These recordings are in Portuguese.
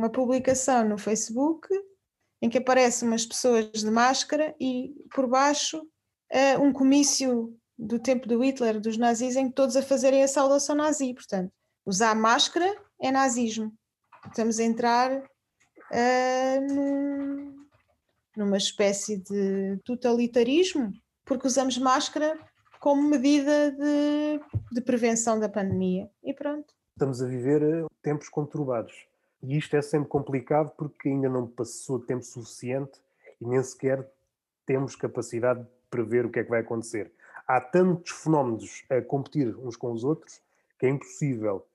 uma publicação no Facebook em que aparecem umas pessoas de máscara e por baixo uh, um comício do tempo do Hitler, dos nazis, em que todos a fazerem a saudação nazi. Portanto, usar máscara é nazismo. Estamos a entrar uh, num, numa espécie de totalitarismo, porque usamos máscara como medida de, de prevenção da pandemia. E pronto. Estamos a viver tempos conturbados. E isto é sempre complicado porque ainda não passou tempo suficiente e nem sequer temos capacidade de prever o que é que vai acontecer. Há tantos fenómenos a competir uns com os outros que é impossível.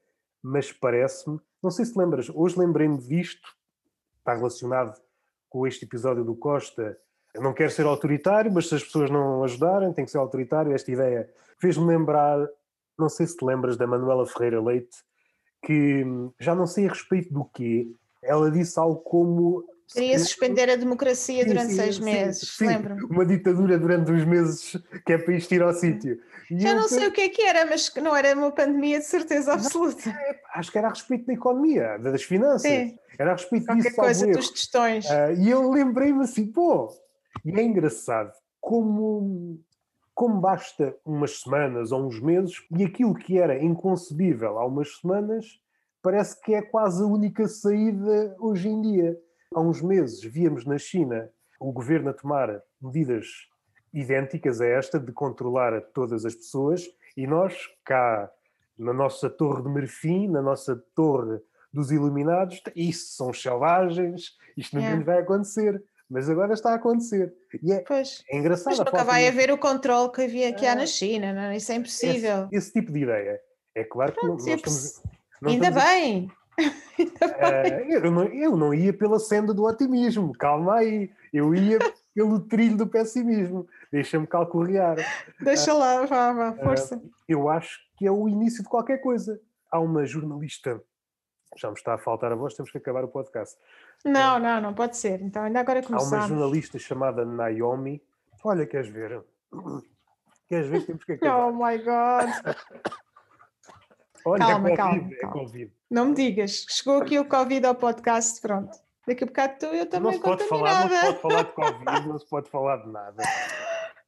Mas parece-me, não sei se lembras, hoje lembrei-me disto, está relacionado com este episódio do Costa eu não quero ser autoritário, mas se as pessoas não ajudarem, tem que ser autoritário. Esta ideia fez-me lembrar, não sei se te lembras da Manuela Ferreira Leite, que já não sei a respeito do quê, ela disse algo como. Queria suspender a democracia sim, durante sim, seis meses, lembro-me. Uma ditadura durante uns meses que é para isto ir ao sítio. E já não sei o que é que era, mas não era uma pandemia de certeza absoluta. Não, é, acho que era a respeito da economia, das finanças. Sim. Era a respeito Qualquer disso. Coisa dos testões. Uh, e eu lembrei-me assim, pô, e é engraçado como, como basta umas semanas ou uns meses e aquilo que era inconcebível há umas semanas parece que é quase a única saída hoje em dia. Há uns meses víamos na China o governo a tomar medidas idênticas a esta de controlar todas as pessoas e nós cá na nossa torre de marfim, na nossa torre dos iluminados, isso são selvagens, isto nunca é. vai acontecer mas agora está a acontecer. E é, pois, é engraçado. Mas nunca vai haver o controle que havia há é. na China, não? É? isso é impossível. Esse, esse, tipo de ideia. É claro que Pronto, não, nós estamos, não Ainda estamos bem! Uh, eu, não, eu não ia pela senda do otimismo, calma aí, eu ia pelo trilho do pessimismo, deixa-me calcorrear. Deixa lá, vá, vá, força. Uh, eu acho que é o início de qualquer coisa. Há uma jornalista, já me está a faltar a voz, temos que acabar o podcast. Não, não, não pode ser. Então, ainda agora começamos. Há uma jornalista chamada Naomi. Olha, queres ver? Queres ver? Temos que acabar. Oh my God! Olha, é calma, é COVID, calma, calma. É COVID. Não me digas, chegou aqui o Covid ao podcast, pronto. Daqui a bocado tu, eu também não pode falar, Não se pode falar de Covid, não se pode falar de nada.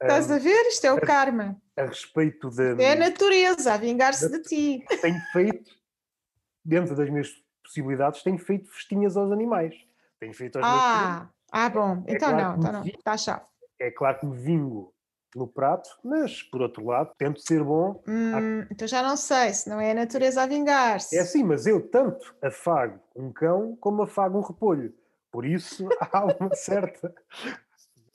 Estás um, a ver? Isto é o a, karma. A respeito da. É a natureza a vingar-se de ti. Tenho feito, dentro das minhas possibilidades, tenho feito festinhas aos animais. Tenho feito aos ah, meus Ah, bom. É então claro não, então não. Está chave. É claro que me vingo no prato, mas por outro lado tento ser bom. Hum, Então já não sei, se não é a natureza a vingar-se. É assim, mas eu tanto afago um cão como afago um repolho. Por isso há uma certa.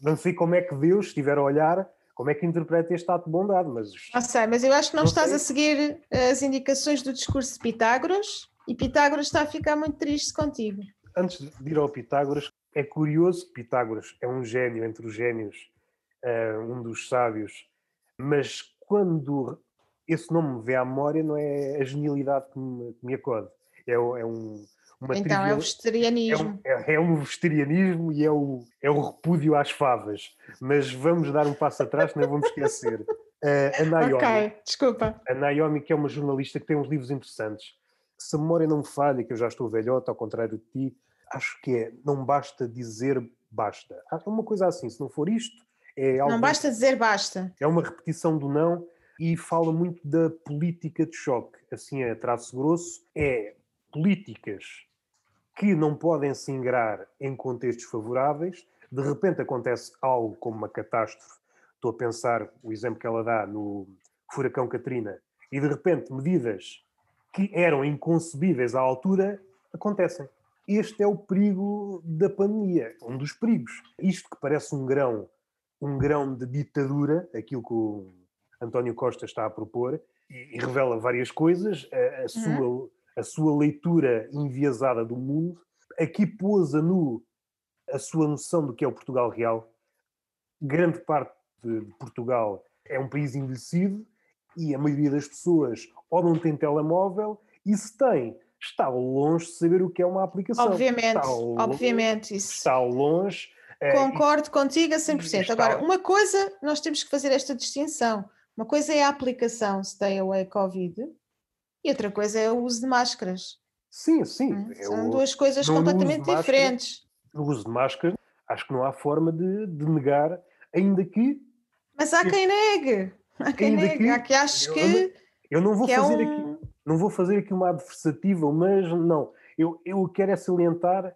Não sei como é que Deus estiver a olhar, como é que interpreta este ato de bondade, mas. Não sei, mas eu acho que não, não estás sei. a seguir as indicações do discurso de Pitágoras e Pitágoras está a ficar muito triste contigo. Antes de ir ao Pitágoras, é curioso que Pitágoras é um gênio entre os gênios, uh, um dos sábios, mas quando esse nome me vê à memória, não é a genialidade que me, que me acode. É, é um, uma então trivial... é o vegetarianismo. É um, é, é um vegetarianismo e é o, é o repúdio às favas. Mas vamos dar um passo atrás, não vamos esquecer. Uh, a Naomi. Ok, desculpa. A Naomi, que é uma jornalista que tem uns livros interessantes se a memória não me falha, que eu já estou velhota, ao contrário de ti, acho que é, não basta dizer basta. É uma coisa assim, se não for isto, é algo... Não basta dizer basta. É uma repetição do não e fala muito da política de choque. Assim, a traço grosso, é políticas que não podem se ingrar em contextos favoráveis, de repente acontece algo como uma catástrofe. Estou a pensar o exemplo que ela dá no furacão Katrina, e de repente medidas que eram inconcebíveis à altura acontecem. Este é o perigo da pandemia, um dos perigos. Isto que parece um grão, um grão de ditadura, aquilo que o António Costa está a propor, e, e revela várias coisas, a, a uhum. sua, a sua leitura enviesada do mundo, aqui pôs a nu a sua noção do que é o Portugal real. Grande parte de Portugal é um país envelhecido, e a maioria das pessoas ou não tem telemóvel e se tem, está longe de saber o que é uma aplicação. Obviamente, está longe, obviamente. Isso. Está longe. Eh, Concordo é, contigo a 100%. Está... Agora, uma coisa, nós temos que fazer esta distinção. Uma coisa é a aplicação Stay Away Covid e outra coisa é o uso de máscaras. Sim, sim. Hum, São duas coisas completamente diferentes. No uso de máscara, acho que não há forma de, de negar, ainda que. Mas há quem negue. Há quem negue. Que, há que aches que. Eu não vou fazer é um... aqui. Não vou fazer aqui uma adversativa, mas não. Eu, eu quero é salientar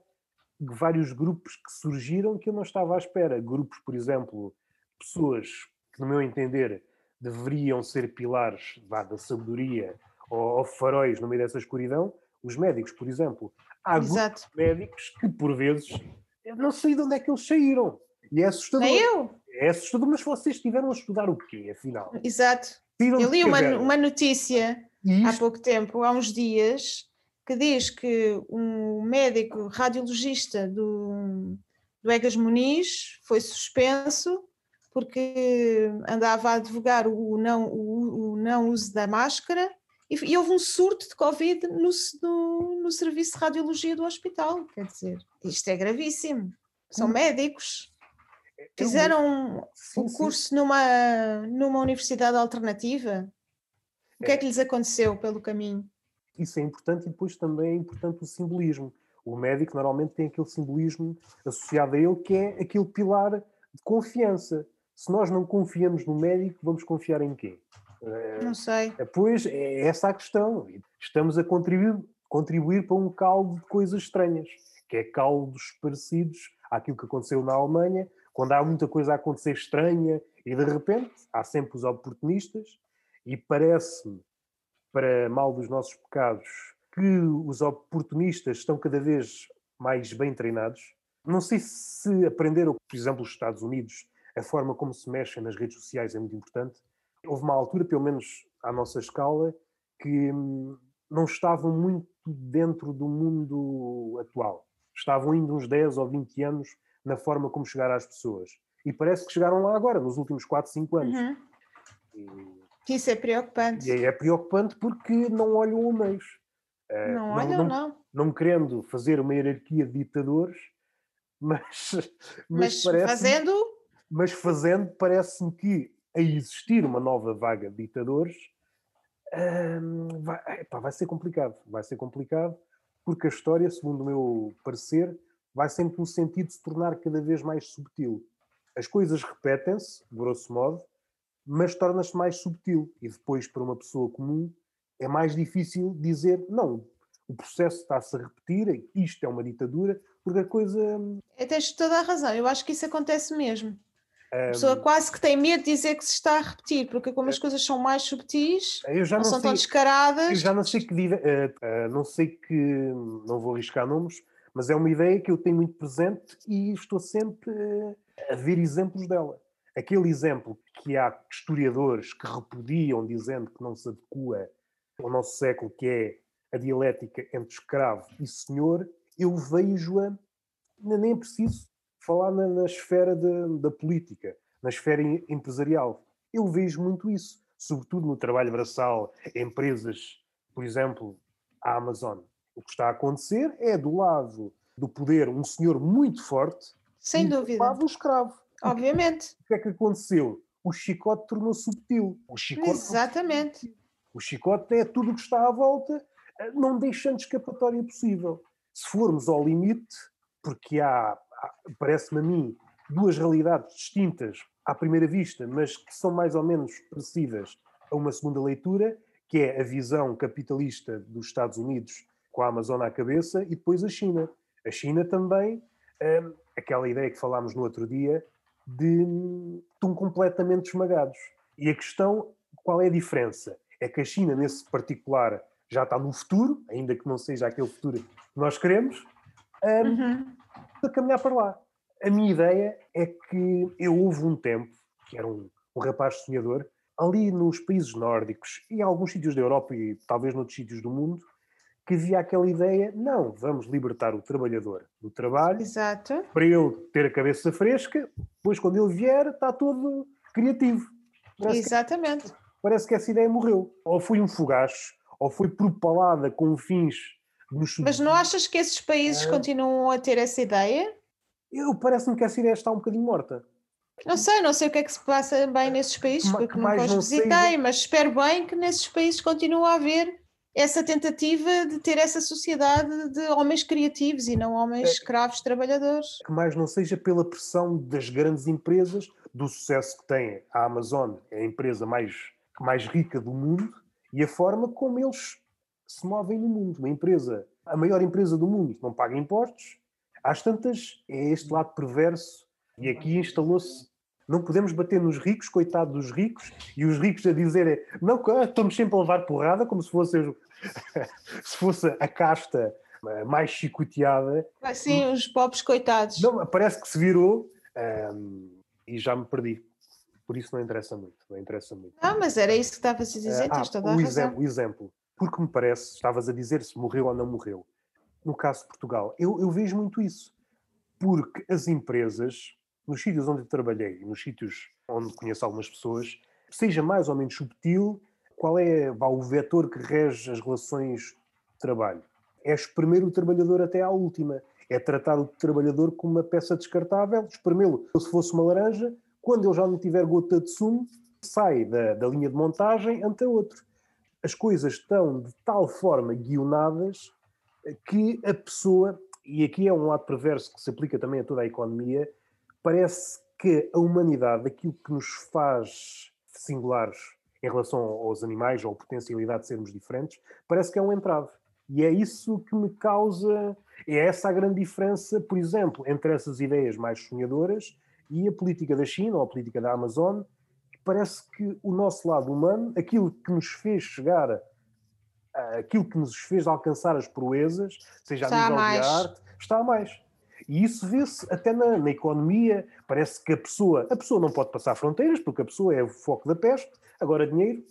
vários grupos que surgiram que eu não estava à espera. Grupos, por exemplo, pessoas que, no meu entender, deveriam ser pilares vá, da sabedoria ou, ou faróis no meio dessa escuridão, os médicos, por exemplo. Há Exato. médicos que, por vezes, eu não sei de onde é que eles saíram. E é assustador. Nem eu. É assustador, mas vocês estiveram a estudar o quê, afinal? Exato. eu li uma, uma notícia há pouco tempo, há uns dias, que diz que um médico radiologista do, do Egas Muniz foi suspenso porque andava a advogar o não, o, o não uso da máscara e, e, houve um surto de Covid no, no, no, serviço de radiologia do hospital. Quer dizer, isto é gravíssimo. São hum. médicos. Fizeram sim, o curso sim. Numa, numa universidade alternativa. O que é. é que lhes aconteceu pelo caminho? Isso é importante e depois também é importante o simbolismo. O médico normalmente tem aquele simbolismo associado a ele que é aquele pilar de confiança. Se nós não confiamos no médico, vamos confiar em quê? Eh, não sei. Pois é essa a questão. Estamos a contribuir, contribuir para um caldo de coisas estranhas, que é caldos parecidos àquilo que aconteceu na Alemanha, quando há muita coisa a acontecer estranha e de repente há sempre os oportunistas e parece-me para mal dos nossos pecados, que os oportunistas estão cada vez mais bem treinados. Não sei se aprenderam, por exemplo, os Estados Unidos, a forma como se mexem nas redes sociais é muito importante. Houve uma altura, pelo menos à nossa escala, que hum, não estavam muito dentro do mundo atual. Estavam ainda uns 10 ou 20 anos na forma como chegar às pessoas. E parece que chegaram lá agora, nos últimos 4, 5 anos. Uhum. E isso é preocupante. E é preocupante porque não olham o meios. Uh, não, não olham, não, não. Não querendo fazer uma hierarquia de ditadores, mas, mas, mas fazendo. Mas fazendo, parece-me que a existir uma nova vaga de ditadores uh, vai, epá, vai ser complicado. Vai ser complicado porque a história, segundo o meu parecer, vai sempre no sentido de se tornar cada vez mais subtil. As coisas repetem-se, grosso modo, mas torna-se mais subtil. E depois, para uma pessoa comum, é mais difícil dizer não, o processo está-se a repetir, isto é uma ditadura, porque a coisa. É, tens toda a razão, eu acho que isso acontece mesmo. A pessoa quase que tem medo de dizer que se está a repetir, porque como as coisas são mais subtis, não, não são sei, tão descaradas. Eu já não sei que uh, uh, não sei que não vou arriscar nomes, mas é uma ideia que eu tenho muito presente e estou sempre uh, a ver exemplos dela aquele exemplo que há historiadores que repudiam, dizendo que não se adequa ao nosso século, que é a dialética entre escravo e senhor, eu vejo-a, nem é preciso falar na, na esfera de, da política, na esfera empresarial. Eu vejo muito isso, sobretudo no trabalho braçal, empresas, por exemplo, a Amazon. O que está a acontecer é do lado do poder um senhor muito forte sem dúvida. Um escravo. Obviamente. O que é que aconteceu? O chicote tornou-se subtil. O chicote Exatamente. O chicote é tudo o que está à volta, eh, não deixando escapatória possível. Se formos ao limite, porque há, parece-me a mim, duas realidades distintas à primeira vista, mas que são mais ou menos parecidas a uma segunda leitura, que é a visão capitalista dos Estados Unidos com a Amazônia à cabeça e depois a China. A China também, hum, aquela ideia que falámos no outro dia, de estão completamente esmagados. E a questão, qual é a diferença? É que a China, nesse particular, já está no futuro, ainda que não seja aquele futuro que nós queremos, um, uhum. A caminhar para lá. A minha ideia é que eu houve um tempo, que era um, um rapaz sonhador, ali nos países nórdicos e em alguns sítios da Europa e talvez noutros sítios do mundo, que havia aquela ideia, não, vamos libertar o trabalhador do trabalho Exato. para ele ter a cabeça fresca, depois quando ele vier está todo criativo. Parece Exatamente. Que, parece que essa ideia morreu. Ou foi um fugaz, ou foi propalada com fins... Mas não achas que esses países é... continuam a ter essa ideia? Eu parece-me que essa ideia está um bocadinho morta. Não sei, não sei o que é que se passa bem nesses países, porque nunca os visitei, mas espero bem que nesses países continue a haver essa tentativa de ter essa sociedade de homens criativos e não homens É. escravos trabalhadores. Que mais não seja pela pressão das grandes empresas, do sucesso que tem a Amazon, é a empresa mais, mais rica do mundo, e a forma como eles se movem no mundo. Uma empresa, a maior empresa do mundo, não paga impostos. Às tantas, é este lado perverso, e aqui instalou-se. Não podemos bater nos ricos, coitado dos ricos, e os ricos a dizerem não, ah, estamos sempre a levar porrada, como se fosse, se fosse a casta mais chicoteada. Assim, os pobres coitados. Não, parece que se virou ahm, e já me perdi. Por isso não interessa muito. Não interessa muito. Não, mas era isso que estavas a dizer, Ah, tens toda a o, razão. exemplo, o exemplo. Porque me parece, estavas a dizer se morreu ou não morreu. No caso de Portugal, eu, eu vejo muito isso. Porque as empresas, nos sítios onde eu trabalhei, nos sítios onde conheço algumas pessoas, seja mais ou menos subtil, qual é vá, o vetor que rege as relações de trabalho? É espremer o trabalhador até à última. É tratar o trabalhador como uma peça descartável, espremê-lo se fosse uma laranja, quando ele já não tiver gota de sumo, sai da, da linha de montagem ante outro. As coisas estão de tal forma guionadas que a pessoa, e aqui é um lado perverso que se aplica também a toda a economia, parece que a humanidade, aquilo que nos faz singulares em relação aos animais ou a potencialidade de sermos diferentes, parece que é um entrave. E é isso que me causa, é essa a grande diferença, por exemplo, entre essas ideias mais sonhadoras e a política da China ou a política da Amazon, parece que o nosso lado humano, aquilo que nos fez chegar, aquilo que nos fez alcançar as proezas, seja Está a nível mais. de arte, está a mais. E isso vê-se até na, na economia. Parece que a pessoa, a pessoa não pode passar fronteiras, porque a pessoa é o foco da peste. Agora, dinheiro,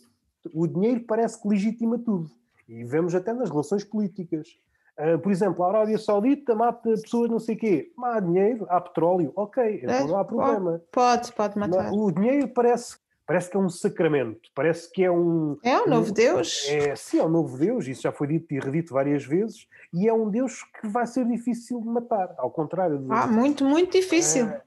o dinheiro parece que legitima tudo. E vemos até nas relações políticas. Ah, por exemplo, a Arábia Saudita mata pessoas não sei quê. Mas há dinheiro, há petróleo, ok, então É, não há problema. Pode, pode matar. Não, o dinheiro parece, parece que é um sacramento, parece que é um. É o novo Deus. É, sim, é um novo Deus, isso já foi dito e redito várias vezes, e é um Deus que vai ser difícil de matar, ao contrário de. Ah, muito, muito difícil. É,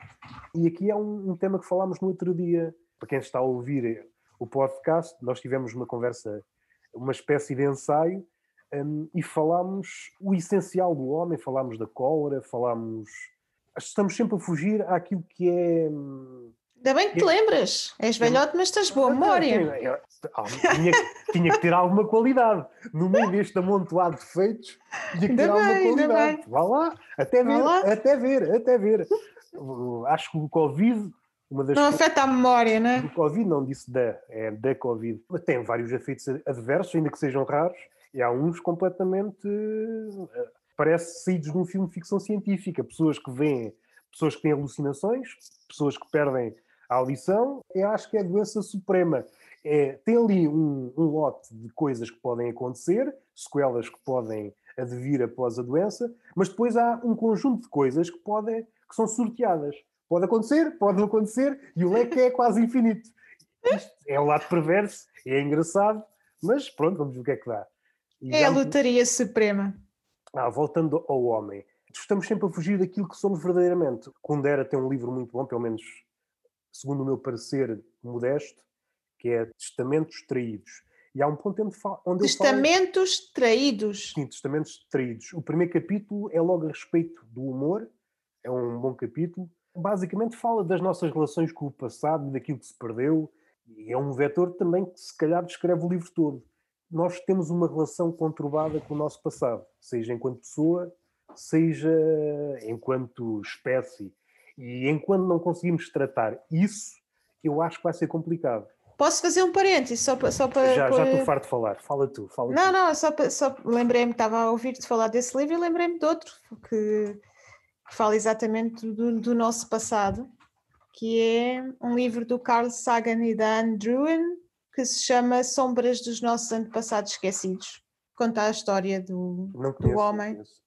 e aqui é um, um tema que falámos no outro dia. Para quem está a ouvir o podcast, nós tivemos uma conversa, uma espécie de ensaio, hum, e falámos o essencial do homem, falámos da cólera, falámos. Estamos sempre a fugir àquilo que é. Ainda bem que te lembras. És velhote, mas tens boa memória. Ah, Tinha, tinha que ter alguma qualidade. No meio deste amontoado de defeitos, tinha que ter alguma qualidade. Vá lá, até ver, lá. até ver, até ver. Uh, Acho que o Covid, uma das Não afeta a memória, não é? do Covid, não disse da, é da Covid. Tem vários efeitos adversos, ainda que sejam raros, e há uns completamente. eh, parece saídos de um filme de ficção científica. Pessoas que veem, pessoas que têm alucinações, pessoas que perdem a audição. Eu acho que é a doença suprema. É, tem ali um, um lote de coisas que podem acontecer, sequelas que podem advir após a doença, mas depois há um conjunto de coisas que, podem, que são sorteadas. Pode acontecer, pode não acontecer, e o leque é quase infinito. Isto é o lado perverso, é engraçado, mas pronto, vamos ver o que é que dá. E É a já lotaria suprema. ah, voltando ao homem, estamos sempre a fugir daquilo que somos verdadeiramente. Kundera tem um livro muito bom, pelo menos segundo o meu parecer modesto, que é Testamentos Traídos. E há um ponto onde, fa- onde. Testamentos traídos. Sim, Testamentos Traídos. O primeiro capítulo é logo a respeito do humor, é um bom capítulo. Basicamente fala das nossas relações com o passado, daquilo que se perdeu, e é um vetor também que se calhar descreve o livro todo. Nós temos uma relação conturbada com o nosso passado, seja enquanto pessoa, seja enquanto espécie. E enquanto não conseguimos tratar isso, eu acho que vai ser complicado. Posso fazer um parênteses só para. Só para Já, já estou farto de falar. Fala tu, fala Não, tu. não, só, só lembrei-me, estava a ouvir-te falar desse livro e lembrei-me de outro que, fala exatamente do, do nosso passado, que é um livro do Carl Sagan e da Anne Druin, que se chama Sombras dos Nossos Antepassados Esquecidos. Conta a história do. Não conheço, não homem. conheço.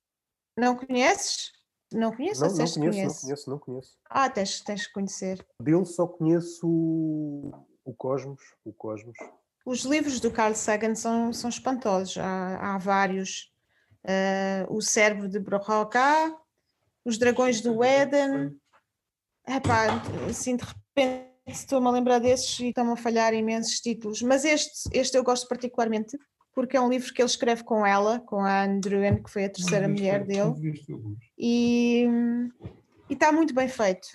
Não conheces? Não conheces? Não, não conheço, não conheço, não conheço. Ah, tens, tens que conhecer. Dele só conheço o, Cosmos. O Cosmos. Os livros do Carl Sagan são, são espantosos, há, há vários. Ah, o Cérebro de Broca, Os Dragões do Éden. Epá, assim de repente estou-me a lembrar desses e estão-me a falhar imensos títulos, mas este, este eu gosto particularmente porque é um livro que ele escreve com ela, com a Andrewen, que foi a terceira mulher dele, e, e está muito bem feito.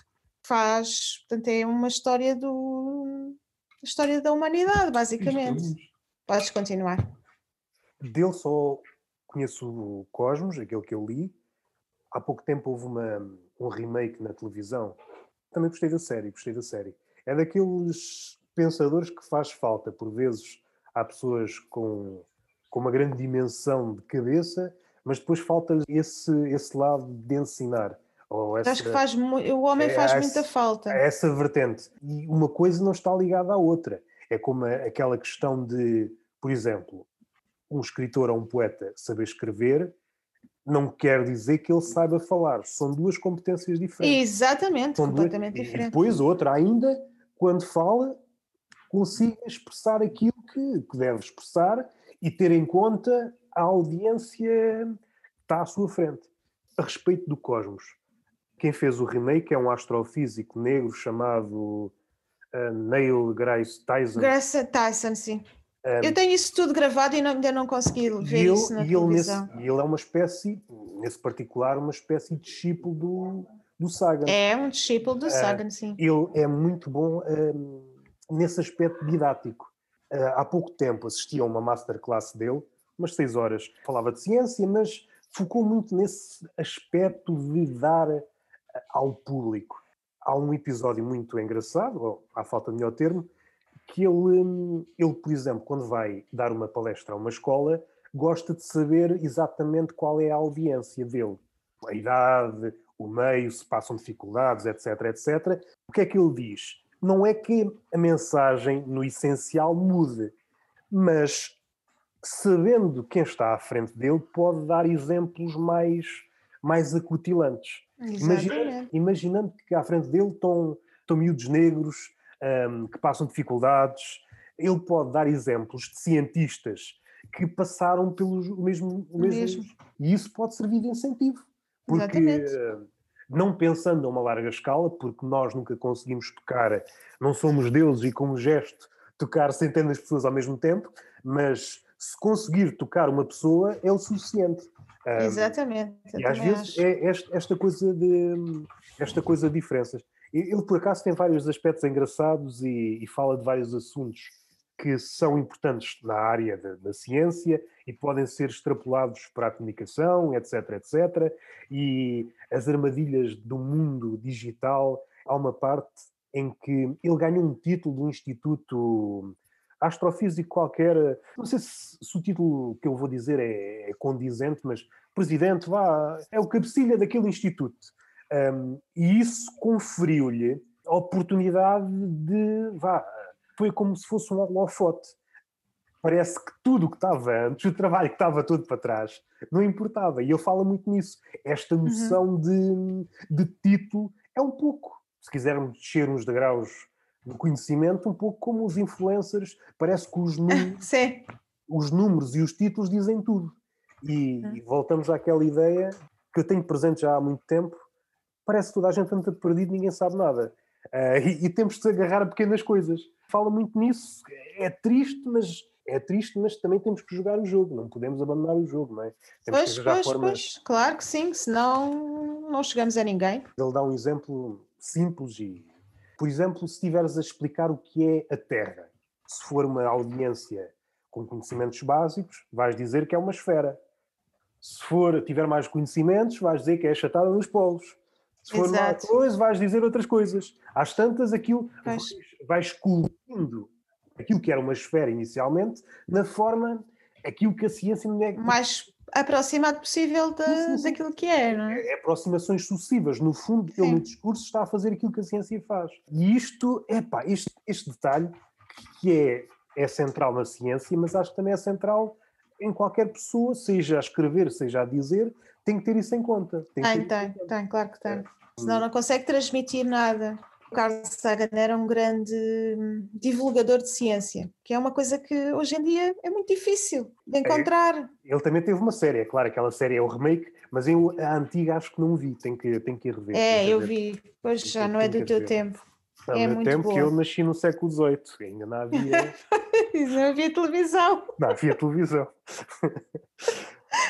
Faz, portanto, é uma história do história da humanidade, basicamente. Podes continuar. Dele só conheço o Cosmos, aquele que eu li. Há pouco tempo houve uma, um remake na televisão. Também gostei da série, gostei da série. É daqueles pensadores que faz falta. Por vezes há pessoas com, com uma grande dimensão de cabeça, mas depois falta esse, esse lado de ensinar. Ou essa, Acho que faz, o homem é, faz muita falta. Essa vertente. E uma coisa não está ligada à outra. É como aquela questão de, por exemplo, um escritor ou um poeta saber escrever não quer dizer que ele saiba falar. São duas competências diferentes. Exatamente, São completamente duas... diferentes. E depois outra ainda, quando fala, consiga expressar aquilo que, que deve expressar e ter em conta a audiência que está à sua frente. A respeito do Cosmos, quem fez o remake é um astrofísico negro chamado uh, Neil Grace Tyson. Grace Tyson, sim. Um, eu tenho isso tudo gravado e não, ainda não consegui ver ele, isso na e televisão. Ele, nesse, e ele é uma espécie, nesse particular, uma espécie de discípulo do, do Sagan. É um discípulo do uh, Sagan, sim. Ele é muito bom nesse aspecto didático. Uh, há pouco tempo assisti a uma masterclass dele, umas seis horas, falava de ciência, mas focou muito nesse aspecto de dar ao público. Há um episódio muito engraçado, ou à falta de melhor termo, que ele, ele, por exemplo, quando vai dar uma palestra a uma escola, gosta de saber exatamente qual é a audiência dele. A idade, o meio, se passam dificuldades, etc, etc. O que é que ele diz? Não é que a mensagem, no essencial, mude, mas sabendo quem está à frente dele, pode dar exemplos mais, mais acutilantes. Imagina, imaginando que à frente dele estão, estão miúdos negros um, que passam dificuldades, ele pode dar exemplos de cientistas que passaram pelo mesmo, mesmo, mesmo. e isso pode servir de incentivo. Porque, Exatamente. Não pensando a uma larga escala, porque nós nunca conseguimos tocar, não somos deuses e como gesto tocar centenas de pessoas ao mesmo tempo, mas se conseguir tocar uma pessoa é o suficiente. Exatamente. E às vezes acho. é esta coisa de esta coisa de diferenças. Ele por acaso tem vários aspectos engraçados e, e fala de vários assuntos que são importantes na área da, da, ciência e podem ser extrapolados para a comunicação, etc, etc. E as armadilhas do mundo digital, há uma parte em que ele ganha um título do instituto astrofísico qualquer, não sei se, se, o título que eu vou dizer é, é condizente, mas presidente, vá, é o cabecilha daquele instituto. Um, e isso conferiu-lhe a oportunidade de, vá, foi como se fosse um holofote. Parece que tudo o que estava antes, o trabalho que estava todo para trás, não importava. E eu falo muito nisso. Esta uhum. noção uhum. de, de título é um pouco, se quisermos descer uns degraus do conhecimento, um pouco como os influencers, parece que os números, os números e os títulos dizem tudo. E, hum. e, voltamos àquela ideia que eu tenho presente já há muito tempo, parece que toda a gente anda perdido, ninguém sabe nada. Uh, e, e, temos de se agarrar a pequenas coisas. Fala muito nisso, é triste, mas é triste, mas também temos que jogar o jogo, não podemos abandonar o jogo, não é? Temos pois, pois, formas... pois, claro que sim, senão não chegamos a ninguém. Ele dá um exemplo simples e por exemplo, se estiveres a explicar o que é a Terra, se for uma audiência com conhecimentos básicos, vais dizer que é uma esfera. Se for tiver mais conhecimentos, vais dizer que é achatada nos polos. Se for Exato. mais coisa, vais dizer outras coisas. Às tantas, aquilo vais, vais aquilo que era uma esfera inicialmente na forma aquilo que a ciência não é. Mais aproximado possível sim, sim. daquilo que é, não é? é? Aproximações sucessivas. No fundo, ele no discurso está a fazer aquilo que a ciência faz. E isto, epá, este, este detalhe que é, é central na ciência, mas acho que também é central em qualquer pessoa, seja a escrever, seja a dizer, tem que ter isso em conta. Tem, tem, tem, tem, claro que tem. É. Senão não consegue transmitir nada. O Carl Sagan era um grande hum, divulgador de ciência, que é uma coisa que hoje em dia é muito difícil de encontrar. É, ele também teve uma série, é claro, aquela série é o remake, mas eu a antiga acho que não vi, tenho que, tenho que ir rever. É, eu vi, pois já não é do teu tempo. É muito tempo boa. que eu nasci no século XVIII, ainda não havia. não havia televisão. Não havia televisão.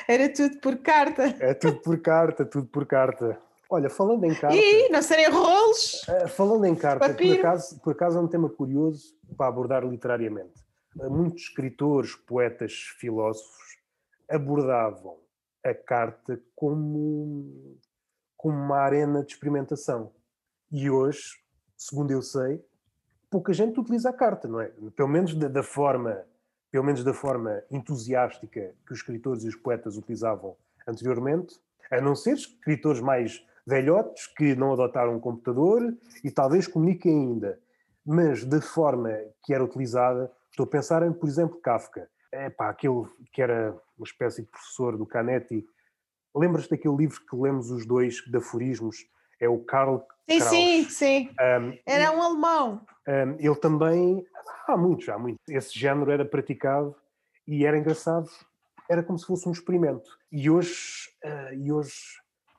Era tudo por carta. É tudo por carta, tudo por carta. Olha, falando em carta. E não serem rolos. Uh, falando em carta, por acaso, por acaso é um tema curioso para abordar literariamente. Uh, muitos escritores, poetas, filósofos abordavam a carta como, como uma arena de experimentação. E hoje, segundo eu sei, pouca gente utiliza a carta, não é? Pelo menos da, da forma, pelo menos da forma entusiástica que os escritores e os poetas utilizavam anteriormente, a não ser escritores mais velhotes que não adotaram um computador e talvez comuniquem ainda. Mas da forma que era utilizada, estou a pensar em, por exemplo, Kafka. É pá, aquele que era uma espécie de professor do Canetti. Lembras-te daquele livro que lemos os dois de aforismos? É o Karl Sim, Kraus. sim, sim. Um, era um alemão. Um, ele também, há muitos, há muito. Esse género era praticado e era engraçado, era como se fosse um experimento. E hoje, uh, e hoje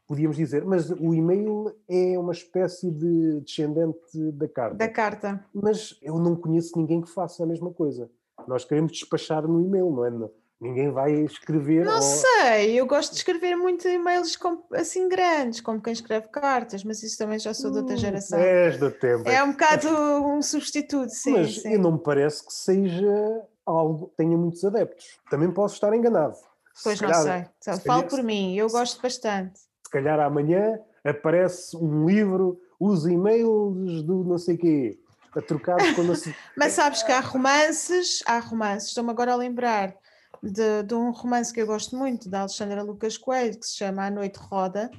podíamos dizer, mas o e-mail é uma espécie de descendente da carta. Da carta. Mas eu não conheço ninguém que faça a mesma coisa. Nós queremos despachar no e-mail, não é? Ninguém vai escrever. Não ou... sei, eu gosto de escrever muito e-mails assim grandes, como quem escreve cartas, mas isso também já sou de outra hum, geração. És do tempo. É um bocado um substituto, sim. Mas sim. não me parece que seja algo que tenha muitos adeptos. Também posso estar enganado. Pois se não calhar, sei. Se Falo calhar, por mim, eu gosto bastante. Se calhar amanhã aparece um livro, os e-mails do não sei quê, a trocar não sei... Mas sabes que há romances, há romances, estou-me agora a lembrar de, de, um romance que eu gosto muito, da Alexandra Lucas Coelho, que se chama A Noite Roda,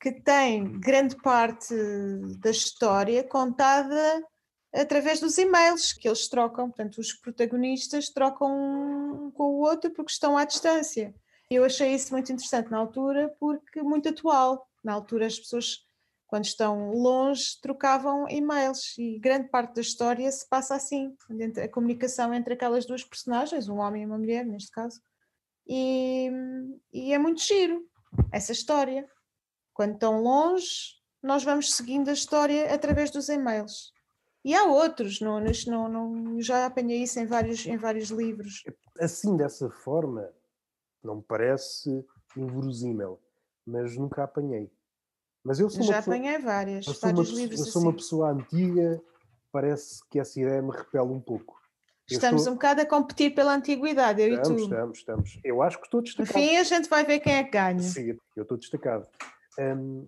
que tem grande parte da história contada através dos e-mails que eles trocam. Portanto, os protagonistas trocam um com o outro porque estão à distância. Eu achei isso muito interessante na altura, porque muito atual. Na altura, as pessoas quando estão longe, trocavam e-mails e grande parte da história se passa assim, a comunicação entre aquelas duas personagens, um homem e uma mulher, neste caso, e, e é muito giro essa história. Quando estão longe, nós vamos seguindo a história através dos e-mails. E há outros, não, não, não, já apanhei isso em vários, em vários livros. Assim, dessa forma, não me parece inverosímil, mas nunca apanhei. Mas eu sou Já pessoa, apanhei várias, eu vários uma, Eu sou assim. uma pessoa antiga, parece que essa ideia me repele um pouco. Estamos estou... um bocado a competir pela antiguidade, eu estamos, e tu. Estamos, estamos. Eu acho que estou destacado. No fim, a gente vai ver quem é que ganha. Sim, eu estou destacado. Um,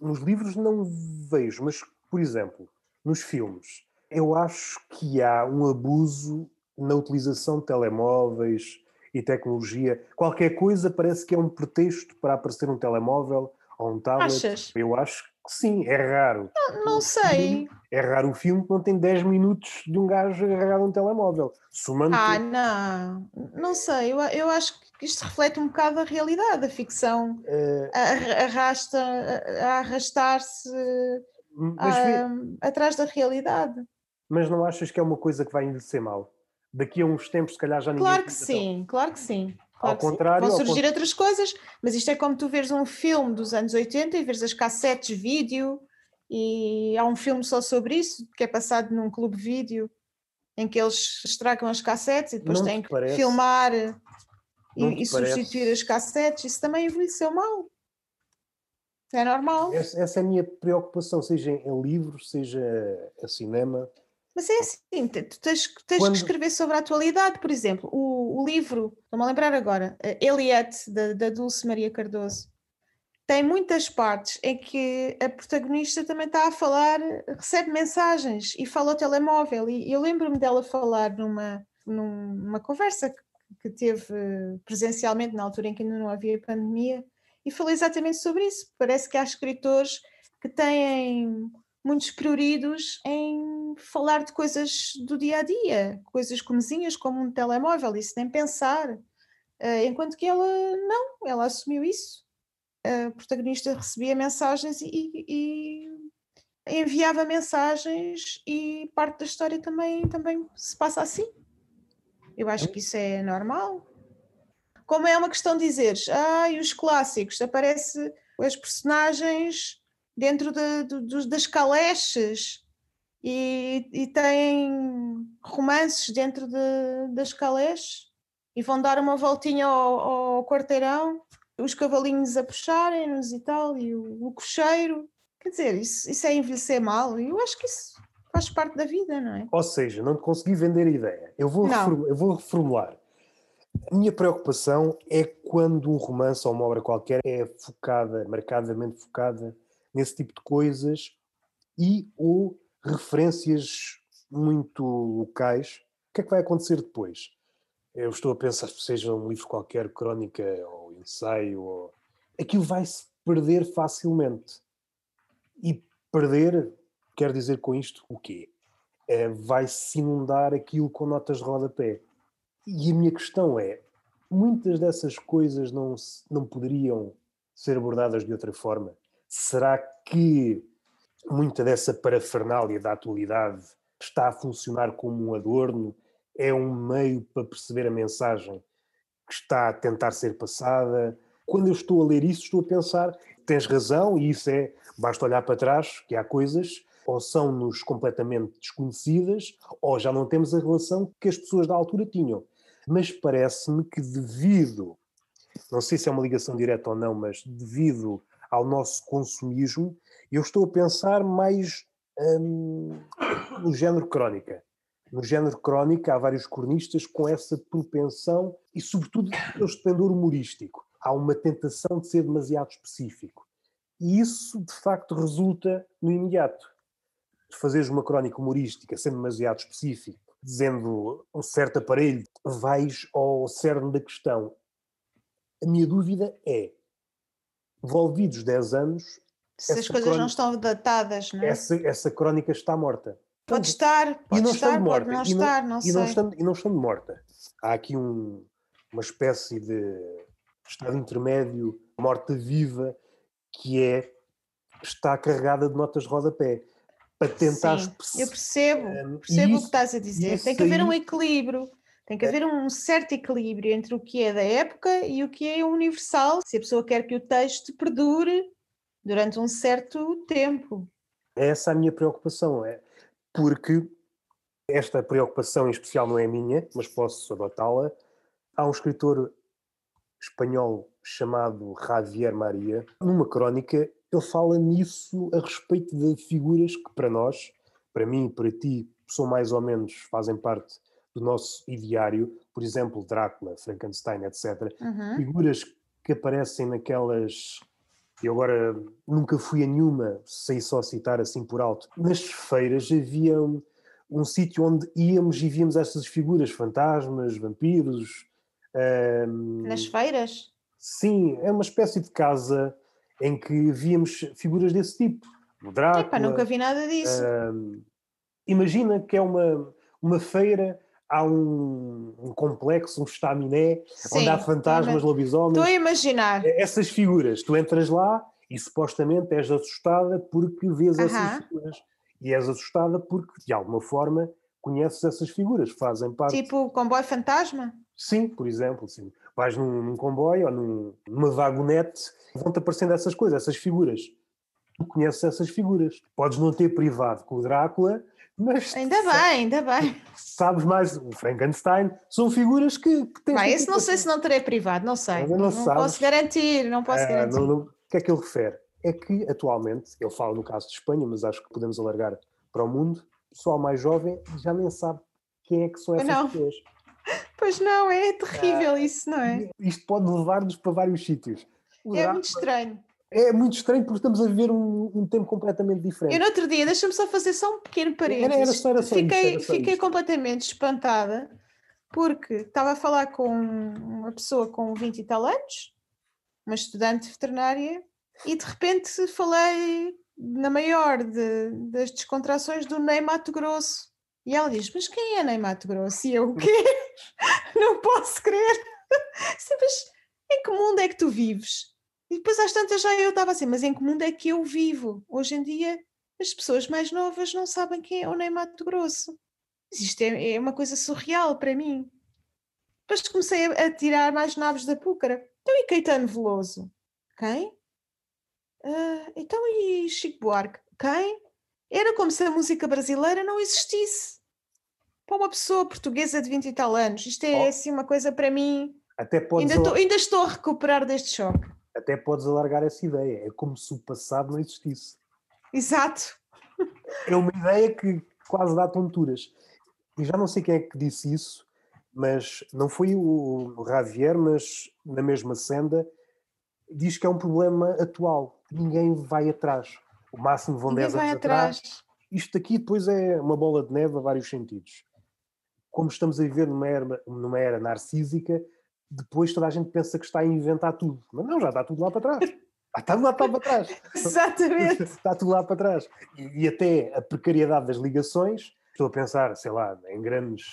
nos livros não vejo, mas, por exemplo, nos filmes, eu acho que há um abuso na utilização de telemóveis e tecnologia. Qualquer coisa parece que é um pretexto para aparecer um telemóvel ou um tablet. Achas? Eu acho que sim, é raro. Não, não sei. É raro um filme que não tem 10 minutos de um gajo agarrado a um telemóvel. Somando ah, não. Não sei. Eu, eu acho que isto reflete um bocado a realidade. A ficção uh... arrasta a arrastar-se atrás da realidade. Mas não achas que é uma coisa que vai envelhecer mal? Daqui a uns tempos, se calhar já ninguém. Claro que sim, claro que sim. Claro ao contrário. Vão surgir outras coisas, mas isto é como tu veres um filme dos anos 80 e veres as cassetes vídeo, e há um filme só sobre isso, que é passado num clube vídeo, em que eles estragam as cassetes e depois Não têm que parece. filmar Não e, e substituir as cassetes. Isso também envelheceu mal. É normal. Essa, essa é a minha preocupação, seja em livros, seja a cinema. Mas é assim, tu tens, tens Quando- que escrever sobre a atualidade, por exemplo, o, o livro, estou-me a lembrar agora, eh, Eliette, da, da Dulce Maria Cardoso, tem muitas partes em que a protagonista também está a falar, recebe mensagens e fala ao telemóvel, e eu lembro-me dela falar numa, num- numa conversa que, que teve presencialmente na altura em que ainda não havia pandemia, e falou exatamente sobre isso. Parece que há escritores que têm muitos prioridos em falar de coisas do dia a dia, coisas comezinhas como um telemóvel, isso nem pensar. Eh, enquanto que ela não, ela assumiu isso. A protagonista recebia mensagens e, e- enviava mensagens e parte da história também, também se passa assim. Eu acho que isso é normal. Como é uma questão de dizeres, ah, e os clássicos, aparece as personagens dentro de- do- dos- das caleches e, e têm romances dentro de, das calés e vão dar uma voltinha ao, ao quarteirão, os cavalinhos a puxarem-nos e tal, e o, o cocheiro. Quer dizer, isso, isso é envelhecer mal, e eu acho que isso faz parte da vida, não é? Ou seja, não te consegui vender a ideia. Eu vou, reformular, eu vou reformular. A minha preocupação é quando um romance ou uma obra qualquer é focada, marcadamente focada nesse tipo de coisas e ou referências muito locais. O que é que vai acontecer depois? Eu estou a pensar se seja um livro qualquer, crónica ou ensaio, ou... aquilo vai-se perder facilmente. E perder, quer dizer com isto o quê? É, vai-se inundar aquilo com notas de rodapé. E a minha questão é: muitas dessas coisas não, não poderiam ser abordadas de outra forma? Será que muita dessa parafernália da atualidade está a funcionar como um adorno? É um meio para perceber a mensagem que está a tentar ser passada? Quando eu estou a ler isso, estou a pensar: tens razão, e isso é, basta olhar para trás, que há coisas ou são-nos completamente desconhecidas, ou já não temos a relação que as pessoas da altura tinham mas parece-me que devido, não sei se é uma ligação direta ou não, mas devido ao nosso consumismo, eu estou a pensar mais hum, no género crónica. No género crónica há vários cronistas com essa propensão e, sobretudo, esse pendor humorístico. Há uma tentação de ser demasiado específico. E isso, de facto, resulta no imediato. De fazeres uma crónica humorística sendo demasiado específico dizendo um certo aparelho, vais ao cerne da questão. A minha dúvida é, envolvidos 10 anos... Se as coisas crónica, não estão datadas, não é? Essa, essa crónica está morta. Pode estar, pode e não estar, morta, pode não e estar, não, e sei. Não estando, e não estando morta. Há aqui um, uma espécie de estado intermédio, morta-viva, que é, está carregada de notas de rodapé para tentar Sim, eu percebo, percebo isso, o que estás a dizer. Tem que haver um equilíbrio. Tem que é. haver um certo equilíbrio entre o que é da época e o que é universal, se a pessoa quer que o texto perdure durante um certo tempo. Essa é a minha preocupação, é porque esta preocupação em especial não é minha, mas posso adotá-la. Há um escritor espanhol chamado Javier Maria, numa crónica, ele fala nisso a respeito de figuras que para nós, para mim e para ti, são mais ou menos, fazem parte do nosso ideário, por exemplo, Drácula, Frankenstein, etc. Uhum. Figuras que aparecem naquelas. Eu agora nunca fui a nenhuma, sei só citar assim por alto. Nas feiras havia um, um sítio onde íamos e víamos essas figuras, fantasmas, vampiros. Um... Nas feiras? Sim, é uma espécie de casa em que víamos figuras desse tipo. O Drácula. Epa, nunca vi nada disso. Uh, imagina que é uma, uma feira, há um, um complexo, um estaminé, Sim, onde há fantasmas, lobisomens. Estou a imaginar. Essas figuras, tu entras lá e supostamente és assustada porque vês uh -huh. essas figuras. E és assustada porque, de alguma forma, conheces essas figuras, fazem parte. Tipo o comboio fantasma? Sim, por exemplo, sim. Vais num, num comboio ou num, numa vagonete, vão-te aparecendo essas coisas, essas figuras. Tu conheces essas figuras. Podes não ter privado com o Drácula, mas. Ainda bem, ainda bem. Sabes mais, o Frankenstein, são figuras que, que tens. Bem, esse não sei se não terei privado, não sei. Não, não, não posso garantir, não posso ah, garantir. Não, o que é que ele refere? É que atualmente, ele fala no caso de Espanha, mas acho que podemos alargar para o mundo, o pessoal mais jovem já nem sabe quem é que são essas não. pessoas. Pois não, é terrível ah, isso, não é? Isto pode levar-nos para vários sítios. O é muito estranho. É muito estranho porque estamos a viver um, um tempo completamente diferente. Eu no outro dia, deixa-me só fazer só um pequeno parênteses. Era, era só, era só fiquei, isso, era só fiquei completamente espantada porque estava a falar com uma pessoa com 20 e tal anos, uma estudante veterinária, e de repente falei na maior de, das descontrações do Ney Mato Grosso. E ela diz: Mas quem é Ney Mato Grosso? E eu: O quê? Não posso crer. Mas em que mundo é que tu vives? E depois às tantas já eu estava assim: Mas em que mundo é que eu vivo? Hoje em dia as pessoas mais novas não sabem quem é o Ney Mato Grosso. Isto é, é uma coisa surreal para mim. Depois comecei a, a tirar mais naves da púcara. Então e Caetano Veloso? Quem? Uh, então e Chico Buarque? Quem? Era como se a música brasileira não existisse. Para uma pessoa portuguesa de 20 e tal anos, isto é Oh. assim uma coisa para mim. Até podes, Ainda estou, ainda estou a recuperar deste choque. Até podes alargar essa ideia. É como se o passado não existisse. Exato. É uma ideia que quase dá tonturas. E já não sei quem é que disse isso, mas não foi o Javier, mas na mesma senda, diz que é um problema atual. Ninguém vai atrás. O máximo vão Ninguém 10 vai anos atrás. atrás. Isto aqui depois é uma bola de neve a vários sentidos. Como estamos a viver numa era, numa era narcísica, depois toda a gente pensa que está a inventar tudo. Mas não, já está tudo lá para trás. Já está tudo lá para trás. Exatamente. está tudo lá para trás. E, e até a precariedade das ligações, estou a pensar, sei lá, em grandes,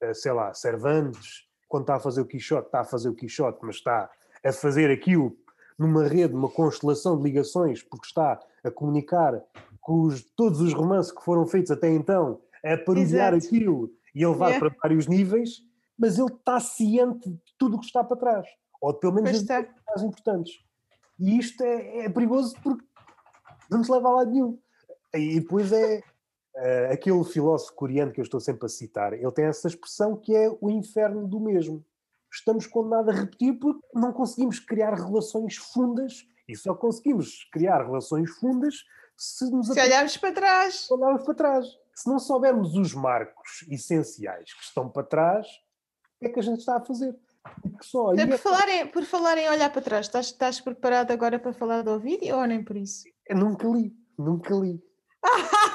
eh, sei lá, Cervantes, quando está a fazer o Quixote, está a fazer o Quixote, mas está a fazer aquilo numa rede, numa constelação de ligações, porque está a comunicar com os- todos os romances que foram feitos até então, a parodiar Exato. aquilo e a levar Yeah. para vários níveis, mas ele está ciente de tudo o que está para trás, ou pelo menos Pois mais importantes. E isto é, é perigoso porque não nos leva a lado nenhum. E depois é eh, aquele filósofo coreano que eu estou sempre a citar, ele tem essa expressão que é o inferno do mesmo. Estamos condenados a repetir porque não conseguimos criar relações fundas e só conseguimos criar relações fundas se nos Se olharmos para trás. olharmos para trás. Se não soubermos os marcos essenciais que estão para trás, o que é que a gente está a fazer? Só aí Por é- falar, em, por falar em olhar para trás, estás, estás preparado agora para falar do vídeo ou nem por isso? eu nunca li, nunca li.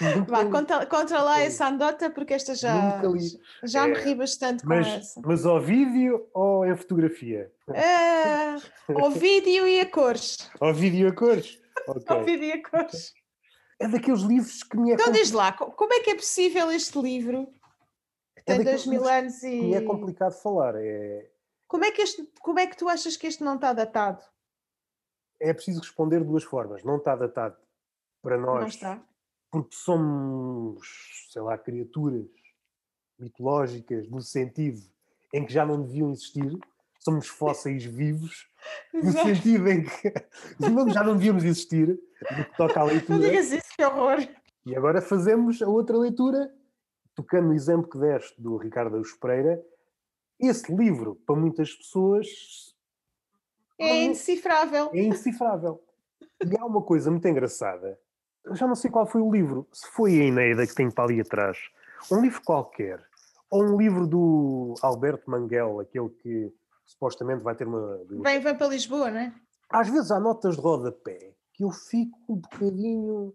Nunca Vá, li. conta, conta lá li. essa anedota porque esta já, Nunca li. já me É, ri bastante com Mas, essa. mas ao vídeo ou em fotografia? Ah, ao vídeo e a cores. Ao vídeo a cores? Ok. Ao vídeo e a cores. É daqueles livros que me é, Então diz lá, co- como é que é possível este livro É tem dois mil anos é e. complicado falar. É, Como é, que este, como é que tu achas que este não está datado? é preciso responder de duas formas. Não está datado para nós, Não está. porque somos, sei lá, criaturas mitológicas no sentido em que já não deviam existir. Somos fósseis vivos, no Exato. sentido em que não- já não devíamos existir, no que toca à Não leitura. digas isso, que horror. E agora fazemos a outra leitura, tocando no exemplo que deste do Ricardo Araújo Pereira. Esse livro, para muitas pessoas, É indecifrável. é indecifrável. E há uma coisa muito engraçada. Eu já não sei qual foi o livro. Se foi a Eneida que tem para ali atrás, um livro qualquer, ou um livro do Alberto Manguel, aquele que supostamente vai ter uma. Vem, vem para Lisboa, não é? Às vezes há notas de rodapé que eu fico um bocadinho.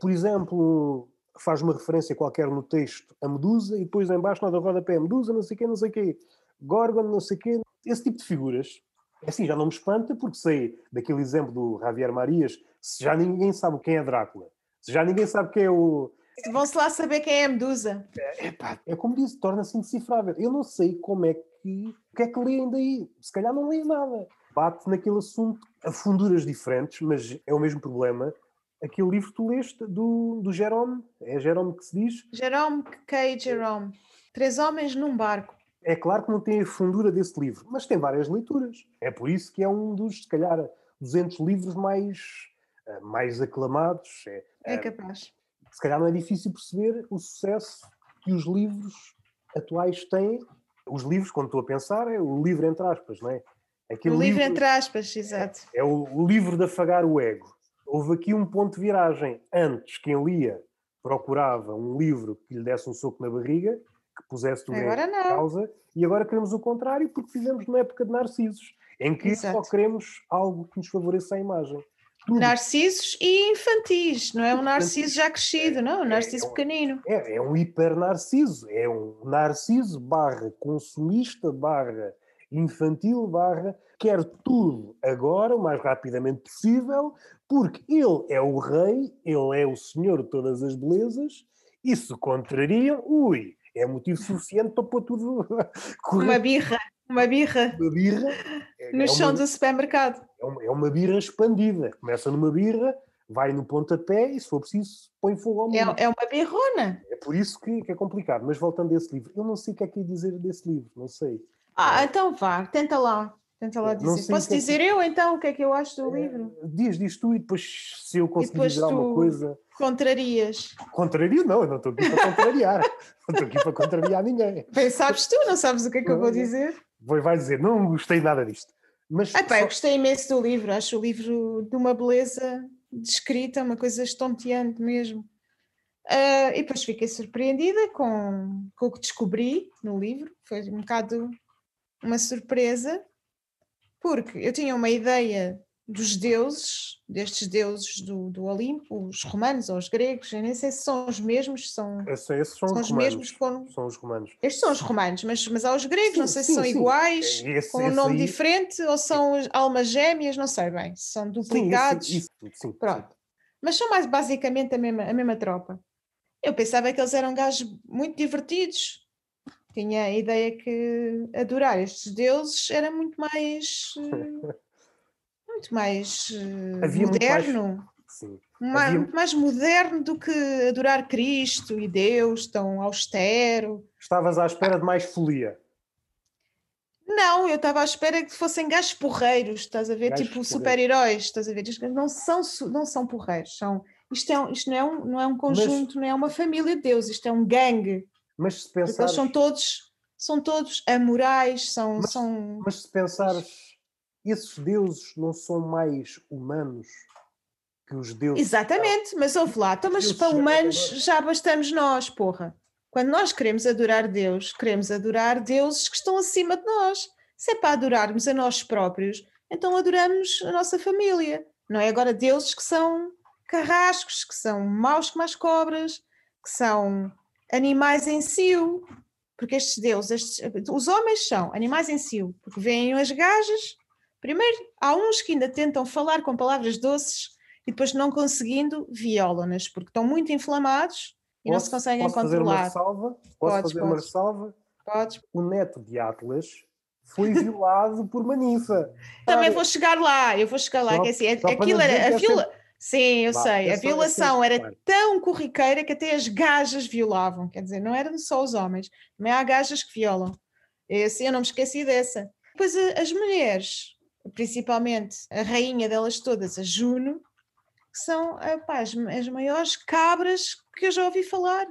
Por exemplo, faz uma referência qualquer no texto a Medusa e depois em baixo nota de rodapé Medusa, não sei o quê, não sei o quê, Gorgon, não sei o quê. Esse tipo de figuras. É assim, já não me espanta porque sei daquele exemplo do Javier Marias, se já ninguém sabe quem é Drácula, se já ninguém sabe quem é o. Vão-se lá saber quem é a Medusa. Epá, é como disse, torna-se indecifrável. Eu não sei como é que. O que é que leem daí? Se calhar não leem nada. Bate naquele assunto a funduras diferentes, mas é o mesmo problema. Aquele livro que tu leste do, do Jerome, é Jerome que se diz, Jerome K. Jerome. Três homens num barco. é claro que não tem a fundura desse livro, mas tem várias leituras. É por isso que é um dos, se calhar, 200 livros mais, eh, mais aclamados. É, É eh, capaz. se calhar não é difícil perceber o sucesso que os livros atuais têm. Os livros, quando estou a pensar, é o livro entre aspas, não é? Aquele O livro entre aspas, exato. é o, o livro de afagar o ego. Houve aqui um ponto de viragem. Antes, quem lia procurava um livro que lhe desse um soco na barriga, que pusesse tudo Agora em não. causa, e agora queremos o contrário porque vivemos numa época de narcisos, em que só Exato. queremos algo que nos favoreça a imagem. Tudo Narcisos e infantis, não é um narciso já crescido, não, um narciso é um- pequenino. É, é um hiper-narciso, é um narciso barra consumista, barra infantil, barra quer tudo agora, o mais rapidamente possível, porque ele é o rei, ele é o senhor de todas as belezas, e se contrariam, ui, é motivo suficiente para pôr tudo Uma birra, uma birra uma birra. É, no é chão uma, do supermercado. é uma- é uma birra expandida. Começa numa birra, vai no pontapé e, se for preciso, põe fogo ao mundo. É, é uma birrona. É por isso que, que é complicado. Mas voltando a esse livro, eu não sei o que é que ia dizer desse livro, não sei. Ah, então vá, tenta lá. Tenta lá dizer. Posso é dizer eu então o que é que eu acho do é, livro? Diz, diz tu e depois se eu conseguir dizer alguma coisa. Contrarias. Contrario? Não, eu não estou aqui para contrariar. não estou aqui para contrariar ninguém. Bem, sabes tu, não sabes o que é que eu vou dizer? Vai dizer, não gostei nada disto. Mas ah, pá, só... eu gostei imenso do livro, acho o livro de uma beleza descrita, uma coisa estonteante mesmo. Uh, e depois fiquei surpreendida com, com o que descobri no livro, foi um bocado uma surpresa, porque eu tinha uma ideia dos deuses, destes deuses do, do Olimpo, os romanos ou os gregos, eu nem sei se são os mesmos, são, Esse, esses são, são os, romanos, mesmos foram, são os romanos. Estes são os romanos, mas, mas há os gregos, sim, não sei sim, se são sim. iguais, esse, com um nome aí... diferente, ou são almas gêmeas, não sei bem, são duplicados. Sim, isso, Pronto. Mas são mais basicamente a mesma, a mesma tropa. Eu pensava que eles eram gajos muito divertidos, tinha a ideia que adorar estes deuses era muito mais eh, muito mais uh, moderno muito mais, mais, Havia... mais moderno do que adorar Cristo e Deus tão austero. Estavas à espera de mais folia. Não, eu estava à espera que fossem gajos porreiros, estás a ver? Gajos tipo super-heróis, estás a ver? Não são, não são porreiros, são, isto, é, isto não, é um, não é um conjunto, Mas... não é uma família de Deus, isto é um gangue mas se pensares... Eles são todos, são todos amorais, são... Mas, são... mas se pensares, esses deuses não são mais humanos que os deuses... Exatamente, mas ouve lá, então, mas para humanos já bastamos nós, porra. Quando nós queremos adorar Deus, queremos adorar deuses que estão acima de nós. Se é para adorarmos a nós próprios, então adoramos a nossa família. Não é agora deuses que são carrascos, que são maus como as cobras, que são animais em cio, porque estes deuses, estes, os homens são animais em cio, porque veem as gajas. Primeiro, há uns que ainda tentam falar com palavras doces e depois, não conseguindo, violam-nas, porque estão muito inflamados e posso, não se conseguem posso controlar. Fazer uma salva? Posso podes, fazer podes. uma salva? Podes. O neto de Atlas foi violado por uma ninfa. Também vou chegar lá, eu vou chegar lá, só, que é assim, aquilo era a viola. Sim, eu sei. A violação era tão corriqueira que até as gajas violavam. Quer dizer, não eram só os homens, também há gajas que violam. Esse, eu não me esqueci dessa. Depois as mulheres, principalmente a rainha delas todas, a Juno, são opa, as, as maiores cabras que eu já ouvi falar.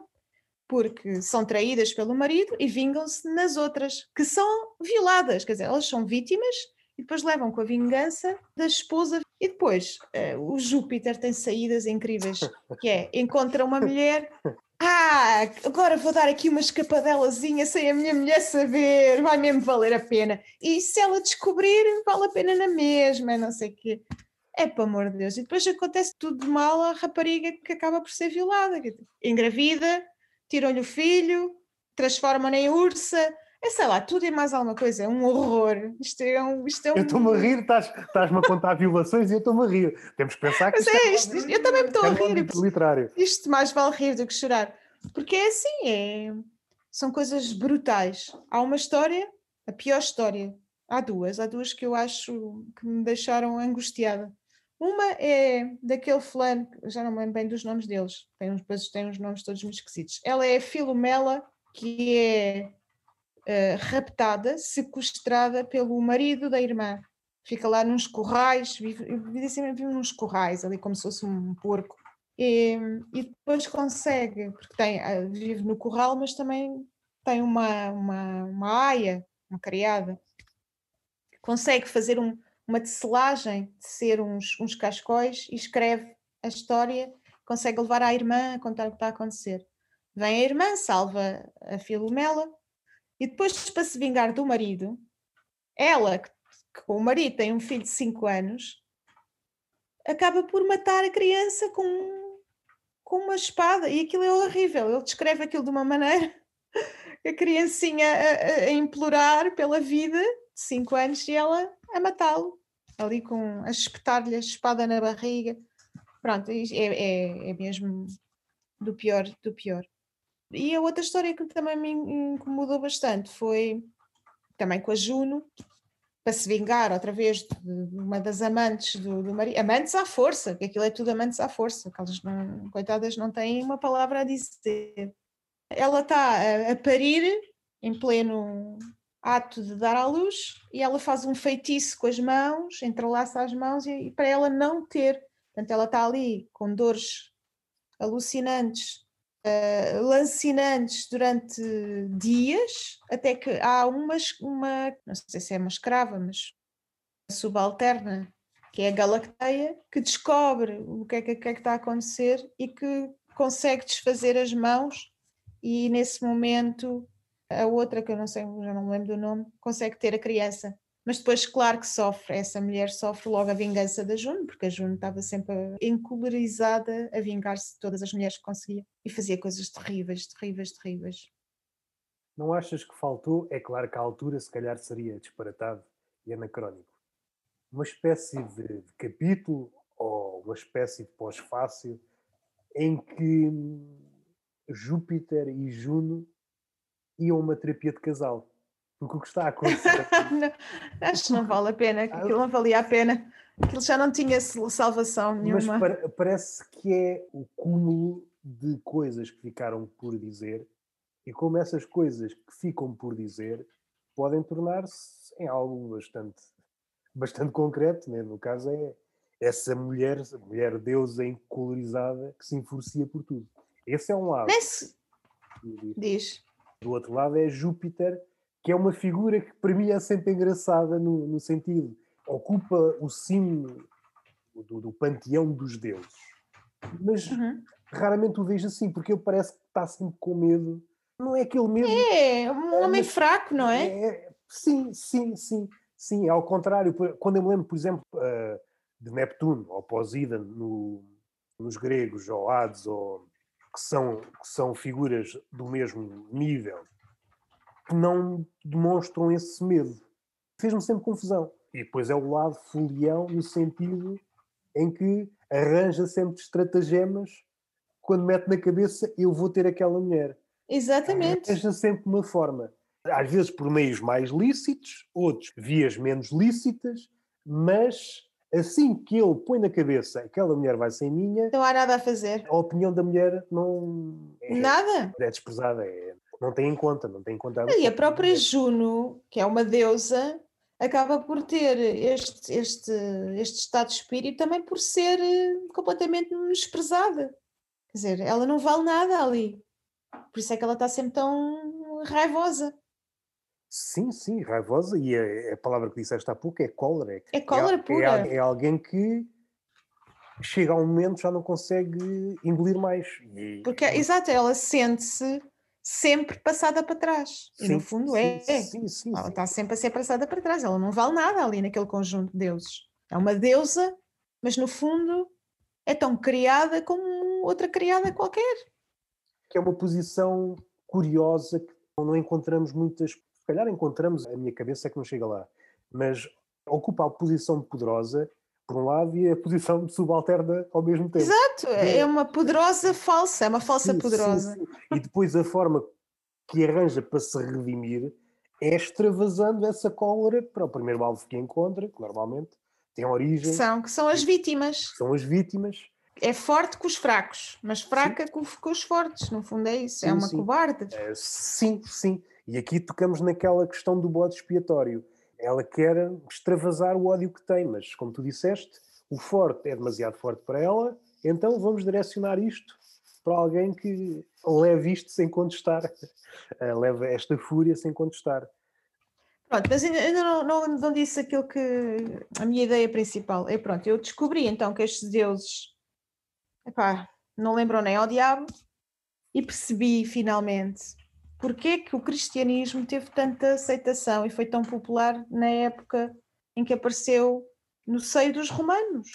Porque são traídas pelo marido e vingam-se nas outras, que são violadas. Quer dizer, elas são vítimas e depois levam com a vingança da esposa. E depois uh, o Júpiter tem saídas incríveis, que é encontra uma mulher. Ah, agora vou dar aqui uma escapadelazinha sem a minha mulher saber, vai mesmo valer a pena. E se ela descobrir, vale a pena na mesma, não sei o quê. É para amor de Deus. E depois acontece tudo de mal à rapariga que acaba por ser violada. Engravida, tiram-lhe o filho, transformam-na em ursa, é sei lá, tudo e mais alguma coisa, é um horror. Isto é um. Isto é um... Eu estou-me a rir, estás-me a contar violações e eu estou-me a rir. Temos que pensar que. Mas é, isto, isto, eu também me estou é a rir. literário. Isto mais vale rir do que chorar. Porque é assim, é, são coisas brutais. Há uma história, a pior história. Há duas, há duas que eu acho que me deixaram angustiada. Uma é daquele fulano, já não me lembro bem dos nomes deles, tem uns, tem uns nomes todos muito esquisitos. Ela é a Filomela, que é uh, raptada, sequestrada pelo marido da irmã. Fica lá nos corrais, vive, vive, assim, vive nos corrais, ali como se fosse um porco. E, e depois consegue, porque tem, eh, vive no corral, mas também tem uma, uma, uma aia, uma criada, consegue fazer um, uma tecelagem, tecer uns, uns cascóis e escreve a história, consegue levar à irmã a contar o que está a acontecer. Vem a irmã, salva a Filomela, e depois, para se vingar do marido, ela, que, com o marido tem um filho de 5 anos, acaba por matar a criança com, com uma espada. E aquilo é horrível. Ele descreve aquilo de uma maneira. A criancinha a, a implorar pela vida de 5 anos e ela a matá-lo, ali com a espetar-lhe a espada na barriga. Pronto, é, é, é mesmo do pior, do pior. E a outra história que também me incomodou bastante foi também com a Juno, para se vingar outra vez de uma das amantes do, do marido. Amantes à força, que aquilo é tudo amantes à força, que elas não, coitadas não têm uma palavra a dizer. Ela está a, a parir em pleno ato de dar à luz e ela faz um feitiço com as mãos, entrelaça as mãos e, e para ela não ter. Portanto, ela está ali com dores alucinantes, uh, lancinantes durante dias, até que há uma, uma, não sei se é uma escrava, mas subalterna, que é a Galacteia, que descobre o que é que, que, é que está a acontecer e que consegue desfazer as mãos e nesse momento a outra, que eu não sei, já não me lembro do nome, consegue ter a criança. Mas depois, claro que sofre, essa mulher sofre logo a vingança da Juno, porque a Juno estava sempre encolorizada a vingar-se de todas as mulheres que conseguia e fazia coisas terríveis, terríveis, terríveis. Não achas que faltou? É claro que a altura se calhar seria disparatado e anacrónico. Uma espécie de, de capítulo ou uma espécie de pós-fácil em que Júpiter e Juno iam a uma terapia de casal. Porque o que está a acontecer. não, acho que não vale a pena, aquilo não valia a pena. Aquilo já não tinha salvação nenhuma. Mas parece que é o cúmulo de coisas que ficaram por dizer, e como essas coisas que ficam por dizer podem tornar-se em algo bastante, bastante concreto. Né? No caso, é essa mulher, mulher deusa encolorizada que se enfurecia por tudo. Esse é um lado. Nesse... Diz. Do outro lado é Júpiter, que é uma figura que para mim é sempre engraçada no, no sentido, ocupa o cimo do, do panteão dos deuses. Mas uhum. raramente o vejo assim, porque ele parece que está sempre com medo. Não é aquele medo. É, um é, homem fraco, não é? é? Sim, sim, sim. Sim, ao contrário, quando eu me lembro, por exemplo, uh, de Neptuno ou Poseidon no, nos gregos, ou Hades, ou que são, que são figuras do mesmo nível, que não demonstram esse medo. Fez-me sempre confusão. E depois é o lado folião, no sentido em que arranja sempre estratagemas quando mete na cabeça eu vou ter aquela mulher. Exatamente. Arranja sempre uma forma. Às vezes por meios mais lícitos, outros vias menos lícitas, mas assim que ele põe na cabeça aquela mulher vai ser minha, não há nada a fazer. A opinião da mulher não é, nada é desprezada, é, não tem em conta, não tem em conta. E a própria Juno, que é uma deusa, acaba por ter este, este, este estado de espírito também por ser eh, completamente desprezada. Quer dizer, ela não vale nada ali. Por isso é que ela está sempre tão raivosa. Sim, sim, raivosa, e a, a, palavra que disseste há pouco é cólera. É cólera é, pura. É, é, alguém que chega a um momento já não consegue engolir mais. E, Porque, exato, ela sente-se sempre passada para trás. Sim, e no fundo é. Sim, sim, ela está sempre a ser passada para trás. Ela não vale nada ali naquele conjunto de deuses. É uma deusa, mas no fundo é tão criada como outra criada qualquer. Que é uma posição curiosa que não encontramos muitas calhar encontramos, a minha cabeça é que não chega lá, mas ocupa a posição de poderosa por um lado e a posição de subalterna ao mesmo tempo. Exato, é, é uma poderosa falsa, é uma falsa sim, poderosa. Sim, sim. E depois a forma que arranja para se redimir é extravasando essa cólera para o primeiro alvo que encontra, que normalmente tem origem. São, que são as vítimas. São as vítimas. É forte com os fracos, mas fraca com, com, os fortes, no fundo é isso, é uma cobarde. É, sim, sim. E aqui tocamos naquela questão do bode expiatório. Ela quer extravasar o ódio que tem, mas como tu disseste, o forte é demasiado forte para ela, então vamos direcionar isto para alguém que leve isto sem contestar, eh, leve esta fúria sem contestar. Pronto, mas ainda não, não, não, disse aquilo que a minha ideia principal é pronto, eu descobri então que estes deuses epá, não lembram nem ao diabo e percebi finalmente Porquê que o cristianismo teve tanta aceitação e foi tão popular na época em que apareceu no seio dos romanos?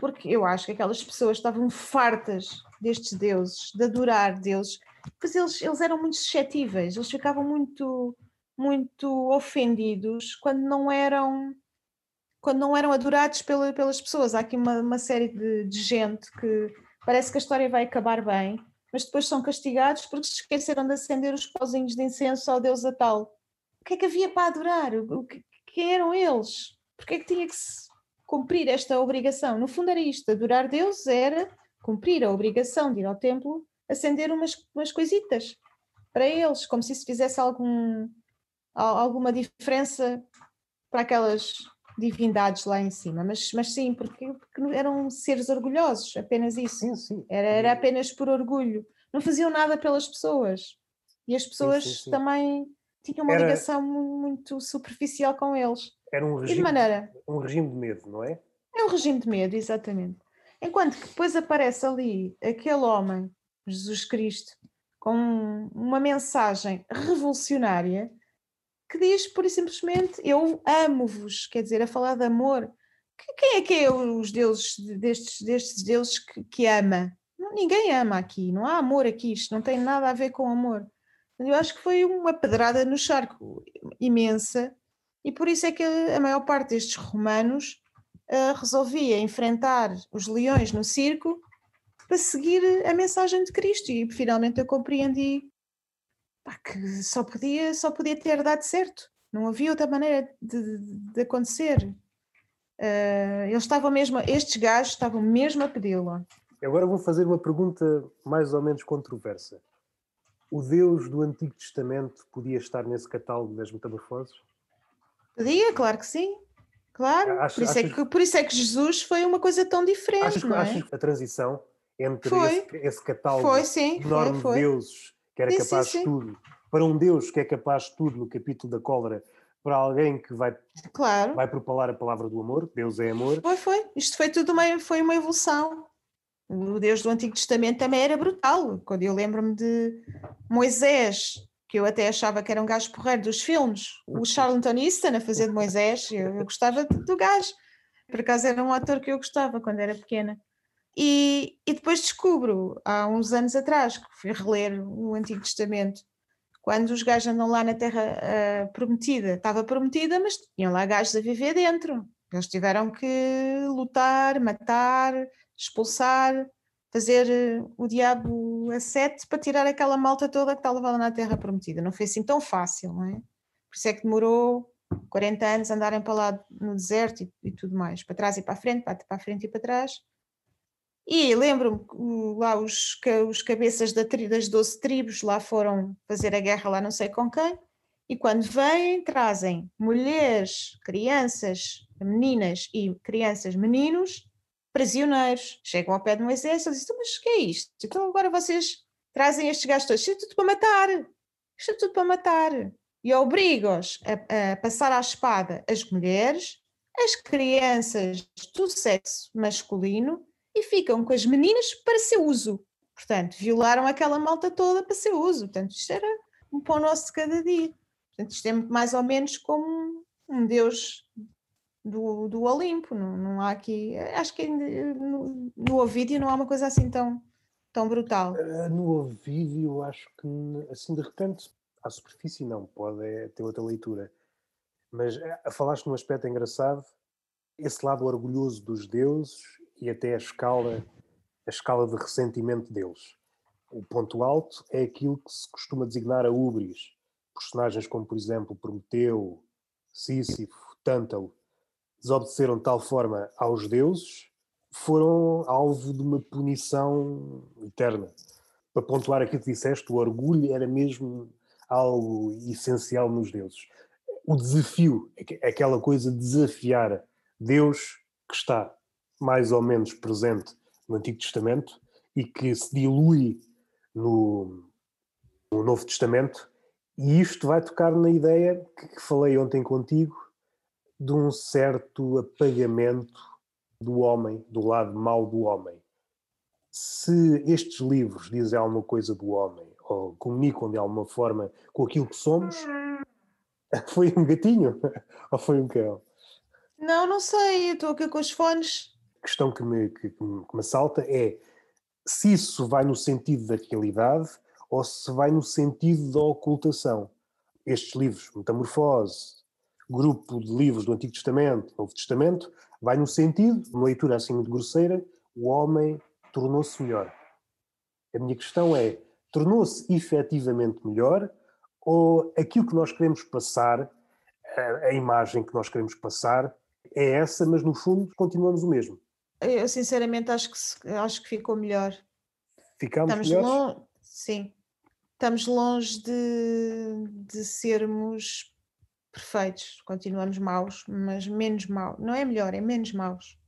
Porque eu acho que aquelas pessoas estavam fartas destes deuses, de adorar deuses, pois eles, eles eram muito suscetíveis, eles ficavam muito, muito ofendidos quando não eram quando não eram adorados pela, pelas pessoas. Há aqui uma, uma série de, de gente que parece que a história vai acabar bem, mas depois são castigados porque se esqueceram de acender os pozinhos de incenso ao Deus a tal. O que é que havia para adorar? O que, quem eram eles? Porque é que tinha que se cumprir esta obrigação? No fundo era isto, adorar Deus era cumprir a obrigação de ir ao templo acender umas, umas coisitas para eles, como se isso fizesse algum, alguma diferença para aquelas divindades lá em cima, mas, mas sim, porque, porque eram seres orgulhosos, apenas isso. Sim, sim. Era, era apenas por orgulho. Não faziam nada pelas pessoas. E as pessoas sim, também tinham uma era... ligação muito superficial com eles. Era um regime, de maneira, um regime de medo, não é? É um regime de medo, exatamente. Enquanto que depois aparece ali aquele homem, Jesus Cristo, com uma mensagem revolucionária que diz, por e simplesmente, eu amo-vos, quer dizer, a falar de amor. Quem é que é os deuses destes, destes deuses que, que ama? Ninguém ama aqui, não há amor aqui, isto não tem nada a ver com amor. Eu acho que foi uma pedrada no charco imensa, e por isso é que a maior parte destes romanos uh, resolvia enfrentar os leões no circo para seguir a mensagem de Cristo, e finalmente eu compreendi que só podia, só podia ter dado certo, não havia outra maneira de, de acontecer. Uh, eles estavam mesmo, estes gajos estavam mesmo a pedi-lo. Agora vou fazer uma pergunta mais ou menos controversa. O Deus do Antigo Testamento podia estar nesse catálogo das metamorfoses? Podia, claro que sim. Claro, por, isso é que, por isso é que Jesus foi uma coisa tão diferente. Achas, não é? achas a transição entre esse, esse, catálogo foi, sim, enorme foi, foi. de deuses que era sim, capaz sim, de tudo, para um Deus que é capaz de tudo no capítulo da cólera, para alguém que vai, claro. vai propalar a palavra do amor, Deus é amor. Foi, foi. Isto foi tudo uma, foi uma evolução. O Deus do Antigo Testamento também era brutal. Quando eu lembro-me de Moisés, que eu até achava que era um gajo porreiro dos filmes, o Charlton Easton a fazer de Moisés, eu, eu gostava do gajo. Por acaso era um ator que eu gostava quando era pequena. E, e depois descubro, há uns anos atrás, que fui reler o Antigo Testamento, quando os gajos andam lá na Terra uh, Prometida, estava prometida, mas tinham lá gajos a viver dentro. Eles tiveram que lutar, matar, expulsar, fazer eh, o diabo a sete para tirar aquela malta toda que estava lá na Terra Prometida. Não foi assim tão fácil, não é? Por isso é que demorou 40 anos andarem para lá no deserto e, e tudo mais, para trás e para a frente, para, para a frente e para trás. E lembro-me lá os, os cabeças das 12 tribos lá foram fazer a guerra lá não sei com quem, e quando vêm trazem mulheres, crianças, meninas e crianças, meninos, prisioneiros, chegam ao pé de Moisés e dizem, mas o que é isto? Então agora vocês trazem estes gajos todos, isto é tudo para matar, isto é tudo para matar. E obrigam-os a, a passar à espada as mulheres, as crianças do sexo masculino e ficam com as meninas para seu uso. Portanto, violaram aquela malta toda para seu uso. Portanto, isto era um pão nosso de cada dia. Portanto, isto é mais ou menos como um Deus do, do Olimpo, não, não há aqui. Acho que no, no Ovídio não há uma coisa assim tão, tão brutal. Uh, no Ovídio, acho que assim de repente, à superfície, não, pode é, ter outra leitura. Mas uh, falaste num aspecto engraçado, esse lado orgulhoso dos deuses e até a escala, a escala de ressentimento deles. O ponto alto é aquilo que se costuma designar a Ubris. Personagens como, por exemplo, Prometeu, Sísifo, Tântalo, desobedeceram de tal forma aos deuses, foram alvo de uma punição eterna. Para pontuar aquilo que disseste, o orgulho era mesmo algo essencial nos deuses. O desafio, aquela coisa de desafiar Deus que está mais ou menos presente no Antigo Testamento e que se dilui no, no Novo Testamento, e isto vai tocar na ideia que falei ontem contigo, de um certo apagamento do homem, do lado mau do homem. Se estes livros dizem alguma coisa do homem, ou comunicam de alguma forma com aquilo que somos, foi um gatinho ou foi um cão? Não, não sei, estou aqui com os fones. Questão que me, que, que me salta é se isso vai no sentido da realidade ou se vai no sentido da ocultação. Estes livros, Metamorfose, grupo de livros do Antigo Testamento, Novo Testamento, vai no sentido, uma leitura assim muito grosseira, o homem tornou-se melhor. A minha questão é, tornou-se efetivamente melhor ou aquilo que nós queremos passar, a, a, imagem que nós queremos passar, é essa, mas no fundo continuamos o mesmo? Eu sinceramente acho que, acho que ficou melhor. Ficamos Estamos melhores? Longe, sim. Estamos longe de, de sermos perfeitos, continuamos maus, mas menos maus. Não é melhor, é menos maus.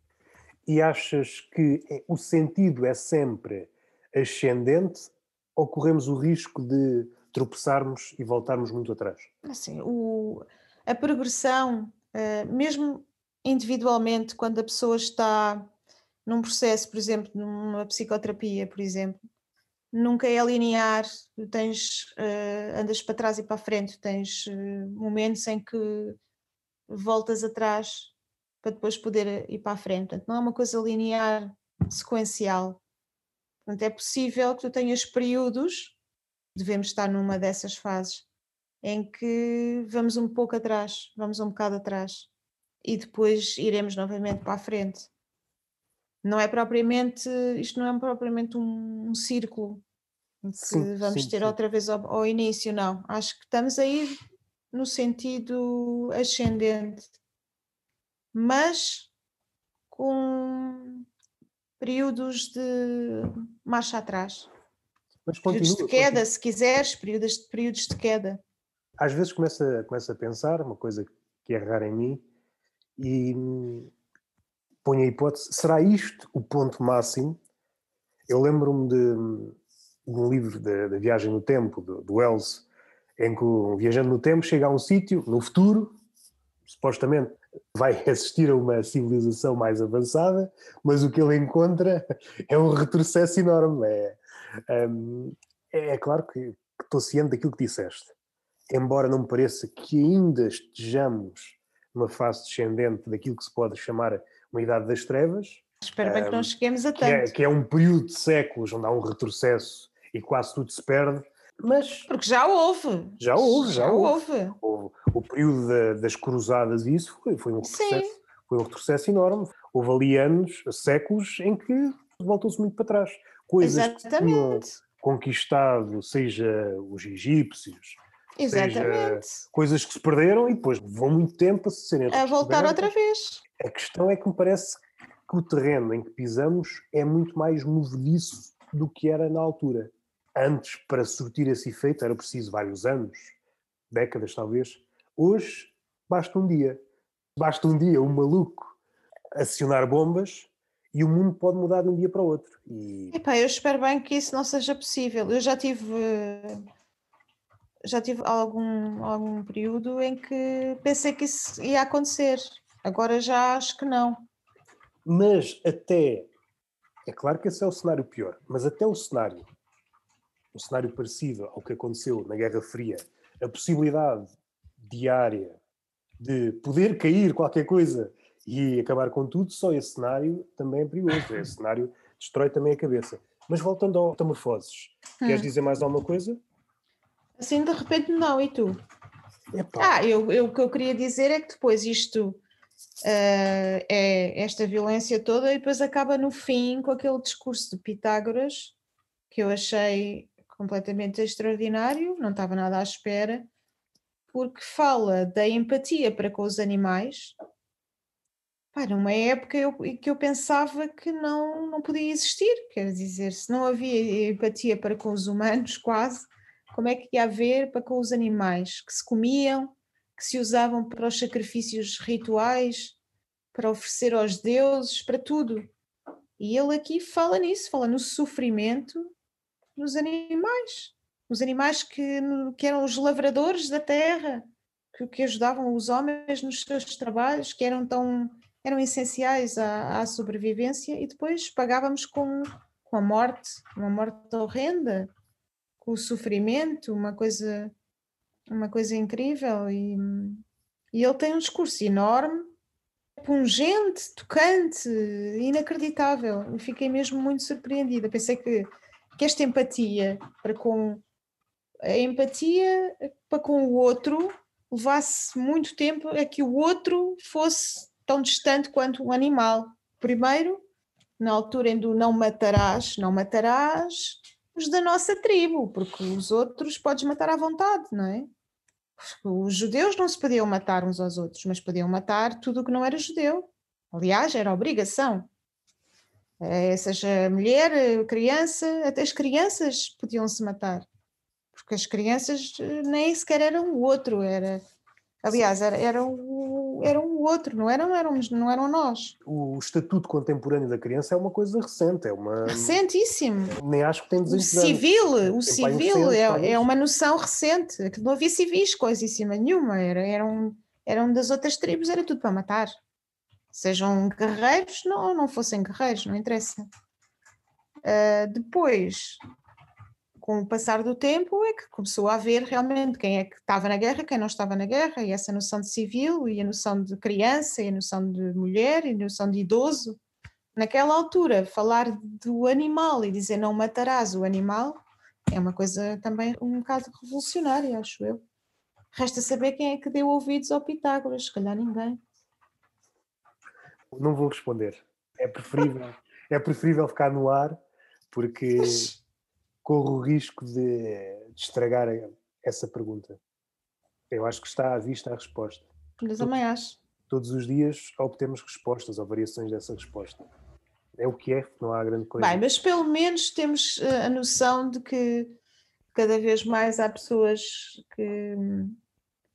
E achas que é, o sentido é sempre ascendente ou corremos o risco de tropeçarmos e voltarmos muito atrás? Assim, o, a progressão, uh, mesmo individualmente, quando a pessoa está num processo, por exemplo, numa psicoterapia, por exemplo, nunca é linear, tens, uh, andas para trás e para a frente, tens uh, momentos em que voltas atrás para depois poder ir para a frente. Portanto, não é uma coisa linear, sequencial. Portanto, é possível que tu tenhas períodos, devemos estar numa dessas fases, em que vamos um pouco atrás, vamos um bocado atrás e depois iremos novamente para a frente não é propriamente, isto não é propriamente um, um círculo que sim, vamos sim, ter sim. outra vez ao, ao, início, não. Acho que estamos a ir no sentido ascendente, mas com períodos de marcha atrás. Mas continua, períodos de queda, continua. se quiseres, períodos, períodos de queda. Às vezes começa, começa a pensar, uma coisa que é rara em mim, e ponho a hipótese, será isto o ponto máximo? Eu lembro-me de, de, um livro da Viagem no Tempo, do, do Wells, em que um viajante no tempo chega a um sítio, no futuro, supostamente vai assistir a uma civilização mais avançada, mas o que ele encontra é um retrocesso enorme. É, um, é claro que, que estou ciente daquilo que disseste. Embora não me pareça que ainda estejamos numa fase descendente daquilo que se pode chamar uma idade das trevas. Espero bem um, que não cheguemos a tanto. Que é, que é, um período de séculos onde há um retrocesso e quase tudo se perde. Mas. Porque já houve. Já houve, já, já houve. houve. houve. O período da, das cruzadas, isso foi, foi um retrocesso. Sim. Foi um retrocesso enorme. Houve ali anos, séculos, em que voltou-se muito para trás. Coisas Exatamente. que conquistado, seja os egípcios, Exatamente. Seja, coisas que se perderam e depois vão muito tempo a serem A voltar outra vez. A questão é que me parece que o terreno em que pisamos é muito mais movediço do que era na altura. Antes, para surtir esse efeito, era preciso vários anos, décadas talvez. Hoje, basta um dia. Basta um dia, um maluco acionar bombas e o mundo pode mudar de um dia para o outro. E... Epá, eu espero bem que isso não seja possível. Eu já tive já tive algum, algum período em que pensei que isso ia acontecer. Agora já acho que não. Mas até. É claro que esse é o cenário pior, mas até o cenário, um cenário parecido ao que aconteceu na Guerra Fria, a possibilidade diária de poder cair qualquer coisa e acabar com tudo, só esse cenário também é perigoso. Esse cenário destrói também a cabeça. Mas voltando ao Metamorfoses, hum. queres dizer mais alguma coisa? Assim de repente não, e tu? Epá. Ah, eu, eu, o que eu queria dizer é que depois isto uh, é esta violência toda e depois acaba no fim com aquele discurso de Pitágoras que eu achei completamente extraordinário, não estava nada à espera, porque fala da empatia para com os animais. Pá, numa época eu, que eu pensava que não, não podia existir, quer dizer, se não havia empatia para com os humanos, quase, como é que ia haver para com os animais que se comiam, que se usavam para os sacrifícios rituais, para oferecer aos deuses, para tudo. E ele aqui fala nisso, fala no sofrimento dos animais, os animais que, que eram os lavradores da terra, que, que ajudavam os homens nos seus trabalhos, que eram tão eram essenciais à, à sobrevivência, e depois pagávamos com, com a morte, uma morte horrenda, com o sofrimento, uma coisa, uma coisa incrível. E, e ele tem um discurso enorme, pungente, tocante, inacreditável. Fiquei mesmo muito surpreendida. Pensei que, que esta empatia para com a empatia para com o outro levasse muito tempo a que o outro fosse tão distante quanto um animal. Primeiro, na altura em do não matarás, não matarás, os da nossa tribo, porque os outros podes matar à vontade, não é? Os judeus não se podiam matar uns aos outros, mas podiam matar tudo o que não era judeu. Aliás, era obrigação. É, seja mulher, criança, até as crianças podiam se matar. Porque as crianças eh, nem sequer eram o outro, era Aliás, era, era, o, era o outro, não eram, éramos, não eram nós. O Estatuto Contemporâneo da Criança é uma coisa recente, é uma. Recentíssimo. Nem acho que tem 200 o civil, anos. O civil é, é uma noção recente. Não havia civis, coisíssima nenhuma. Era, eram, eram das outras tribos, era tudo para matar. Sejam guerreiros, não, não fossem guerreiros, não interessa. Uh, depois, com o passar do tempo é que começou a haver realmente quem é que estava na guerra, quem não estava na guerra, e essa noção de civil, e a noção de criança, e a noção de mulher, e a noção de idoso. Naquela altura, falar do animal e dizer não matarás o animal é uma coisa também um bocado revolucionária, acho eu. Resta saber quem é que deu ouvidos ao Pitágoras, se calhar ninguém. Não vou responder. É preferível, é preferível ficar no ar, porque corro o risco de, de estragar essa pergunta. Eu acho que está à vista a resposta. Eu também acho. Todos os dias obtemos respostas ou variações dessa resposta. É o que é, não há grande coisa. Bem, mas pelo menos temos eh, a noção de que cada vez mais há pessoas que,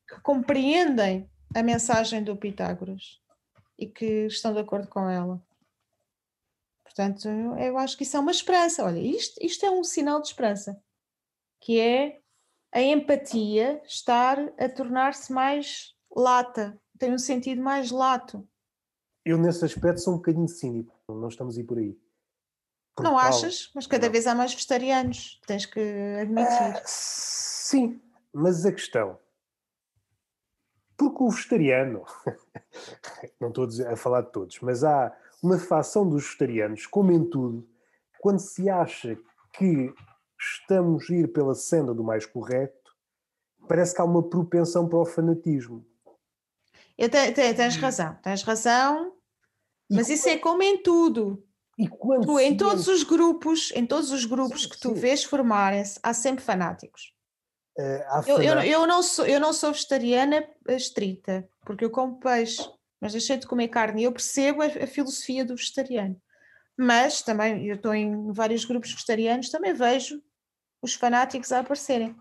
que compreendem a mensagem do Pitágoras e que estão de acordo com ela. Portanto, eu acho que isso é uma esperança. Olha, isto, isto é um sinal de esperança, que é a empatia estar a tornar-se mais lata, tem um sentido mais lato. Eu, nesse aspecto, sou um bocadinho cínico, não estamos a ir por aí. Por não qual? achas? Mas cada não. vez há mais vegetarianos, tens que admitir. Uh, sim, mas a questão. Porque o vegetariano, não estou a falar de todos, mas há uma facção dos vegetarianos, como em tudo, quando se acha que estamos a ir pela senda do mais correto, parece que há uma propensão para o fanatismo. Eu te, te, tens razão, tens razão, mas isso é como em tudo. E quando tu, em todos os grupos, em todos os grupos sim, que tu sim. vês formarem-se, há sempre fanáticos. Uh, eu, eu, eu, não sou, eu não sou vegetariana estrita, porque eu como peixe mas deixei de comer carne e eu percebo a, a filosofia do vegetariano. Mas também, eu estou em vários grupos vegetarianos, também vejo os fanáticos a aparecerem.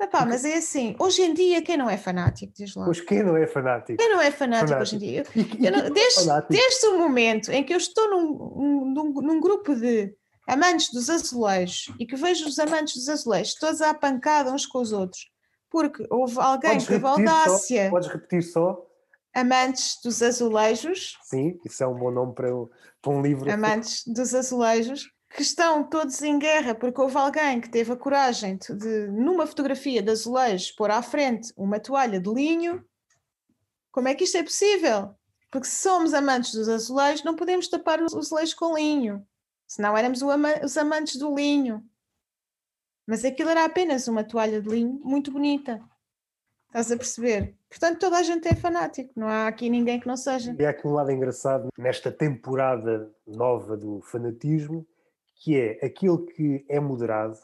Epá, mas é assim, hoje em dia quem não é fanático, diz lá. Pois quem não é fanático? Quem não é fanático, fanático. hoje em dia? Eu, eu não, desde, desde o momento em que eu estou num, num, num, grupo de amantes dos azulejos e que vejo os amantes dos azulejos todos à pancada uns com os outros, porque houve alguém podes que teve audácia. Só, podes repetir só? Amantes dos Azulejos. Sim, isso é um bom nome para, para um livro. Amantes dos Azulejos, que estão todos em guerra porque houve alguém que teve a coragem de, de numa fotografia de azulejos, pôr à frente uma toalha de linho. Como é que isto é possível? Porque se somos amantes dos azulejos, não podemos tapar os azulejos com linho. Senão éramos os amantes do linho. Mas aquilo era apenas uma toalha de linho muito bonita. Estás a perceber? Portanto, toda a gente é fanático, não há aqui ninguém que não seja. E há aqui um lado engraçado nesta temporada nova do fanatismo, que é aquele que é moderado,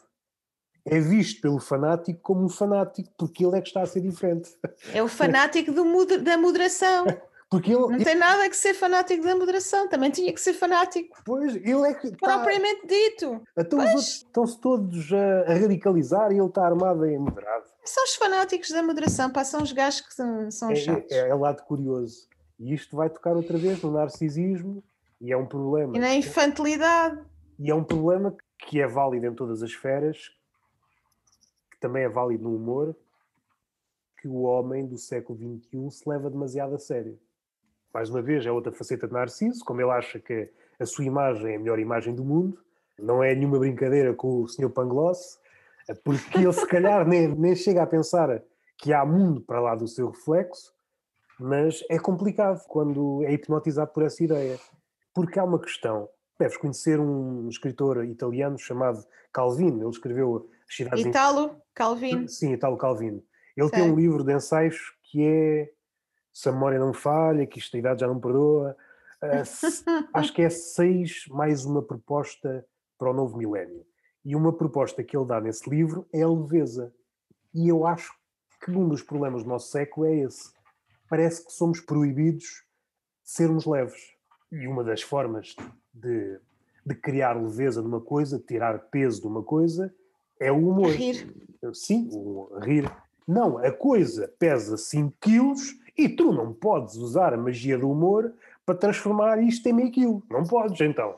é visto pelo fanático como um fanático, porque ele é que está a ser diferente. É o fanático do, da moderação. Porque ele, não tem nada que ser fanático da moderação, também tinha que ser fanático. Pois, ele é que. Propriamente dito. Então os outros estão-se todos a, a, radicalizar e ele está armado em moderado. São os fanáticos da moderação, pá, são os gajos que são, são é, chatos. É, é, é lado curioso. E isto vai tocar outra vez no narcisismo e é um problema. E na infantilidade. E é um problema que é válido em todas as esferas, que também é válido no humor, que o homem do século XXI se leva demasiado a sério mais uma vez, é outra faceta de Narciso, como ele acha que a sua imagem é a melhor imagem do mundo, não é nenhuma brincadeira com o Sr. Pangloss, porque ele se calhar nem, nem chega a pensar que há mundo para lá do seu reflexo, mas é complicado quando é hipnotizado por essa ideia. Porque há uma questão. Deves conhecer um escritor italiano chamado Calvino. Ele escreveu As Cidades Italo Calvino. Sim, Italo Calvino. Ele Sim. tem um livro de ensaios que é se a memória não falha, que isto a idade já não perdoa. Uh, acho que é seis mais uma proposta para o novo milénio. E uma proposta que ele dá nesse livro é a leveza. E eu acho que um dos problemas do nosso século é esse. Parece que somos proibidos de sermos leves. E uma das formas de, de criar leveza numa coisa, de tirar peso de uma coisa, é o humor. Rir. Sim, o rir. Não, a coisa pesa 5 quilos e tu não podes usar a magia do humor para transformar isto em meio quilo. Não podes, então.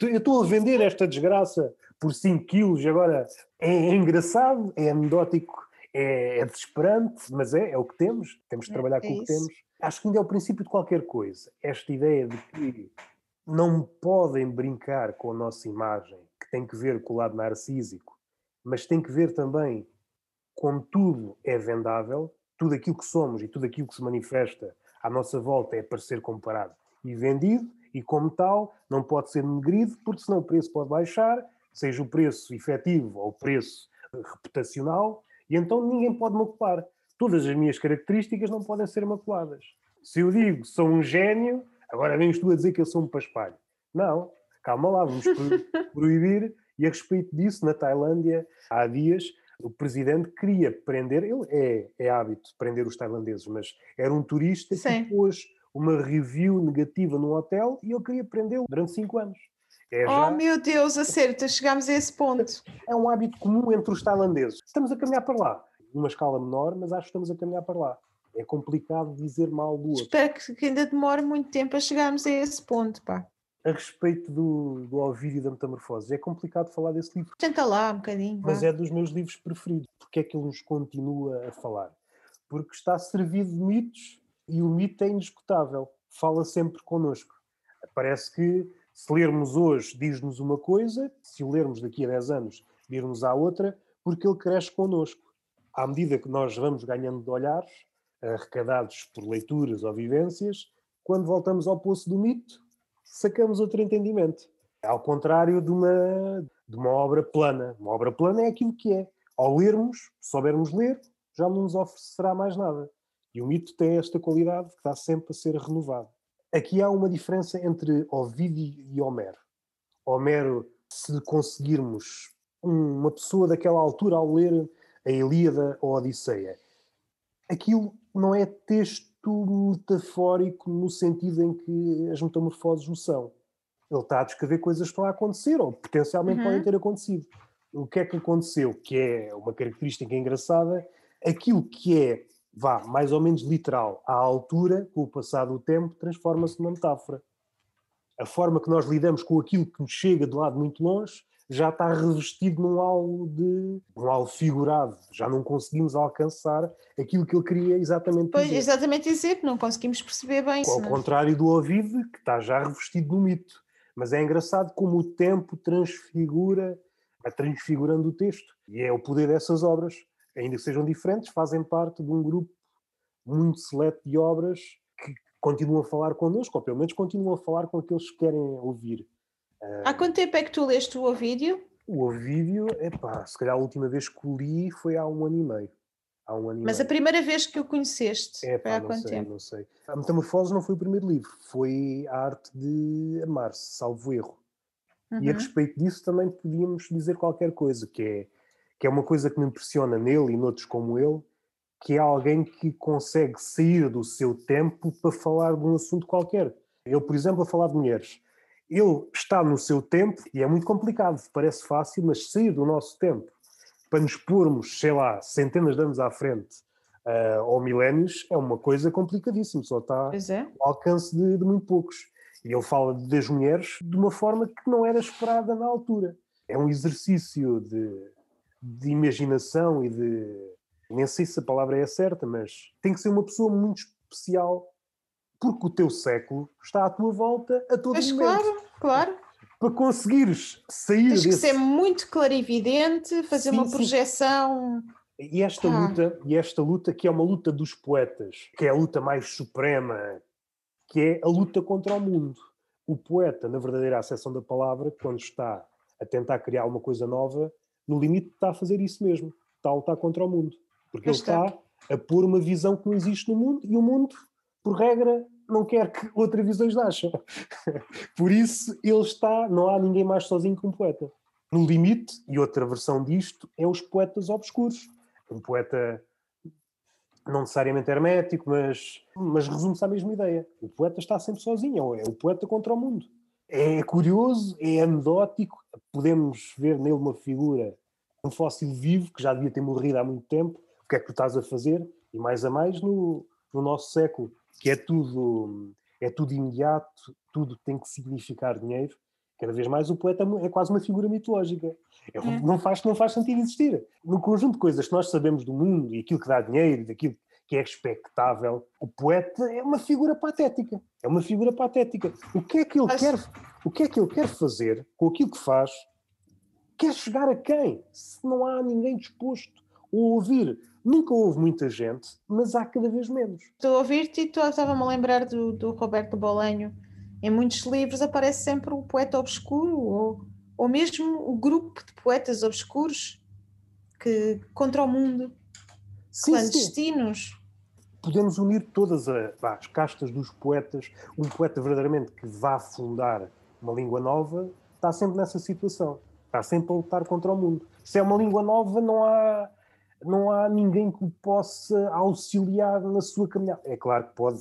Eu estou a vender esta desgraça por 5 quilos, agora é, é engraçado, é anedótico, é, é, desesperante, mas é, é o que temos, temos de é, trabalhar é, com o que temos. Acho que ainda é o princípio de qualquer coisa, esta ideia de que não podem brincar com a nossa imagem, que tem que ver com o lado narcísico, mas tem que ver também com tudo é vendável, tudo aquilo que somos e tudo aquilo que se manifesta à nossa volta é para ser comparado e vendido, e como tal não pode ser negrido, porque senão o preço pode baixar, seja o preço efetivo ou o preço reputacional, e então ninguém pode macular. Todas as minhas características não podem ser maculadas. Se eu digo sou um gênio, agora vens tu a dizer que eu sou um paspalho. Não, calma lá, vamos proibir. E a respeito disso, na Tailândia, há dias, o presidente queria prender, ele é, é hábito prender os tailandeses, mas era um turista Sim. que pôs uma review negativa num hotel e ele queria prendê-lo durante cinco anos. É oh meu Deus, acerta, chegámos a esse ponto. É um hábito comum entre os tailandeses. Estamos a caminhar para lá, numa escala menor, mas acho que estamos a caminhar para lá. É complicado dizer mal do outro. Espero que ainda demore muito tempo a chegarmos a esse ponto, pá. A respeito do, do Ovídio da Metamorfose, é complicado falar desse livro. Tenta lá um bocadinho. Mas é dos meus livros preferidos. Porque é que ele nos continua a falar? Porque está servido de mitos e o mito é indiscutível. Fala sempre connosco. Parece que se lermos hoje, diz-nos uma coisa, se o lermos daqui a 10 anos, dir-nos a outra, porque ele cresce connosco. À medida que nós vamos ganhando de olhares, arrecadados por leituras ou vivências, quando voltamos ao poço do mito, sacamos outro entendimento. Ao contrário de uma, de uma obra plana. Uma obra plana é aquilo que é. Ao lermos, soubermos ler, já não nos oferecerá mais nada. E o mito tem esta qualidade que está sempre a ser renovado. Aqui há uma diferença entre Ovídio e Homero. Homero, se conseguirmos uma pessoa daquela altura ao ler a Ilíada ou a Odisseia, aquilo não é texto metafórico no sentido em que as metamorfoses o são. Ele está a descrever coisas que estão a acontecer ou potencialmente uhum. podem ter acontecido. O que é que aconteceu? Que é uma característica engraçada, aquilo que é vá, mais ou menos literal, à altura, com o passar do tempo, transforma-se numa metáfora. A forma que nós lidamos com aquilo que nos chega de lado muito longe já está revestido num algo de um algo figurado. Já não conseguimos alcançar aquilo que ele queria exatamente pois, dizer. Exatamente dizer, não conseguimos perceber bem. Ao contrário do ouvido, que está já revestido no mito. Mas é engraçado como o tempo transfigura, vai transfigurando o texto. E é o poder dessas obras ainda que sejam diferentes, fazem parte de um grupo muito seleto de obras que continuam a falar connosco, ou pelo menos continuam a falar com aqueles que querem ouvir. Há quanto tempo é que tu leste o Ovídio? O Ovídio, epá, se calhar a última vez que o li foi há um ano e meio. Há um ano Mas meio. a primeira vez que o conheceste é, foi há quanto sei, tempo? Não sei. A Metamorfose não foi o primeiro livro, foi a arte de amar-se, salvo erro. Uhum. E a uhum. respeito disso também podíamos dizer qualquer coisa, que é que é uma coisa que me impressiona nele e noutros como ele, que é alguém que consegue sair do seu tempo para falar de um assunto qualquer. Ele, por exemplo, a falar de mulheres. Ele está no seu tempo e é muito complicado, parece fácil, mas sair do nosso tempo para nos pormos, sei lá, centenas de anos à frente uh, ou milénios é uma coisa complicadíssima, só está é. ao alcance de, de muito poucos. E ele fala das mulheres de uma forma que não era esperada na altura. É um exercício de de imaginação e de. Nem sei se a palavra é certa, mas tem que ser uma pessoa muito especial, porque o teu século está à tua volta a todo mas momento. Claro, claro. Para conseguires sair Tens desse... que ser muito clarividente, fazer sim, uma projeção. Sim. E esta ah. luta, e esta luta que é uma luta dos poetas, que é a luta mais suprema, que é a luta contra o mundo. O poeta, na verdadeira acessão da palavra, quando está a tentar criar uma coisa nova, no limite está a fazer isso mesmo, está a lutar contra o mundo, porque ele está a pôr uma visão que não existe no mundo e o mundo, por regra, não quer que outra visão nasça. por isso ele está, não há ninguém mais sozinho que um poeta. No limite, e outra versão disto, é os poetas obscuros. Um poeta não necessariamente hermético, mas, mas resume-se à mesma ideia. O poeta está sempre sozinho, é o poeta contra o mundo é curioso, é anedótico, podemos ver nele uma figura, um fóssil vivo, que já devia ter morrido há muito tempo, o que é que tu estás a fazer? E mais a mais no, no nosso século, que é tudo, é tudo imediato, tudo tem que significar dinheiro. Cada vez mais o poeta é quase uma figura mitológica. É, é. Não, faz, não faz sentido existir. No conjunto de coisas que nós sabemos do mundo e aquilo que dá dinheiro, daquilo que é expectável, o poeta é uma figura patética. É uma figura patética. O que é que ele, quer, o que é que ele quer fazer com aquilo que faz? Quer chegar a quem? Se não há ninguém disposto a ouvir. Nunca houve muita gente, mas há cada vez menos. Estou a ouvir-te e estava-me a lembrar do, do Roberto Bolenho. Em muitos livros aparece sempre o poeta obscuro ou ou mesmo o grupo de poetas obscuros que contra o mundo, sim, clandestinos. Sim. Podemos unir todas as castas dos poetas. Um poeta verdadeiramente que vá fundar uma língua nova está sempre nessa situação. Está sempre a lutar contra o mundo. Se é uma língua nova, não há, não há ninguém que o possa auxiliar na sua caminhada. É claro que pode.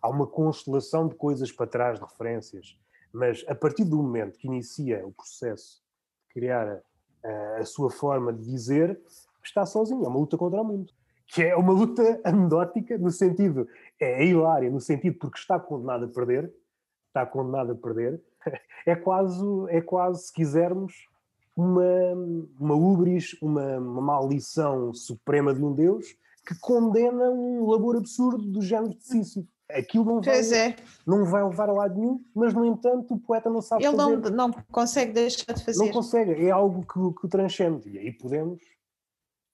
Há uma constelação de coisas para trás, de referências mas a partir do momento que inicia o processo de criar a, a sua forma de dizer, está sozinho. É uma luta contra o mundo. Que é uma luta anedótica, no sentido, é hilária, no sentido porque está condenado a perder, está condenado a perder. É quase, é quase se quisermos, uma, uma ubris, uma, uma maldição suprema de um Deus que condena um labor absurdo do género de Sísifo. Aquilo não vai, é. não vai levar a lado nenhum, mas no entanto o poeta não sabe Ele fazer. Ele não, não consegue deixar de fazer. Não consegue, é algo que, que transcende. E aí podemos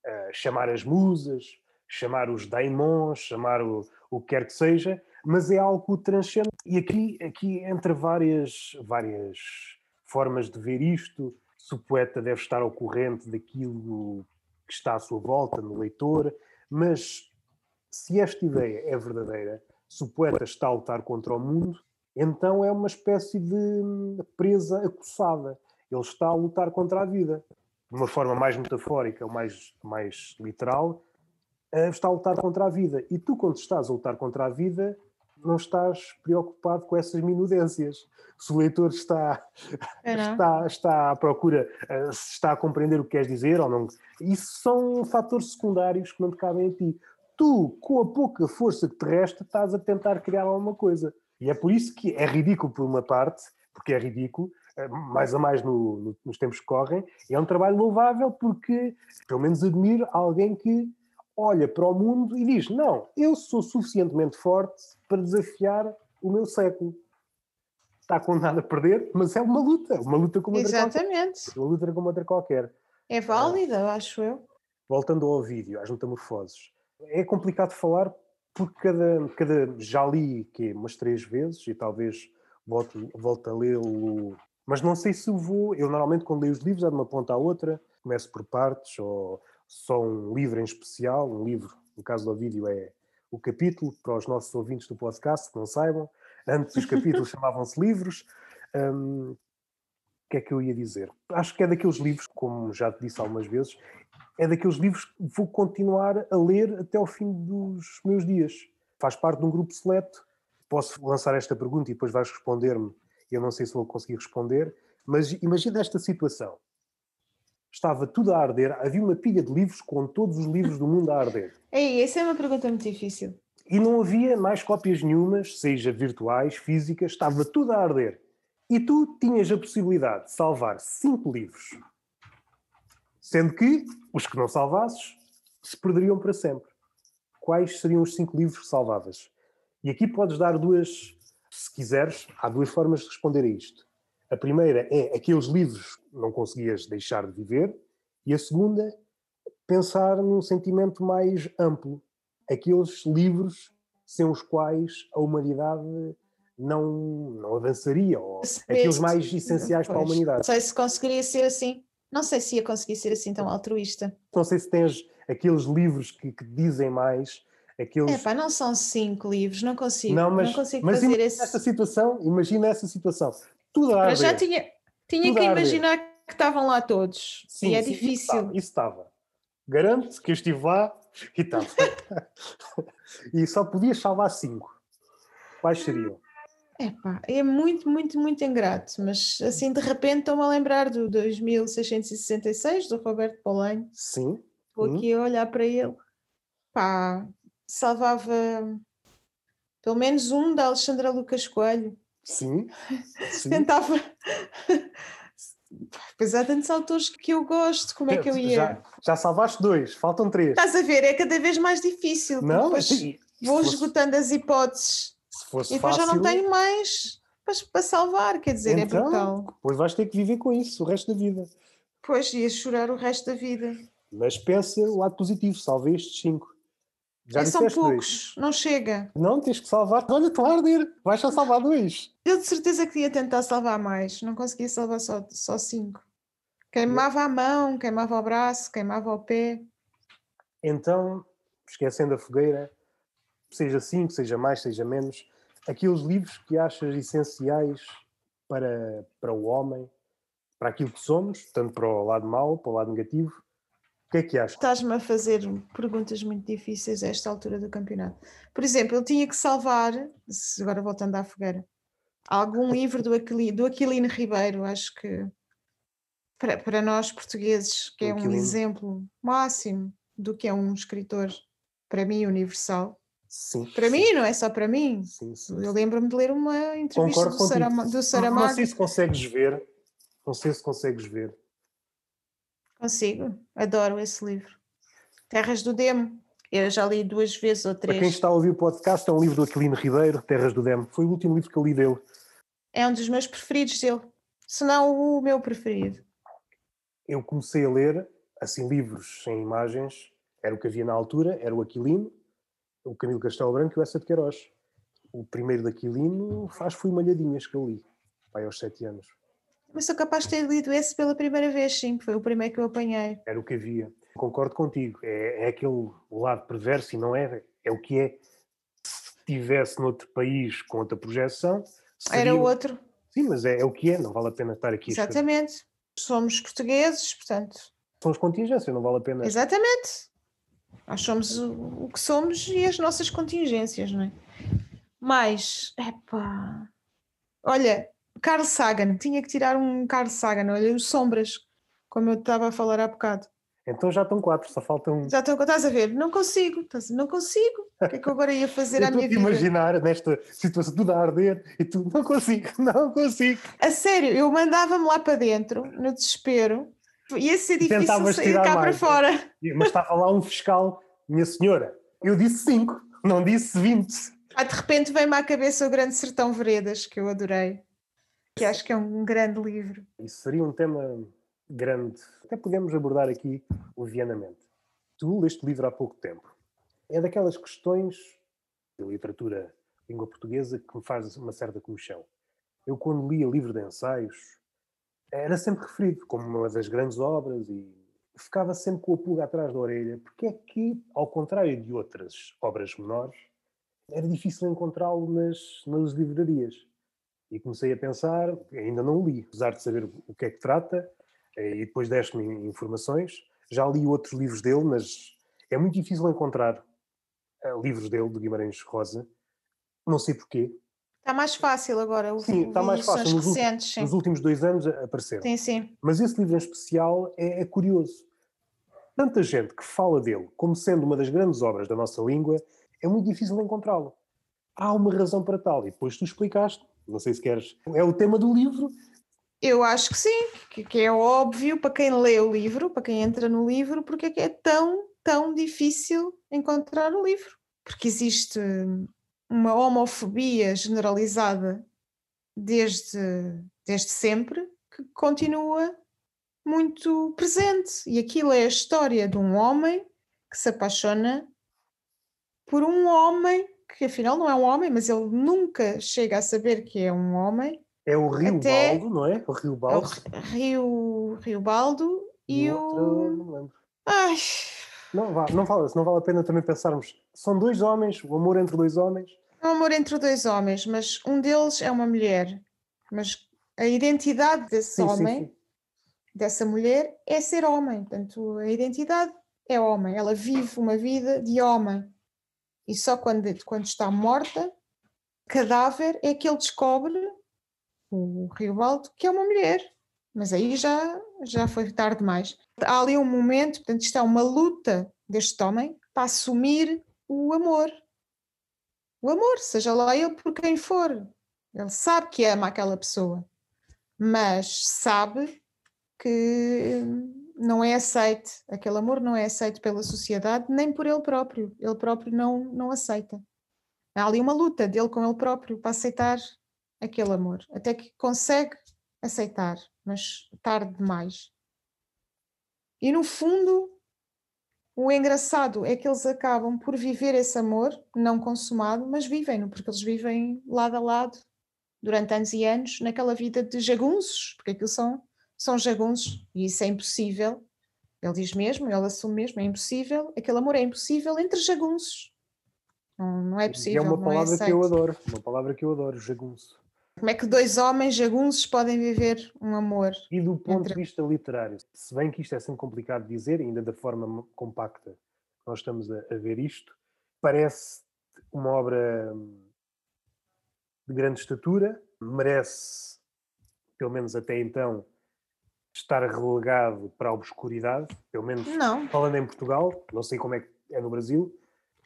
uh, chamar as musas, chamar os daimons, chamar o, o que quer que seja, mas é algo que transcende. E aqui, aqui entre várias, várias formas de ver isto, se o poeta deve estar ao corrente daquilo que está à sua volta, no leitor, mas se esta ideia é verdadeira, se o poeta está a lutar contra o mundo, então é uma espécie de presa acossada. Ele está a lutar contra a vida. De uma forma mais metafórica ou mais, mais literal, está a lutar contra a vida. E tu, quando estás a lutar contra a vida, não estás preocupado com essas minudências. Se o leitor está, é está, está à procura, eh, se está a compreender o que queres dizer ou não. Isso são fatores secundários que não te cabem a ti tu, com a pouca força que te resta, estás a tentar criar alguma coisa. E é por isso que é ridículo por uma parte, porque é ridículo, eh, mais a mais no, no, nos tempos que correm, é um trabalho louvável porque, pelo menos, admiro alguém que olha para o mundo e diz: Não, eu sou suficientemente forte para desafiar o meu século. Está condenado a perder, mas é uma luta, uma luta como outra Exatamente. qualquer. Uma luta como outra qualquer. É válida, é. acho eu. Voltando ao vídeo, às metamorfoses é complicado falar porque cada, cada já li que umas três vezes e talvez volte, volte a lê-lo, mas não sei se vou. Eu normalmente quando leio os livros é de uma ponta à outra, começo por partes ou só um livro em especial, um livro, no caso do vídeo é o capítulo, para os nossos ouvintes do podcast que não saibam, antes os capítulos chamavam-se livros. Um, o que é que eu ia dizer? Acho que é daqueles livros, como já te disse algumas vezes, é daqueles livros que vou continuar a ler até ao fim dos meus dias. Faz parte de um grupo seleto. Posso lançar esta pergunta e depois vais responder-me. Eu não sei se vou conseguir responder, mas imagina esta situação. Estava tudo a arder, havia uma pilha de livros com todos os livros do mundo a arder. Ei, essa é uma pergunta muito difícil. E não havia mais cópias nenhumas, seja virtuais, físicas, estava tudo a arder. E tu tinhas a possibilidade de salvar cinco livros Sendo que os que não salvasses se perderiam para sempre. Quais seriam os cinco livros que salvavas? E aqui podes dar duas, se quiseres, há duas formas de responder a isto. A primeira é aqueles livros que não conseguias deixar de viver, e a segunda, pensar num sentimento mais amplo. Aqueles livros sem os quais a humanidade não, não avançaria, ou aqueles mais essenciais pois, para a humanidade. Não sei se conseguiria ser assim. Não sei se ia conseguir ser assim tão altruísta. Não sei se tens aqueles livros que, que dizem mais. Aqueles... É pá, não são cinco livros, não consigo. Não, mas, não consigo mas fazer esse... essa situação, imagina essa situação. Tudo a arder. já tinha, tinha que imaginar que estavam lá todos. Sim, e é sim, difícil. Isso estava. Garanto que eu estive lá e estava. e só podias salvar cinco. Quais seriam? Epá, é muito, muito, muito ingrato, mas assim de repente estou-me a lembrar do 2666 do Roberto Polanho. Sim. Estou aqui a olhar para ele. Pá, salvava pelo menos um da Alexandra Lucas Coelho. Sim. sim. Tentava. Pois há tantos autores que eu gosto, como é que eu ia? Já, já salvaste dois, faltam três. Estás a ver, é cada vez mais difícil. Não, depois se vou fosse- esgotando as hipóteses Se fosse e depois fácil, já não tenho mais para, para salvar, quer dizer, é então, brutal. depois vais ter que viver com isso o resto da vida. Pois ia chorar o resto da vida. Mas pensa o lado positivo, salvei estes cinco. Já É, são poucos, não chega. Não, tens que salvar. Olha, estou a arder. Vais só salvar dois. Eu de certeza que ia tentar salvar mais, não conseguia salvar só, só cinco. Queimava a mão, queimava o braço, queimava o pé. Então, esquecendo a fogueira, seja cinco, seja mais, seja menos, aqueles livros que achas essenciais para, para o homem, para aquilo que somos, tanto para o lado mau, para o lado negativo, que é que achas? Estás-me a fazer perguntas muito difíceis a esta altura do campeonato. Por exemplo, eu tinha que salvar, agora voltando à fogueira, algum livro do, Aquili, do Aquilino Ribeiro, acho que para, para nós portugueses, que é um Aquilino. exemplo máximo do que é um escritor, para mim, universal. Sim. Para sim, mim, não é só para mim. Sim. Eu lembro-me de ler uma entrevista Concordo do. Sarama, do Não Saramago. sei se consegues ver. Não sei se consegues ver. Consigo, adoro esse livro. Terras do Demo. Eu já li duas vezes ou Para quem três. está a ouvir o podcast, é um livro do Aquilino Ribeiro, Terras do Demo. Foi o último livro que eu li dele. É um dos meus preferidos dele. Se não o meu preferido. eu comecei a ler assim livros sem imagens, era o que havia na altura, era o Aquilino, o Camilo Castelo Branco e o Essa de Queiroz. O primeiro de Aquilino faz foi Malhadinhas que eu li, pai aos sete anos. Mas sou capaz de ter lido esse pela primeira vez, sim, foi o primeiro que eu apanhei. Era o que havia. Concordo contigo, é, é aquele lado perverso e não é, é o que é. Se estivesse noutro país com outra projeção, Era seria- o outro, Sim, mas é, é o que é, não vale a pena estar aqui. exatamente. Somos portugueses, portanto, São as contingências, não vale a pena. exatamente. Nós somos o, o que somos e as nossas contingências, não é? Mas, epá, olha, Carl Sagan, tinha que tirar um Carl Sagan, olha, os Sombras, como eu estava a falar há bocado. Então já estão quatro, só faltam. Já estão, estás a ver? Não consigo, estás- não consigo. O que é que eu agora ia fazer à minha vida? imaginar nesta situação tudo a arder e tu não consigo, não consigo. A sério, eu mandava-me lá para dentro, no desespero, ia ser difícil Tentavas sair cá para mais, não fora. Mas estava lá um fiscal, minha senhora. Eu disse cinco, não disse vinte. Ah, de repente veio-me à cabeça o Grande Sertão Veredas, que eu adorei, que acho que é um grande livro. Isso seria um tema grande. Até podemos abordar aqui levianamente. Tu leste o livro há pouco tempo. É daquelas questões da literatura língua portuguesa que me faz uma certa comichão. Eu, quando lia livro de ensaios, era sempre referido como uma das grandes obras e ficava sempre com a pulga atrás da orelha, porque é que, ao contrário de outras obras menores, era difícil encontrá-lo nas, nas livrarias. E comecei a pensar, ainda não li, apesar de saber o que é que trata, eh, e depois deste-me informações. Já li outros livros dele, mas é muito difícil encontrar eh, livros dele, de Guimarães Rosa. Não sei porquê. Está mais fácil agora, Sim, está mais fácil. Nos, últimos- recentes, sim. nos últimos dois anos a- apareceram. Sim, sim. Mas esse livro em especial é, é curioso. Tanta gente que fala dele como sendo uma das grandes obras da nossa língua, é muito difícil encontrá-lo. Há uma razão para tal, e depois tu explicaste. Não sei se queres. É o tema do livro. Eu acho que sim, que, que é óbvio para quem lê o livro, para quem entra no livro, porque é que é tão, tão difícil encontrar o livro. Porque existe uma homofobia generalizada desde, desde sempre que continua muito presente. E aquilo é a história de um homem que se apaixona por um homem que afinal não é um homem, mas ele nunca chega a saber que é um homem. É o Rio Até- Baldo, não é? O Rio É o Baldo. Rio, Rio Baldo e outro, o. não me lembro. Ai, Não, vá, não, vale, não vale a pena também pensarmos. São dois homens, o amor entre dois homens. é um amor entre dois homens, mas um deles é uma mulher. Mas a identidade desse Sim, sim, homem, sim. dessa mulher, é ser homem. Portanto, a identidade é homem. Ela vive uma vida de homem. E só quando, quando está morta, cadáver, é que ele descobre, o Riobaldo, que é uma mulher. Mas aí já, já foi tarde demais. Há ali um momento, portanto, isto é uma luta deste homem para assumir o amor. O amor, seja lá ele por quem for. Ele sabe que ama aquela pessoa, mas sabe que não é aceite, aquele amor não é aceito pela sociedade nem por ele próprio. Ele próprio não, não aceita. Há ali uma luta dele com ele próprio para aceitar aquele amor, até que consegue aceitar, mas tarde demais. E no fundo, o engraçado é que eles acabam por viver esse amor não consumado, mas vivem-no, porque eles vivem lado a lado durante anos e anos naquela vida de jagunços, porque aquilo são, são jagunços e isso é impossível. Ele diz mesmo, ele assume mesmo, é impossível, aquele amor é impossível entre jagunços. Não, não é possível. E é uma é palavra é que eu adoro, uma palavra que eu adoro, jagunço. Como é que dois homens jagunços podem viver um amor? E do ponto entre... de vista literário, se bem que isto é sempre complicado de dizer, ainda da forma compacta que nós estamos a, a ver isto, parece uma obra de grande estatura, merece, pelo menos até então, estar relegado para a obscuridade, pelo menos não. falando em Portugal, não sei como é que é no Brasil,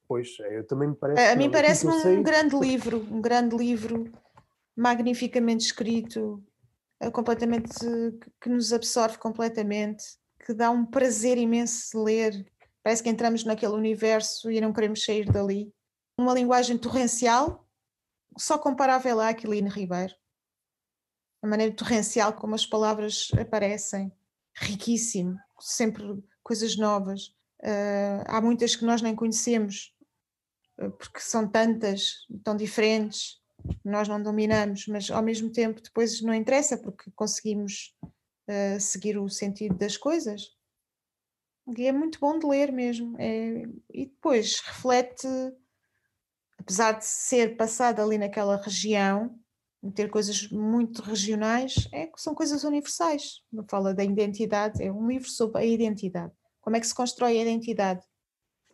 pois eu também me parece. A, a mim parece-me um sei... grande livro, um grande livro magnificamente escrito, eh, completamente que nos absorve completamente, que dá um prazer imenso de ler. Parece que entramos naquele universo e não queremos sair dali. Uma linguagem torrencial, só comparável à Aquilino Ribeiro. A maneira torrencial como as palavras aparecem, riquíssimo, sempre coisas novas. Uh, há muitas que nós nem conhecemos, uh, porque são tantas, tão diferentes nós não dominamos, mas ao mesmo tempo depois não interessa porque conseguimos uh, seguir o sentido das coisas. E é muito bom de ler mesmo. É, e depois reflete, apesar de ser passado ali naquela região, ter coisas muito regionais, é, são coisas universais. Não fala da identidade, é um livro sobre a identidade. Como é que se constrói a identidade?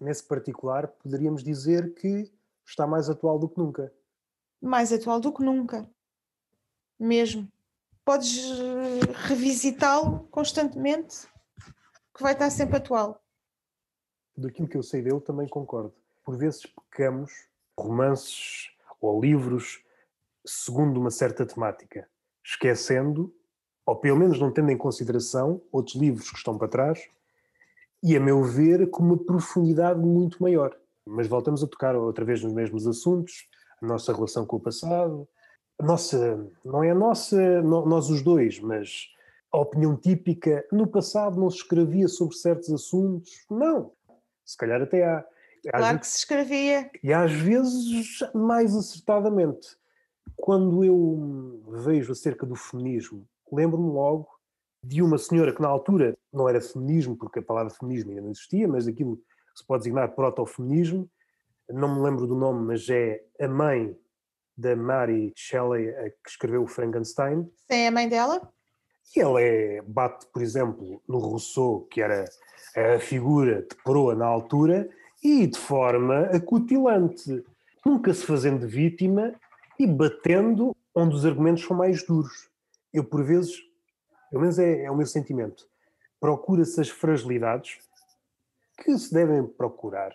Nesse particular, poderíamos dizer que está mais atual do que nunca mais atual do que nunca. Mesmo. Podes eh, revisitá-lo constantemente, que vai estar sempre atual. Daquilo que eu sei dele, também concordo. Por vezes pecamos romances ou livros segundo uma certa temática, esquecendo, ou pelo menos não tendo em consideração, outros livros que estão para trás, e a meu ver, com uma profundidade muito maior. Mas voltamos a tocar outra vez nos mesmos assuntos, a nossa relação com o passado, a nossa, não é a nossa, nós os dois, mas a opinião típica, no passado não se escrevia sobre certos assuntos, não, se calhar até há. Claro que se escrevia. E às vezes mais acertadamente. Quando eu vejo acerca do feminismo, lembro-me logo de uma senhora que na altura não era feminismo, porque a palavra feminismo ainda não existia, mas aquilo que se pode designar proto-feminismo, não me lembro do nome, mas é a mãe da Mary Shelley que escreveu o Frankenstein. Sim, é a mãe dela? E ela é, bate, por exemplo, no Rousseau, que era a figura de proa na altura, e de forma acutilante, nunca se fazendo vítima e batendo onde os argumentos são mais duros. Eu, por vezes, pelo menos é, é o meu sentimento, procura-se as fragilidades que se devem procurar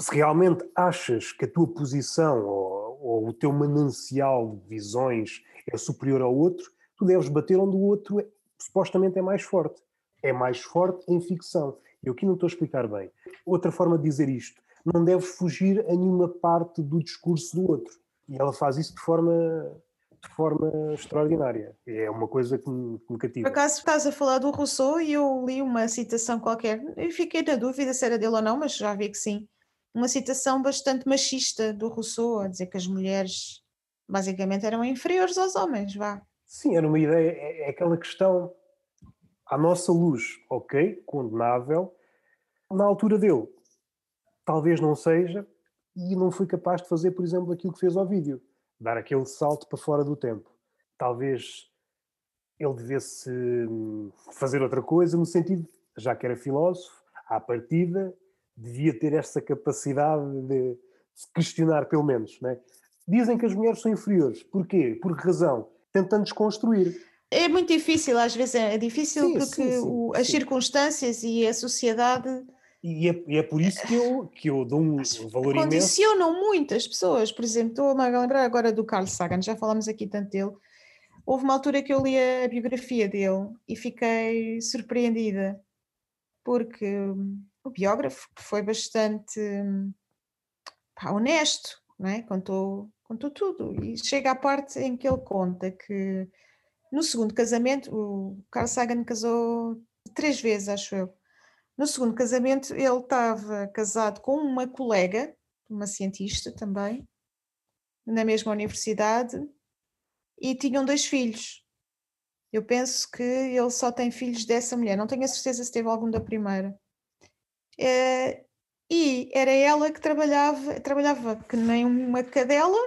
se realmente achas que a tua posição ou, ou, o teu manancial de visões é superior ao outro, tu deves bater onde o outro é, supostamente é mais forte. É mais forte em ficção. Eu aqui não estou a explicar bem. Outra forma de dizer isto, não deves fugir a nenhuma parte do discurso do outro. E ela faz isso de forma de forma extraordinária. É uma coisa que me, que me cativa. Por acaso estás a falar do Rousseau e eu li uma citação qualquer, e fiquei na dúvida se era dele ou não, mas já vi que sim, uma citação bastante machista do Rousseau, a dizer que as mulheres basicamente eram inferiores aos homens, vá. Sim, era uma ideia, é, é aquela questão à nossa luz, ok, condenável, na altura dele, talvez não seja, e não fui capaz de fazer, por exemplo, aquilo que fez ao vídeo, dar aquele salto para fora do tempo. Talvez ele devesse hum, fazer outra coisa, no sentido, já que era filósofo, à partida, devia ter esta capacidade de se questionar, pelo menos. Né? Dizem que as mulheres são inferiores. Porquê? Por que razão? Tentando desconstruir. É muito difícil, às vezes é difícil sim, porque sim, sim, o, as circunstâncias e a sociedade E é, e é, por isso que eu, que eu dou um valor Condicionam imenso. Condicionam muitas pessoas. Por exemplo, estou-me a lembrar agora do Carl Sagan, já falámos aqui tanto dele. Houve uma altura que eu li a biografia dele e fiquei surpreendida, porque o biógrafo foi bastante pá, honesto, não é? contou, contou tudo. E chega à parte em que ele conta que no segundo casamento, o Carl Sagan casou três vezes, acho eu. No segundo casamento, ele estava casado com uma colega, uma cientista também, na mesma universidade, e tinham dois filhos. Eu penso que ele só tem filhos dessa mulher, não tenho a certeza se teve algum da primeira. É, e era ela que trabalhava, trabalhava que nem uma cadela,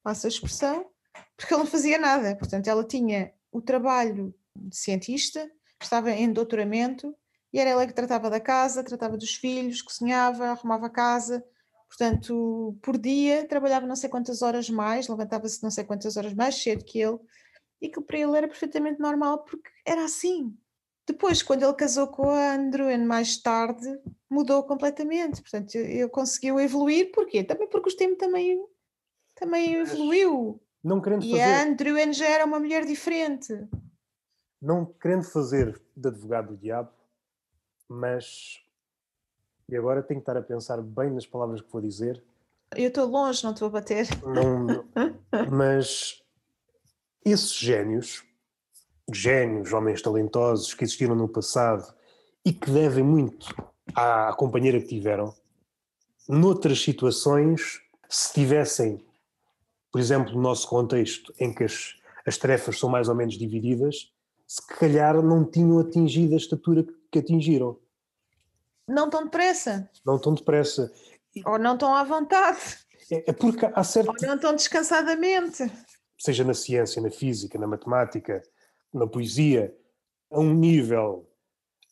passa a expressão, porque ela não fazia nada. Portanto, ela tinha o trabalho de cientista, estava em doutoramento e era ela que tratava da casa, tratava dos filhos, cozinhava, arrumava a casa. Portanto, por dia trabalhava não sei quantas horas mais, levantava-se não sei quantas horas mais cedo que ele, e que para ele era perfeitamente normal porque era assim. Depois, quando ele casou com a Andrewen mais tarde, mudou completamente. Portanto, ele conseguiu evoluir, porquê? Também porque o tempo também, também evoluiu. Não querendo e fazer... a Andrewen já era uma mulher diferente. Não querendo fazer de advogado do diabo, mas. E agora tenho que estar a pensar bem nas palavras que vou dizer. Eu estou longe, não estou a bater. Não, mas esses génios, génios, homens talentosos que existiram no passado e que devem muito à companheira que tiveram, noutras situações, se tivessem por exemplo, no nosso contexto, em que as, as tarefas são mais ou menos divididas, se calhar não tinham atingido a estatura que atingiram. Não tão depressa. Não tão depressa. Ou não tão à vontade. É, é porque há certo. Ou não tão descansadamente. Seja na ciência, na física, na matemática, na poesia, a um nível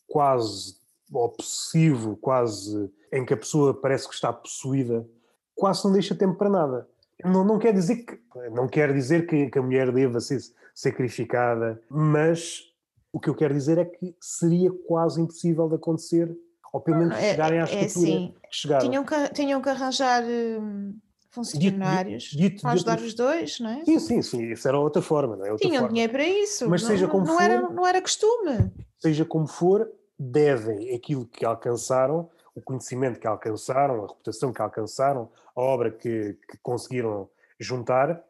quase obsessivo, quase em que a pessoa parece que está possuída, quase não deixa tempo para nada. Não, não quer dizer que não quer dizer que, que a mulher deva ser sacrificada, mas o que eu quero dizer é que seria quase impossível de acontecer, ou pelo menos é, chegarem à é estatura é, que chegaram. Tinham que, tinham que arranjar hum, funcionários dito, dito, para ajudar dito, os dois, não é? Sim, sim, sim, isso era outra forma, não é? Outra tinham forma. dinheiro para isso, mas não, seja como não, for, era, não era costume. Seja como for, devem aquilo que alcançaram o conhecimento que alcançaram, a reputação que alcançaram, a obra que, que conseguiram juntar,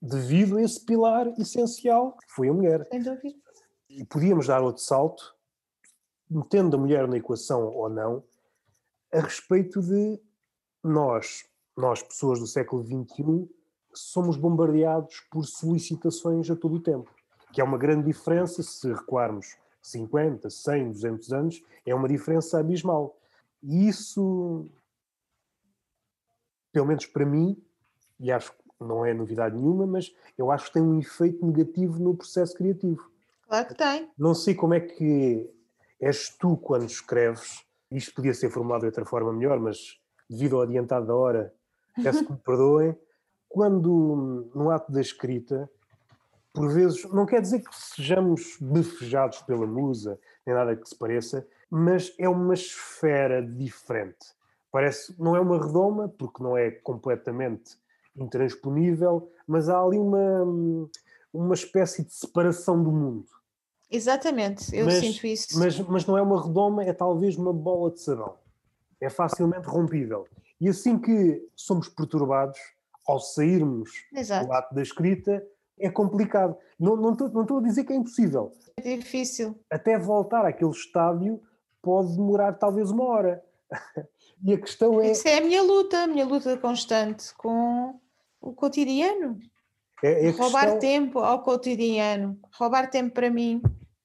devido a esse pilar essencial que foi a mulher. Sem dúvida. E podíamos dar outro salto, metendo a mulher na equação ou não, a respeito de nós, nós pessoas do século XXI, somos bombardeados por solicitações a todo o tempo, que é uma grande diferença se recuarmos 50, 100, 200 anos, é uma diferença abismal. E isso, pelo menos para mim, e acho que não é novidade nenhuma, mas eu acho que tem um efeito negativo no processo criativo. Claro que tem. Não sei como é que és tu quando escreves, isto podia ser formulado de outra forma melhor, mas devido ao adiantado da hora, peço que me perdoem. Quando, no ato da escrita, por vezes, não quer dizer que sejamos befejados pela musa, nem nada que se pareça, mas é uma esfera diferente. Parece, não é uma redoma, porque não é completamente intransponível, mas há ali uma, uma espécie de separação do mundo. Exatamente, eu mas, sinto isso. Mas, mas não é uma redoma, é talvez uma bola de sabão. É facilmente rompível. E assim que somos perturbados, ao sairmos Exato. do ato da escrita, é complicado. Não, não, estou, não estou a dizer que é impossível. É difícil. Até voltar àquele estádio pode demorar talvez uma hora. e a questão é. Isso é a minha luta, a minha luta constante com o cotidiano. É, é roubar questão... tempo ao cotidiano, roubar tempo para mim.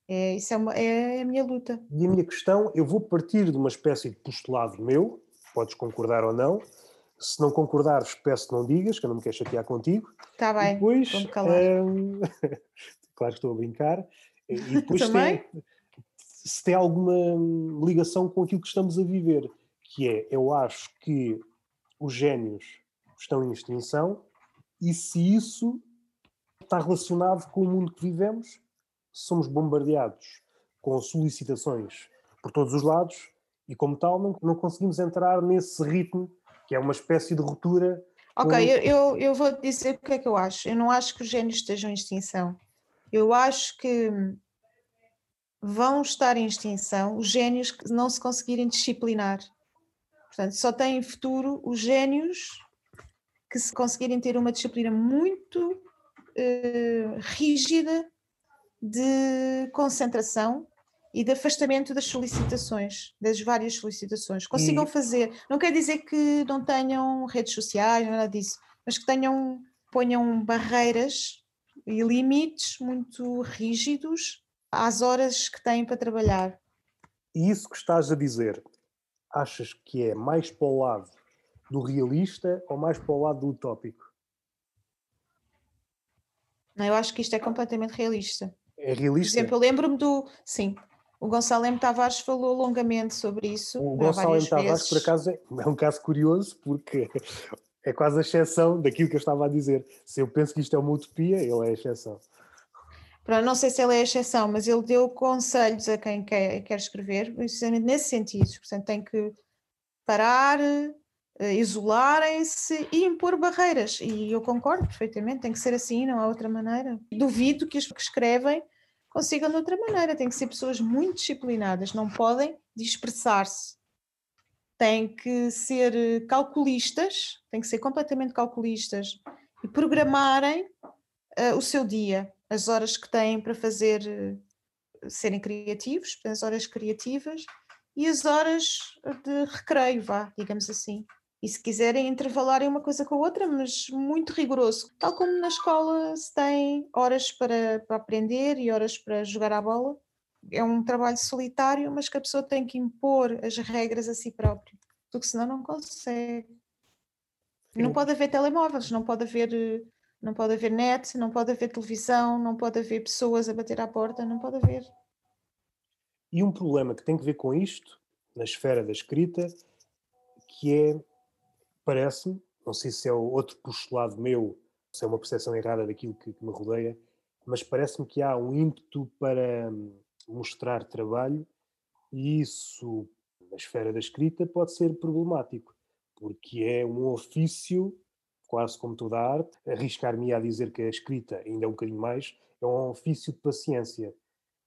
É, isso é, uma, é a minha luta. E a minha questão, eu vou partir de uma espécie de postulado meu, podes concordar ou não. Se não concordares, peço que não digas, que eu não me quero chatear contigo. Está bem, depois, vou-me calar. Hum, claro que estou a brincar. E depois Também? tem, se tem alguma ligação com aquilo que estamos a viver, que é, eu acho que os génios estão em extinção e se isso está relacionado com o mundo que vivemos, somos bombardeados com solicitações por todos os lados E como tal, não, não conseguimos entrar nesse ritmo, que é uma espécie de ruptura. Ok, com... eu, eu, eu vou dizer o que é que eu acho. Eu não acho que os génios estejam em extinção. Eu acho que vão estar em extinção os génios que não se conseguirem disciplinar. Portanto, só têm futuro os génios que se conseguirem ter uma disciplina muito uh, rígida de concentração e de afastamento das solicitações, das várias solicitações. Consigam e... fazer, não quer dizer que não tenham redes sociais, nada disso, mas que tenham, ponham barreiras e limites muito rígidos às horas que têm para trabalhar. E isso que estás a dizer, achas que é mais para o lado do realista ou mais para o lado do utópico? Não, eu acho que isto é completamente realista. É realista? Por exemplo, eu lembro-me do. Sim, o Gonçalo M. Tavares falou longamente sobre isso. O Gonçalo M. Tavares, por acaso, é, é um caso curioso, porque é quase a exceção daquilo que eu estava a dizer. Se eu penso que isto é uma utopia, ele é a exceção. Pronto, não sei se ele é a exceção, mas ele deu conselhos a quem quer, quer escrever, precisamente nesse sentido. Portanto, tem que parar, isolarem-se e impor barreiras. E eu concordo perfeitamente, tem que ser assim, não há outra maneira. Duvido que os que escrevem consigam de outra maneira, tem que ser pessoas muito disciplinadas, não podem dispersar-se. Têm que ser eh, calculistas, têm que ser completamente calculistas e programarem uh, o seu dia as horas que têm para fazer, eh, serem criativos, as horas criativas e as horas de recreio, vá, digamos assim. E se quiserem intervalarem uma coisa com a outra, mas muito rigoroso. Tal como na escola se tem horas para, para aprender e horas para jogar à bola. É um trabalho solitário, mas que a pessoa tem que impor as regras a si próprio, porque senão não consegue. Não pode haver telemóveis, não pode haver não pode haver net, não pode haver televisão, não pode haver pessoas a bater à porta, não pode haver. E um problema que tem que ver com isto, na esfera da escrita, que é, parece-me, não sei se é outro postulado meu, se é uma percepção errada daquilo que, que me rodeia, mas parece-me que há um ímpeto para hum, mostrar trabalho e isso, na esfera da escrita, pode ser problemático, porque é um ofício quase como toda a arte, arriscar-me a dizer que a escrita ainda é um bocadinho mais, é um ofício de paciência.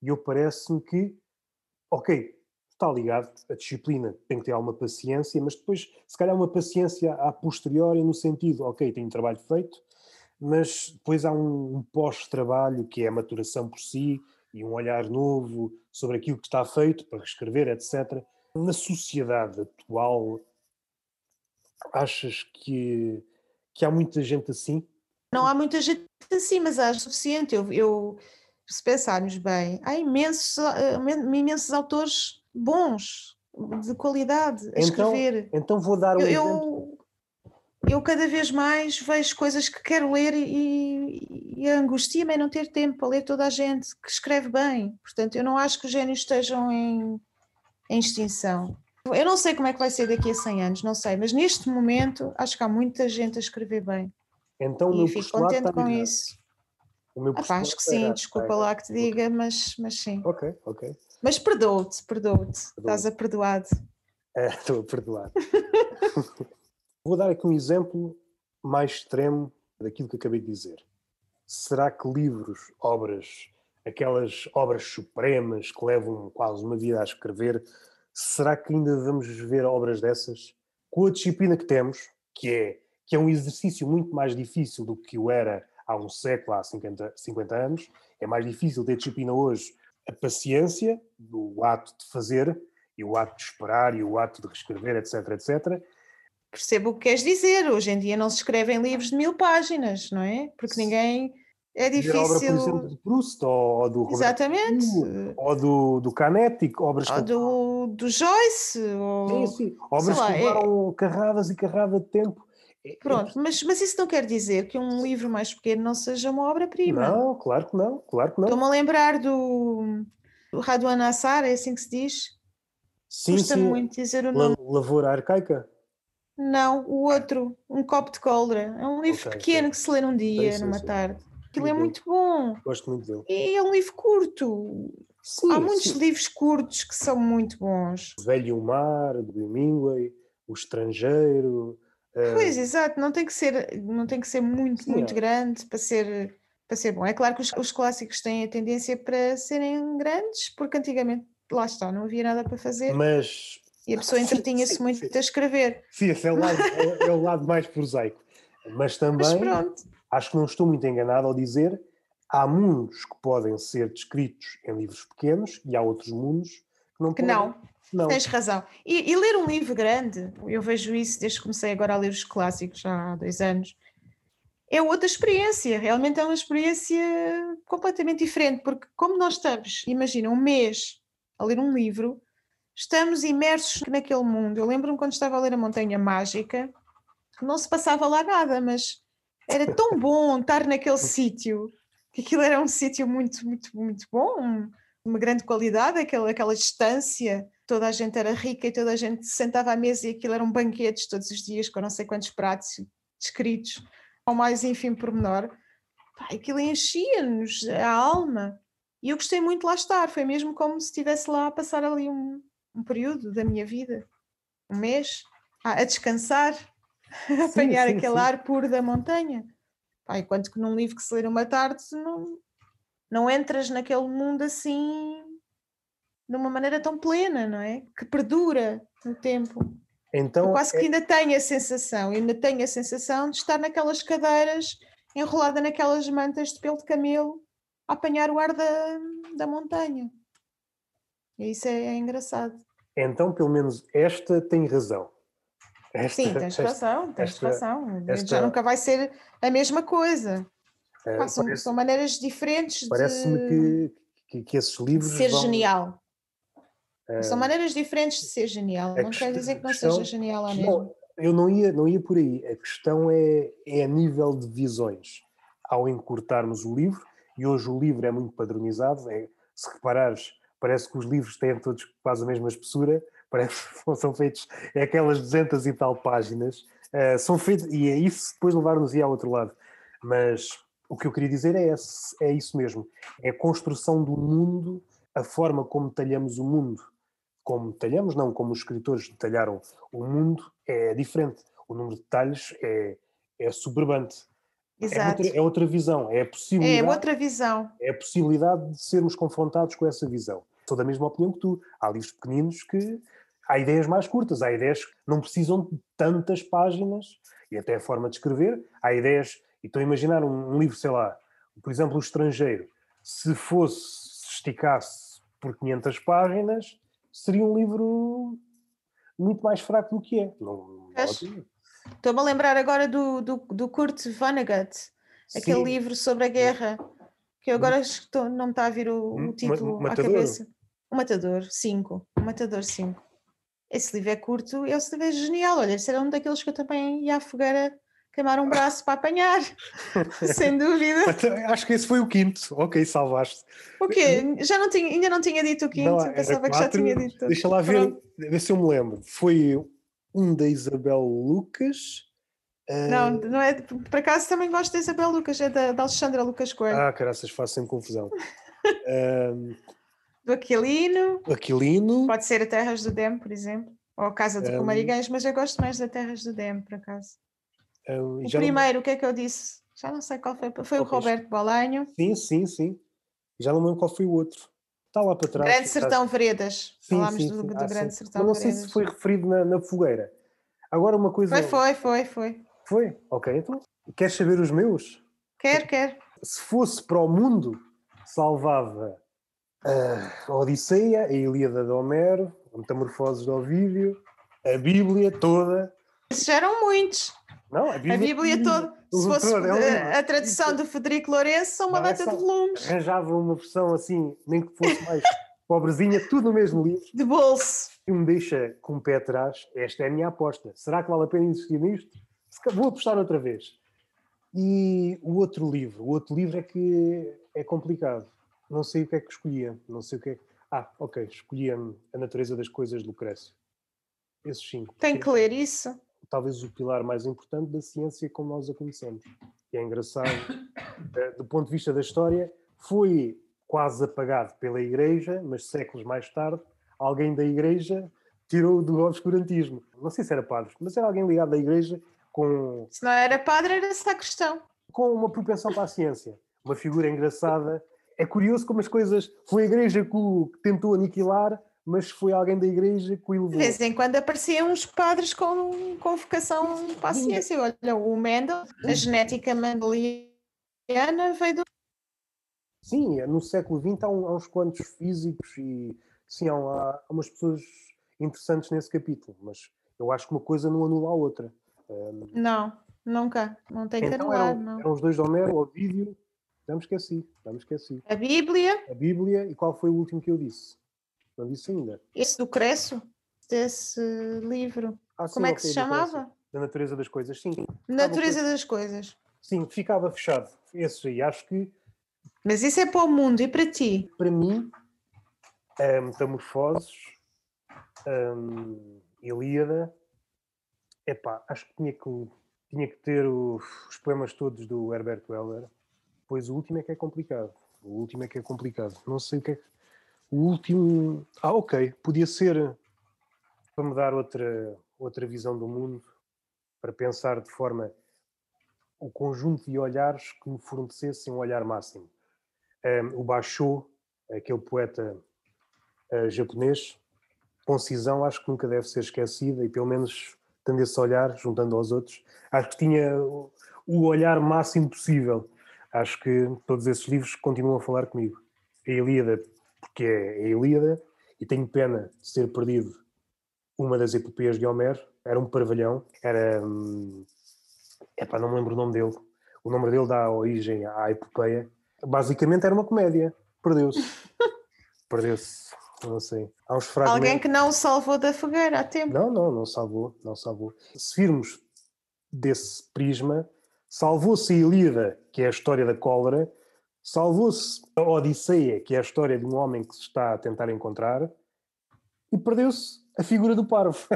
E eu parece-me que, ok, está ligado, a disciplina tem que ter alguma paciência, mas depois, se calhar, uma paciência a posteriori, no sentido, ok, tenho trabalho feito, mas depois há um, um pós-trabalho que é a maturação por si e um olhar novo sobre aquilo que está feito para reescrever, etc. Na sociedade atual, achas que que há muita gente assim? Não há muita gente assim, mas há suficiente. Eu, eu, se pensarmos bem, há imensos, imensos autores bons, de qualidade, a então, escrever. Então vou dar um eu, exemplo. Eu, eu cada vez mais vejo coisas que quero ler e, e angustia-me é não ter tempo para ler toda a gente que escreve bem. Portanto, eu não acho que os génios estejam em, em extinção. Eu não sei como é que vai ser daqui a 100 anos, não sei, mas neste momento acho que há muita gente a escrever bem. Então, e fico contente com isso. O meu ah, acho que sim, desculpa lá que te diga, mas, mas sim. Ok, ok. Mas perdoo-te, perdoo-te. Estás a perdoado. É, estou a perdoar. Vou dar aqui um exemplo mais extremo daquilo que acabei de dizer. Será que livros, obras, aquelas obras supremas que levam quase uma vida a escrever, será que ainda vamos ver obras dessas com a disciplina que temos, que é, que é um exercício muito mais difícil do que o era há um século, há 50, 50 anos? É mais difícil ter disciplina hoje. A paciência, o ato de fazer, e o ato de esperar, e o ato de reescrever, etc, etc. Percebo o que queres dizer. Hoje em dia não se escrevem livros de mil páginas, não é? Porque ninguém é difícil. obra, por exemplo, de Proust, ou, do Exatamente. ou do, do Canetti, obras ou do, do Joyce. Ou, sim, sim. Obras lá, que levaram é... carradas e carrada de tempo. Pronto, é... mas, mas isso não quer dizer que um livro mais pequeno não seja uma obra-prima. Não, claro que não, claro que não. Estou-me a lembrar do, do Radwan Assar, é assim que se diz? Sim, Custa sim. muito dizer o nome. Lavoura Arcaica? Não, o outro, Um Copo de Coldra. É um livro okay, pequeno okay. que se lê num dia, sim, numa sim. tarde. Aquilo é muito bom. Gosto muito dele. E é um livro curto. Sim, Há muitos sim. livros curtos que são muito bons. O Velho e o Mar, do Hemingway, O Estrangeiro. Pois, exato, não tem que ser, não tem que ser muito, Sim, muito é. grande para ser, para ser bom. É claro que os, os clássicos têm a tendência para serem grandes, porque antigamente, lá está, não havia nada para fazer mas e a pessoa entretinha-se muito sim. a escrever. sim, esse é o lado, é, é o lado mais prosaico. Mas Mas também pronto, acho que não estou muito enganado ao dizer há mundos que podem ser descritos em livros pequenos e há outros mundos que não que podem. não, Não. tens razão. E, e ler um livro grande, eu vejo isso desde que comecei agora a ler os clássicos, há dois anos, é outra experiência, realmente é uma experiência completamente diferente, porque como nós estamos, imagina, um mês a ler um livro, estamos imersos naquele mundo. Eu lembro-me quando estava a ler A Montanha Mágica, não se passava lá nada, mas era tão bom estar naquele sítio, que aquilo era um sítio muito, muito, muito bom, uma grande qualidade, aquela, aquela distância, toda a gente era rica e toda a gente se sentava à mesa e aquilo eram banquetes todos os dias, com não sei quantos pratos descritos, ao mais ínfimo pormenor. Pá, aquilo enchia-nos a alma. E eu gostei muito de lá estar, foi mesmo como se estivesse lá a passar ali um, um período da minha vida, um mês, a, a descansar, a apanhar sim, aquele sim. ar puro da montanha. Pá, enquanto que num livro que se lê numa tarde, não, não entras naquele mundo assim de uma maneira tão plena, não é? Que perdura no tempo. Então, Eu quase que é- ainda tenho a sensação, ainda tenho a sensação de estar naquelas cadeiras, enrolada naquelas mantas de pelo de camelo, a apanhar o ar da, da montanha. E isso é, é engraçado. então, pelo menos esta tem razão. Esta- Sim, tens esta- razão, tens esta- razão. esta- Já nunca vai ser a mesma coisa. Pá, são, parece- são maneiras diferentes Parece-me de, que, que, que esses livros ser vão, genial. São maneiras diferentes de ser genial. Não quer dizer que não questão- seja genial à mesma. Não, eu não ia, não ia por aí. A questão é, é a nível de visões. Ao encurtarmos o livro, e hoje o livro é muito padronizado, é, se reparares, parece que os livros têm todos quase a mesma espessura, parece que são feitos, é aquelas 200 e tal páginas, eh, são feitos, e é isso depois levar-nos ao outro lado. Mas o que eu queria dizer é, esse- é isso mesmo, é a construção do mundo, a forma como talhamos o mundo como detalhamos, não como os escritores detalharam o mundo, é diferente. O número de detalhes é, é soberbante. É Exato. outra, é outra visão, é a É possibilidade, outra visão. é a possibilidade de sermos confrontados com essa visão. Sou da mesma opinião que tu. Há livros pequeninos que há ideias mais curtas, há ideias que não precisam de tantas páginas e até a forma de escrever. Há ideias, e a imaginar um, um livro, sei lá, por exemplo, O Estrangeiro, se fosse, se esticasse por 500 páginas, seria um livro muito mais fraco do que é. Não, não. Estou-me a lembrar agora do, do, do Kurt Vonnegut, aquele Sim, livro sobre a guerra, que eu agora estou- não me está a vir o, o título à Matador? cabeça. O Matador 5. O Matador 5. Esse livro é curto, esse livro é genial. Olha, esse era um daqueles que eu também ia à fogueira queimar um braço para apanhar, sem dúvida. Acho que esse foi o quinto. Ok, salvaste. O quê? Já não tinha, ainda não tinha dito o quinto, Não, pensava que já quatro. tinha dito. Deixa lá ver, ver se eu me lembro. Foi um da Isabel Lucas. eh, Não, não é. Por acaso também gosto da Isabel Lucas, é da, da Alexandra Lucas Coelho, Ah, caraças, faço sempre confusão. Ahm, do Aquilino. Aquilino. Pode ser a Terras do Dem, por exemplo. Ou a Casa de Um, Comarigães, mas eu gosto mais da Terras do Dem, por acaso. Ahm, O já não- primeiro, o que é que eu disse? Já não sei qual foi. Foi o Ok. Roberto Bolanho. Sim, sim, sim. Já não lembro qual foi o outro. Está lá para trás. Grande Sertão Veredas. Sim, Falámos sim, do, sim. do Ah, Grande sim. Sertão Mas não sei Veredas. se foi referido na, na fogueira. Agora uma coisa. Foi, foi, foi, foi. Foi? Ok, então. Queres saber os meus? Quer, quer. se fosse para o mundo, salvava a Odisseia, a Ilíada de Homero, a Metamorfoses de Ovídio, a Bíblia toda. Esses eram muitos. Não, a Bíblia, A Bíblia toda. Se fosse é a- a, tradução do Federico Lourenço, são uma é data só- de volumes. Arranjava uma versão assim, nem que fosse mais pobrezinha, tudo no mesmo livro. De bolso. E me deixa com o pé atrás. Esta é a minha aposta. Será que vale a pena insistir nisto? Vou apostar outra vez. E o outro livro, o outro livro é que é complicado. Não sei o que é que escolhia. Não sei o que é que... Ah, ok. Escolhia A Natureza das Coisas de Lucrécio. Esses cinco. Tem que ler isso. Talvez o pilar mais importante da ciência como nós a conhecemos. E é engraçado, eh, do ponto de vista da história, foi quase apagado pela Igreja, mas séculos mais tarde, alguém da Igreja tirou do obscurantismo. Não sei se era padre, mas era alguém ligado à Igreja com. Se não era padre, era sacristão. Com uma propensão para a ciência. Uma figura engraçada. É curioso como as coisas. Foi a Igreja que, tentou aniquilar, mas foi alguém da Igreja que o elevou. De vez em quando apareciam uns padres com, com vocação para a ciência. Olha, o Mendel, a genética mendeliana veio do. Sim, no século XX há, um, há uns quantos físicos e sim, há, há umas pessoas interessantes nesse capítulo, mas eu acho que uma coisa não anula a outra. Um, não, nunca. Não tem que então anular. Eram, não. eram os dois de Homero, o vídeo. Já me esqueci, já me esqueci. A Bíblia. A Bíblia, e qual foi o último que eu disse? Não disse ainda. Esse do Cresso, desse livro. Ah, sim, Como é que se chamava? Da natureza das coisas, sim. Natureza das coisas. Sim, ficava fechado. Esse aí, acho que Mas isso é para o mundo e para ti. para mim, a Metamorfoses, hum, Ilíada, epá, acho que tinha que, tinha que ter o- os poemas todos do Herbert Weller, pois o último é que é complicado. O último é que é complicado. Não sei o que é que... O último... Ah, ok. Podia ser para me dar outra, outra visão do mundo, para pensar de forma... O conjunto de olhares que me fornecessem um olhar máximo. Um, o Basho, aquele poeta uh, japonês, concisão, acho que nunca deve ser esquecida e pelo menos tendo esse olhar, juntando aos outros, acho que tinha o, olhar máximo possível. Acho que todos esses livros continuam a falar comigo. A Ilíada, porque é a Ilíada, e tenho pena de ser perdido uma das epopeias de Homero, era um parvalhão, era... Hum, epá, não me lembro o nome dele. O nome dele dá origem à epopeia. Basicamente era uma comédia. Perdeu-se. Perdeu-se. Não sei. Há uns fragmentos... Alguém que não o salvou da fogueira há tempo. Não, não, não salvou, não salvou. Se virmos desse prisma, salvou-se a Ilíada, que é a história da cólera, salvou-se a Odisseia, que é a história de um homem que se está a tentar encontrar, e perdeu-se a figura do parvo.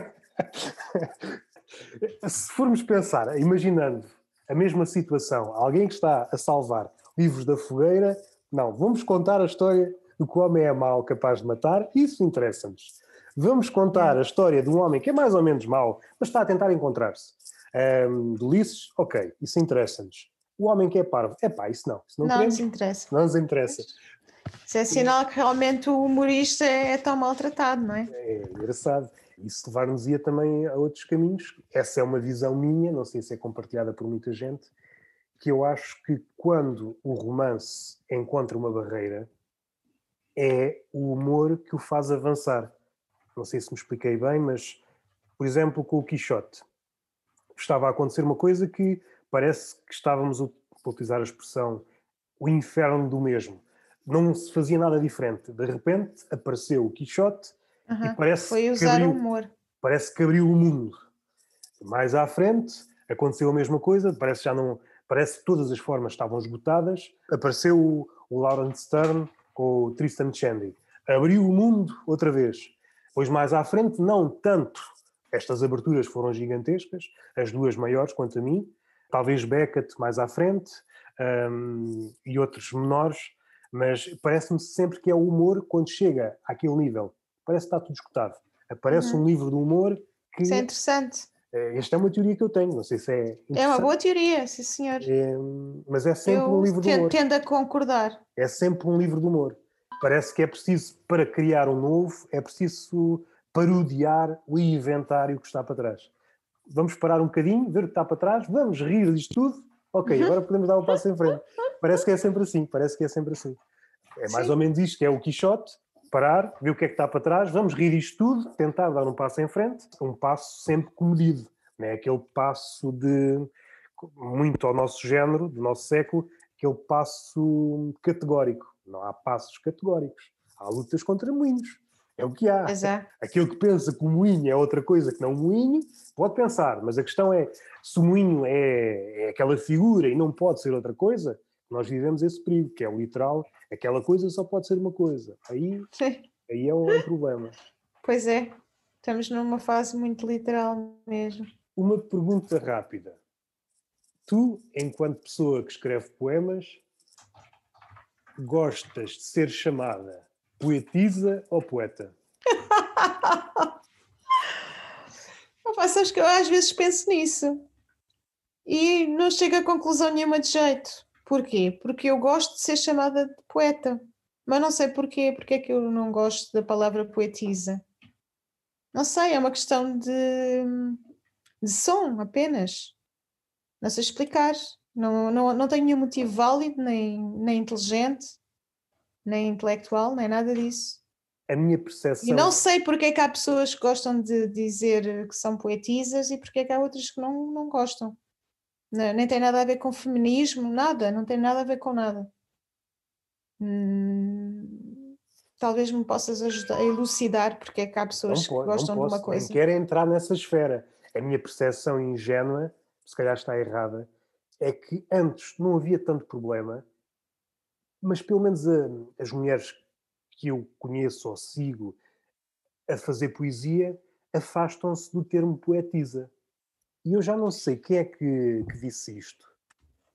se formos pensar, imaginando a mesma situação, alguém que está a salvar livros da fogueira, não, vamos contar a história do que o homem é mau, capaz de matar, isso interessa-nos. Vamos contar a história de um homem que é mais ou menos mau, mas está a tentar encontrar-se. Um, ok, isso interessa-nos. O homem que é parvo, é pá, isso não. Isso não, Não nos interessa. não nos interessa. Isso é sinal que realmente o humorista é tão maltratado, não é? É engraçado. Isso levar-nos-ia também a outros caminhos. Essa é uma visão minha, não sei se é compartilhada por muita gente, que eu acho que quando o romance encontra uma barreira, é o humor que o faz avançar. Não sei se me expliquei bem, mas, por exemplo, com o Quixote, estava a acontecer uma coisa que parece que estávamos, a utilizar a expressão, o inferno do mesmo. Não se fazia nada diferente. De repente apareceu o Quixote e parece Foi que usar abriu, o humor. parece que abriu o mundo. Mais à frente aconteceu a mesma coisa, parece que já não, parece que todas as formas estavam esgotadas. Apareceu o, o Lawrence Stern com o Tristan Shandy. Abriu o mundo outra vez. Pois mais à frente, não tanto. Estas aberturas foram gigantescas, as duas maiores quanto a mim. Talvez Beckett mais à frente hum, e outros menores, mas parece-me sempre que é o humor quando chega àquele nível. Parece que está tudo escutado. Aparece Uhum. um livro de humor que. Isso é interessante. eh, Esta é uma teoria que eu tenho, não sei se é. É uma boa teoria, sim senhor. é, mas é sempre um Eu livro de humor. tendo a concordar. É sempre um livro de humor. Parece que é preciso, para criar um novo, é preciso parodiar o inventário que está para trás. Vamos parar um bocadinho, ver o que está para trás, vamos rir disto tudo. Ok, agora podemos dar um passo em frente. Parece que é sempre assim, parece que é sempre assim. É mais Sim. ou menos isto que é o Quixote, parar, ver o que é que está para trás, vamos rir disto tudo, tentar dar um passo em frente, um passo sempre comedido, não é aquele passo de, muito ao nosso género, do nosso século, aquele passo categórico. Não há passos categóricos, há lutas contra moinhos. É o que há. É. Aquele que pensa que o moinho é outra coisa que não o moinho, pode pensar, mas a questão é, se o moinho é, é aquela figura e não pode ser outra coisa, nós vivemos esse perigo, que é o literal, aquela coisa só pode ser uma coisa. Aí, Sim. aí é um problema. Pois é. Estamos numa fase muito literal mesmo. Uma pergunta rápida. Tu, enquanto pessoa que escreve poemas, gostas de ser chamada poetisa ou poeta? Opa, sabes que eu às vezes penso nisso e não chego a conclusão nenhuma de jeito. Porquê? Porque eu gosto de ser chamada de poeta, mas não sei porquê, porque é que eu não gosto da palavra poetisa. Não sei, é uma questão de, de som apenas. Não sei explicar. Não, não, não tenho nenhum motivo válido, nem, nem inteligente, nem intelectual, nem nada disso. A minha percepção. E não sei porque é que há pessoas que gostam de dizer que são poetisas e porque é que há outras que não, não gostam. Não, nem tem nada a ver com feminismo, nada, não tem nada a ver com nada. Hum, talvez me possas ajudar a elucidar porque é que há pessoas Não que gostam não de uma posso, coisa. Nem quero entrar nessa esfera. A minha percepção ingênua, se calhar está errada, é que antes não havia tanto problema, mas pelo menos a- as mulheres que eu conheço ou sigo a fazer poesia afastam-se do termo poetisa. E eu já não sei quem é que, que disse isto.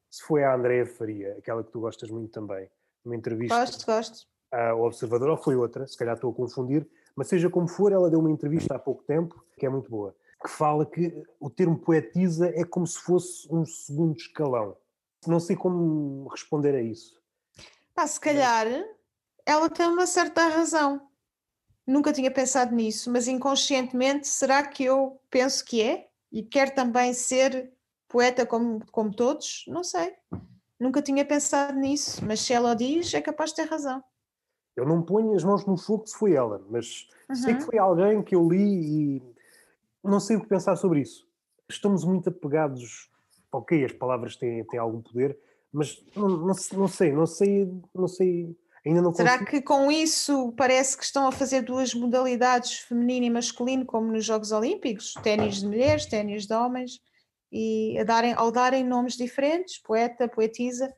Se foi a Andréa Faria, aquela que tu gostas muito também, numa entrevista Gosto, gosto. ao Observador, ou foi outra, se calhar estou a confundir, mas seja como for, ela deu uma entrevista há pouco tempo, que é muito boa, que fala que o termo poetisa é como se fosse um segundo escalão. Não sei como responder a isso. Pá, se calhar ela tem uma certa razão. Nunca tinha pensado nisso, mas inconscientemente será que eu penso que é? E quer também ser poeta como, como todos? Não sei. Nunca tinha pensado nisso, mas se ela o diz, é capaz de ter razão. Eu não ponho as mãos no fogo se foi ela, mas sei Uhum. que foi alguém que eu li e não sei o que pensar sobre isso. Estamos muito apegados. Ok, as palavras têm, têm algum poder, mas não, não, não sei, não sei, não sei, ainda não Será consigo. que com isso parece que estão a fazer duas modalidades, feminino e masculino, como nos Jogos Olímpicos? Ténis de mulheres, ténis de homens, e a darem, ao darem nomes diferentes, poeta, poetisa,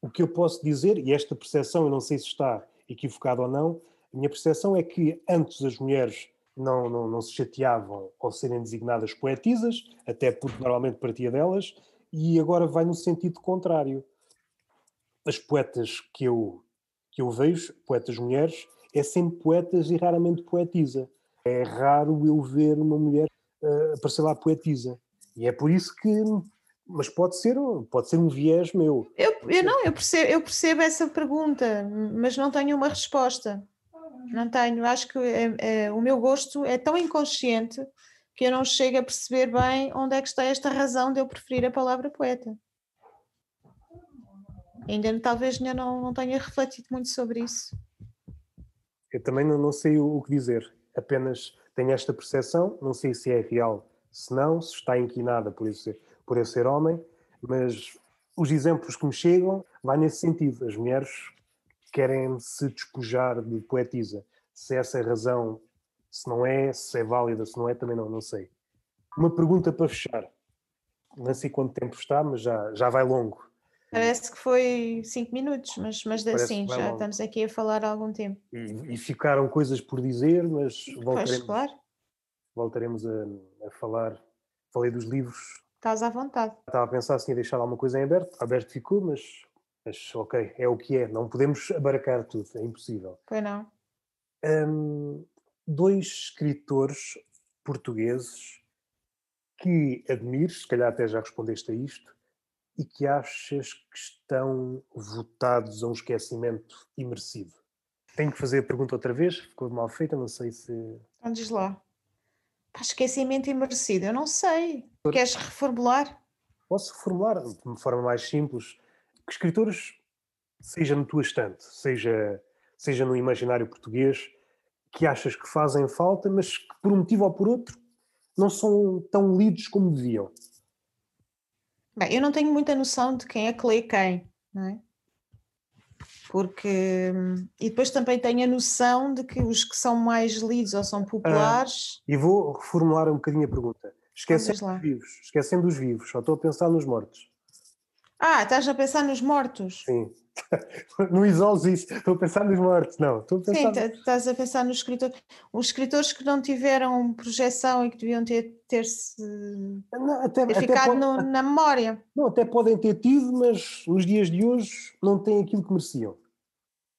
O que eu posso dizer, e esta percepção, eu não sei se está equivocada ou não, a minha percepção é que antes as mulheres não, não, não se chateavam ao serem designadas poetisas, até porque normalmente partia delas, e agora vai no sentido contrário. As poetas que eu, que eu vejo, poetas mulheres, é sempre poetas e raramente poetisa. É raro eu ver uma mulher eh, aparecer lá poetisa. E é por isso que. Mas pode ser, pode ser um viés meu. Eu, eu não, eu percebo, eu percebo essa pergunta, mas não tenho uma resposta. Não tenho. Acho que é- é- o meu gosto é tão inconsciente que eu não chego a perceber bem onde é que está esta razão de eu preferir a palavra poeta. Ainda talvez ainda não, não tenha refletido muito sobre isso. Eu também não, não sei o, o que dizer, apenas tenho esta percepção, não sei se é real, se não, se está inquinada por ser, por eu ser homem, mas os exemplos que me chegam vai nesse sentido. As mulheres querem se despojar de poetisa. Se essa razão, se não é, se é válida, se não é, também não, não sei. Uma pergunta para fechar. Não sei quanto tempo está, mas já, já vai longo. Parece que foi cinco minutos, mas, mas Parece assim, já logo. estamos aqui a falar há algum tempo. E, e ficaram coisas por dizer, mas Pois, voltaremos, claro, voltaremos a, a falar. Falei dos livros, estás à vontade. Estava a pensar se ia deixar alguma coisa em aberto. Aberto ficou, mas, mas ok, é o que é. Não podemos abaracar tudo, é impossível. Pois não. Hum, dois escritores portugueses que admires, se calhar até já respondeste a isto, e que achas que estão votados a um esquecimento imerecido. Tenho que fazer a pergunta outra vez, ficou mal feita, não sei se. Então diz lá. Pá, esquecimento imerecido, eu não sei. Queres reformular? Posso reformular de uma forma mais simples. Que escritores, seja na tua estante, seja, seja no imaginário português, que achas que fazem falta, mas que por um motivo ou por outro não são tão lidos como deviam. Bem, eu não tenho muita noção de quem é que lê quem, não é? Porque. hum, E depois também tenho a noção de que os que são mais lidos ou são populares. E vou reformular um bocadinho a pergunta. Esquecendo os vivos, esquecendo os vivos, só estou a pensar nos mortos. Ah, estás a pensar nos mortos? Sim. não isoles isso. Estou a pensar nos mortos, não. Estou a pensar... Sim, estás a pensar nos escritores. Os escritores que não tiveram projeção e que deviam ter, ter-se não, até, ter ficado pode, no, na memória. Não, até podem ter tido, mas nos dias de hoje não têm aquilo que mereciam.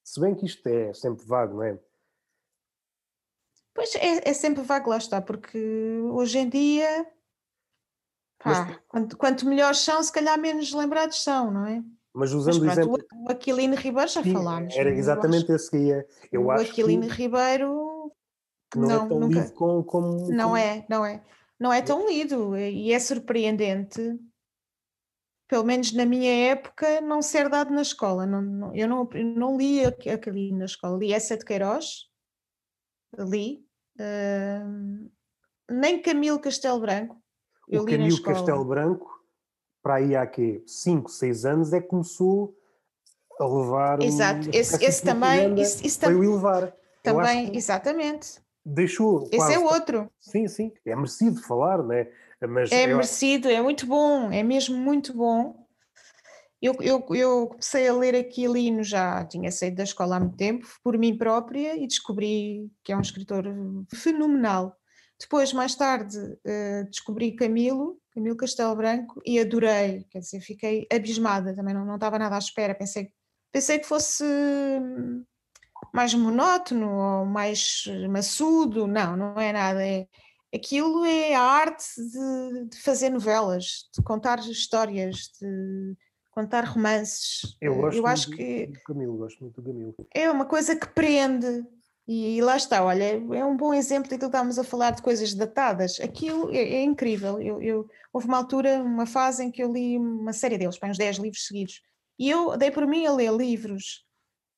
Se bem que isto é sempre vago, não é? Pois é, é sempre vago, lá está, porque hoje em dia, pá, mas, quanto, quanto melhores são, se calhar menos lembrados são, não é? Mas usando mas, pronto, o exemplo. O Aquilino Ribeiro já falámos. Era exatamente esse que ia. Eu o acho Aquilino que Ribeiro. Não, não, é tão nunca... lido como, como. Não como... é, não é. Não é tão lido. E é surpreendente, pelo menos na minha época, não ser dado na escola. Não, não, eu não, não li Aquilino na escola. Li essa de Queiroz, li. Uh, nem Camilo Castelo Branco. Eu o Camilo Castelo Branco para aí há quê? 5, 6 anos é que começou a levar. Exato, esse, esse também. Isso, isso foi o elevar. Também, exatamente. Deixou. Esse é outro. Sim, sim. É merecido falar, né? Mas é merecido, é muito bom, é mesmo muito bom. Eu, eu, eu comecei a ler Aquilino, já tinha saído da escola há muito tempo, por mim própria, e descobri que é um escritor fenomenal. Depois, mais tarde, uh, descobri Camilo, Camilo Castelo Branco, e adorei, quer dizer, fiquei abismada, também não, não estava nada à espera, pensei, pensei que fosse mais monótono ou mais maçudo, não, não é nada, é, aquilo é a arte de, de fazer novelas, de contar histórias, de contar romances. Eu, gosto eu acho que do Camilo, gosto muito do Camilo. É uma coisa que prende, e lá está, olha, é um bom exemplo daquilo que estávamos a falar de coisas datadas. Aquilo é, é incrível. Eu, eu, houve uma altura, uma fase em que eu li uma série deles, para uns 10 livros seguidos. E eu dei por mim a ler livros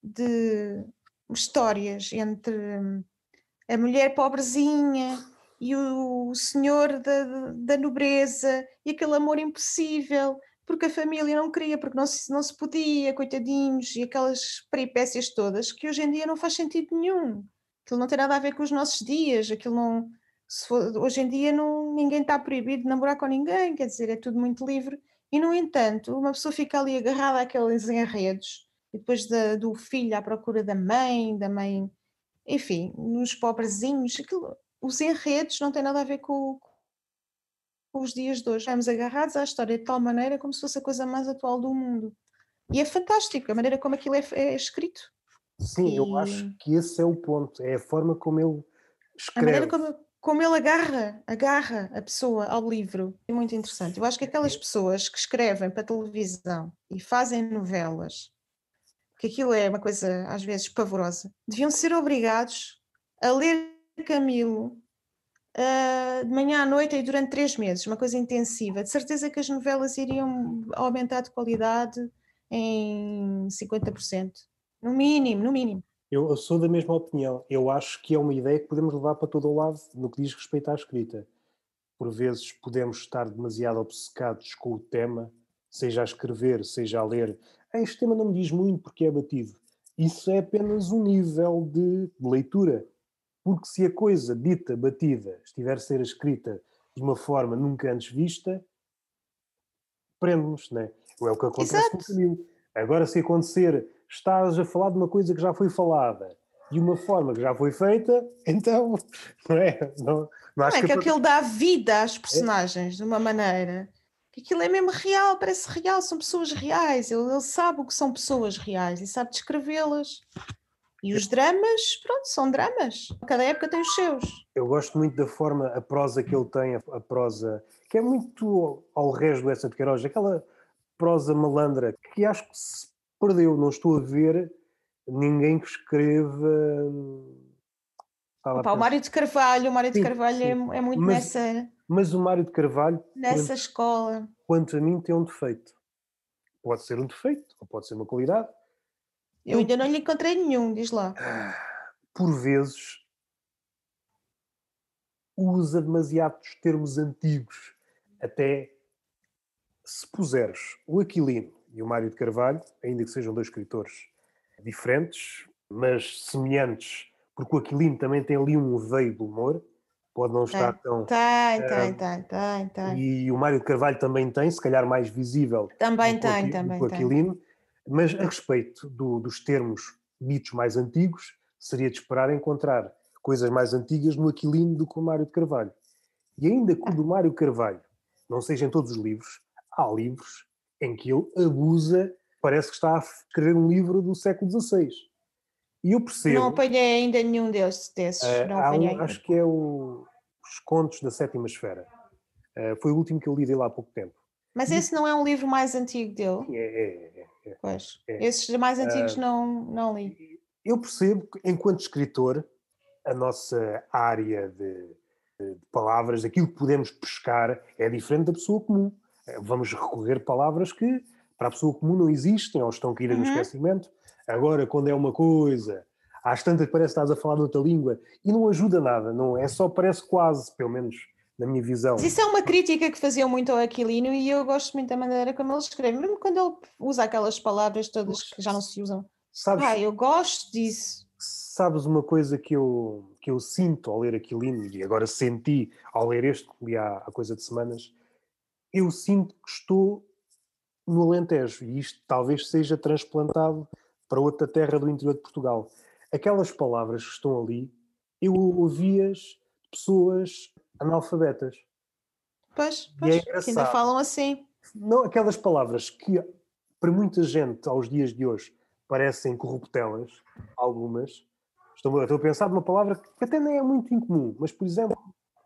de histórias entre a mulher pobrezinha e o senhor da, da nobreza e aquele amor impossível, porque a família não queria, porque não se, não se podia, coitadinhos, e aquelas peripécias todas, que hoje em dia não faz sentido nenhum. Aquilo não tem nada a ver com os nossos dias, aquilo não. For, hoje em dia não, ninguém está proibido de namorar com ninguém, quer dizer, é tudo muito livre. E, no entanto, uma pessoa fica ali agarrada àqueles enredos, e depois da, do filho à procura da mãe, da mãe, enfim, nos pobrezinhos, aquilo, os enredos não têm nada a ver com, os dias de hoje. Estamos agarrados à história de tal maneira como se fosse a coisa mais atual do mundo. E é fantástico a maneira como aquilo é, é escrito. Sim, e... eu acho que esse é o ponto, é a forma como ele escreve. A maneira como, como ele agarra, agarra a pessoa ao livro. É muito interessante. Eu acho que aquelas pessoas que escrevem para televisão e fazem novelas, que aquilo é uma coisa às vezes pavorosa, deviam ser obrigados a ler Camilo uh, de manhã à noite e durante três meses, uma coisa intensiva. De certeza que as novelas iriam aumentar de qualidade em 50%. No mínimo, no mínimo. Eu sou da mesma opinião. Eu acho que é uma ideia que podemos levar para todo o lado no que diz respeito à escrita. Por vezes podemos estar demasiado obcecados com o tema, seja a escrever, seja a ler. Este tema não me diz muito porque é batido. Isso é apenas um nível de leitura. Porque se a coisa dita, batida, estiver a ser escrita de uma forma nunca antes vista, prende-nos, não é? É o que acontece Exato. com o Camilo. Agora, se acontecer, estás a falar de uma coisa que já foi falada de uma forma que já foi feita, então, não é? Não, não, não é que, que aquilo dá vida às personagens é? de uma maneira que aquilo é mesmo real, parece real, são pessoas reais. Ele, ele sabe o que são pessoas reais e sabe descrevê-las. E os dramas, pronto, são dramas. Cada época tem os seus. Eu gosto muito da forma, a prosa que ele tem, a, prosa, que é muito ao resto do Essa de Queiroz, aquela prosa malandra que acho que se perdeu. Não estou a ver ninguém que escreva. Opa, o Mário de Carvalho, o Mário sim, de Carvalho é, é, muito mas, nessa. Mas o Mário de Carvalho. Nessa quanto, escola. Quanto a mim, tem um defeito. Pode ser um defeito, ou pode ser uma qualidade eu ainda não lhe encontrei nenhum, diz lá. Por vezes usa demasiados termos antigos. Até se puseres o Aquilino e o Mário de Carvalho, ainda que sejam dois escritores diferentes, mas semelhantes, porque o Aquilino também tem ali um veio do humor, pode não estar tem, tão. Tem, tem, tem, tem, tem. E o Mário de Carvalho também tem, se calhar mais visível. Também tem, também tem. O Aquilino Mas a respeito do, dos termos ditos mais antigos, seria de esperar encontrar coisas mais antigas no Aquilino do que o Mário de Carvalho. E ainda que o do Mário Carvalho não seja em todos os livros, há livros em que ele abusa, parece que está a escrever um livro do século XVI. E eu percebo. Não apanhei ainda nenhum desses. desses. Uh, não apanhei. Um, acho que é o, Os Contos da Sétima Esfera. Uh, foi o último que eu li dele há pouco tempo. Mas esse não é um livro mais antigo dele? É, é, é. É. Pois. É. Esses mais antigos uh, não, não li. Eu percebo que, enquanto escritor, a nossa área de, de, palavras, aquilo que podemos pescar, é diferente da pessoa comum. Eh, vamos recorrer palavras que para a pessoa comum não existem ou estão a cair uhum. no esquecimento. Agora, quando é uma coisa, às tantas parece que estás a falar noutra língua e não ajuda nada, não é só parece quase, pelo menos na minha visão. Mas isso é uma crítica que faziam muito ao Aquilino e eu gosto muito da maneira como ele escreve, mesmo quando ele usa aquelas palavras todas que já não se usam. Sabes, ah, eu gosto disso. Sabes uma coisa que eu, que eu sinto ao ler Aquilino e agora senti ao ler este que li há, há coisa de semanas, eu sinto que estou no Alentejo e isto talvez seja transplantado para outra terra do interior de Portugal. Aquelas palavras que estão ali, eu ouvi-as pessoas analfabetas. Pois, é pois é que ainda falam assim. Não, aquelas palavras que para muita gente aos dias de hoje parecem corruptelas, algumas. Estou, estou a pensar numa palavra que até nem é muito incomum, mas por exemplo,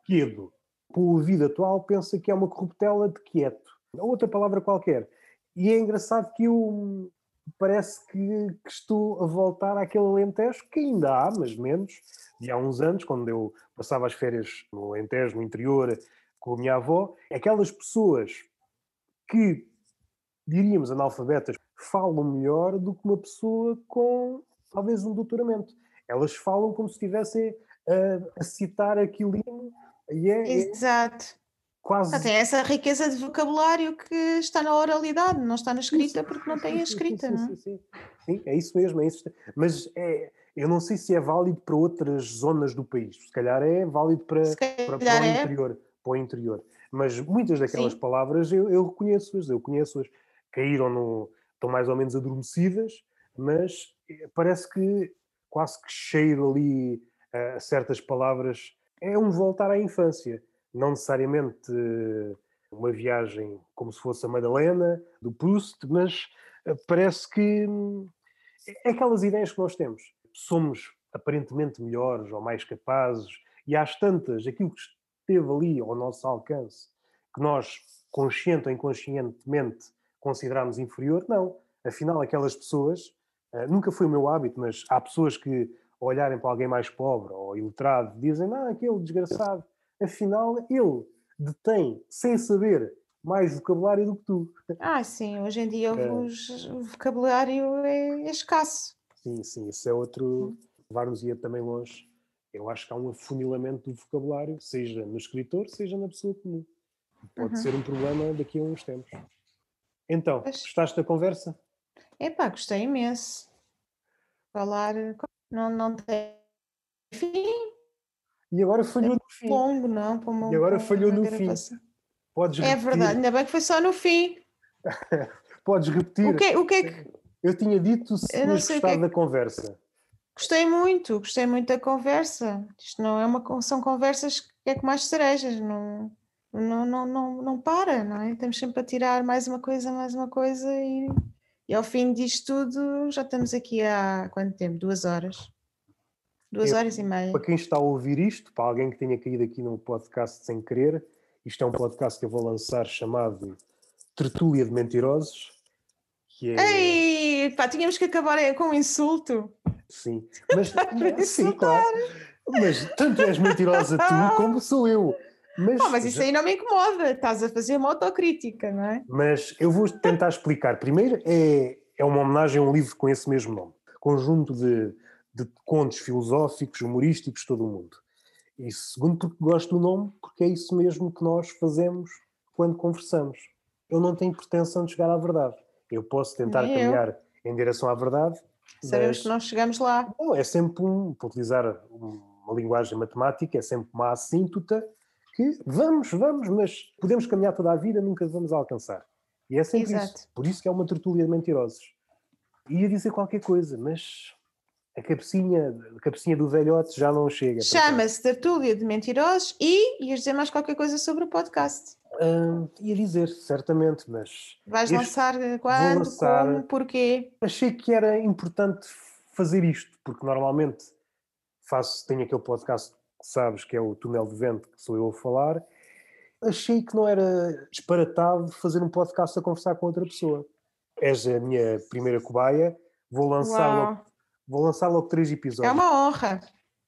quedo. Por vida atual pensa que é uma corruptela de quieto. Ou outra palavra qualquer. E é engraçado que eu parece que, que, estou a voltar àquele Alentejo que ainda há, mas menos, de há uns anos, quando eu passava as férias no Alentejo, no interior, com a minha avó, aquelas pessoas que diríamos analfabetas falam melhor do que uma pessoa com talvez um doutoramento. Elas falam como se estivessem a, a citar aquilo e é, é Quase... Tem essa riqueza de vocabulário que está na oralidade, não está na escrita porque não tem a escrita. Sim, sim, sim, sim, sim. é isso mesmo, é isso. Mas é, eu não sei se é válido para outras zonas do país. Se calhar é válido para, para, para o é. interior, para o interior. Mas muitas daquelas palavras eu, eu reconheço-as, eu conheço-as. Caíram no. estão mais ou menos adormecidas, mas eh, parece que quase que cheiro ali a certas palavras. É um voltar à infância não necessariamente eh, uma viagem como se fosse a Madalena, do Proust, mas eh, parece que hum, é aquelas ideias que nós temos. Somos aparentemente melhores ou mais capazes, e às tantas, aquilo que esteve ali ao nosso alcance, que nós, consciente ou inconscientemente, consideramos inferior, não. Afinal, aquelas pessoas, eh, nunca foi o meu hábito, mas há pessoas que, olharem para alguém mais pobre ou ilustrado, dizem, ah, aquele desgraçado, afinal ele detém, sem saber, mais vocabulário do que tu. Ah, sim, hoje em dia é. o vocabulário é escasso. Sim, sim, isso é outro. Levar-nos ia também longe. Eu acho que há um afunilamento do vocabulário, seja no escritor, seja na pessoa comum. Pode uhum. ser um problema daqui a uns tempos. Então, pois. gostaste da conversa? Epá, gostei imenso. Falar não, não tem fim. E agora falhou é no fim. Longo, não, uma, e agora falhou no fim. Podes é verdade, ainda bem que foi só no fim. Podes repetir. O que, o que é que... Eu tinha dito se tinhas gostado que é que... da conversa. Gostei muito, gostei muito da conversa. Isto não é uma. São conversas que é com mais cerejas, não, não, não, não, não para, não é? Temos sempre a tirar mais uma coisa, mais uma coisa e, e ao fim disto tudo já estamos aqui há quanto tempo? Duas horas. Duas eu, horas e meia. Para quem está a ouvir isto, para alguém que tenha caído aqui no podcast sem querer, isto é um podcast que eu vou lançar chamado Tertúlia de Mentirosos. Que é... Ei, pá, tínhamos que acabar com um insulto. Sim, mas, sim, claro. Mas tanto és mentirosa tu como sou eu. Mas, oh, mas isso aí não me incomoda, estás a fazer uma autocrítica, não é? Mas eu vou tentar explicar. Primeiro, é, é uma homenagem a um livro com esse mesmo nome. Conjunto de de contos filosóficos, humorísticos, todo o mundo. E segundo, porque gosto do nome, porque é isso mesmo que nós fazemos quando conversamos. Eu não tenho pretensão de chegar à verdade. Eu posso tentar Nem caminhar eu. em direção à verdade. Sabemos mas... que nós chegamos lá. Não, é sempre um, para utilizar uma linguagem matemática, é sempre uma assíntota que vamos, vamos, mas podemos caminhar toda a vida, nunca vamos alcançar. E é sempre Exato. isso. Por isso que é uma tertúlia de mentirosos. Ia dizer qualquer coisa, mas a cabecinha, a cabecinha do velhote já não chega. Chama-se Tertúlia de Mentirosos e ias dizer mais qualquer coisa sobre o podcast. Uh, ia dizer, certamente, mas. Vais lançar quando? Lançar, como? Porquê? Achei que era importante fazer isto, porque normalmente faço, tenho aquele podcast que sabes que é o Túnel de Vento, que sou eu a falar. Achei que não era disparatado fazer um podcast a conversar com outra pessoa. És a minha primeira cobaia, vou lançar logo, vou lançar logo três episódios. É uma honra.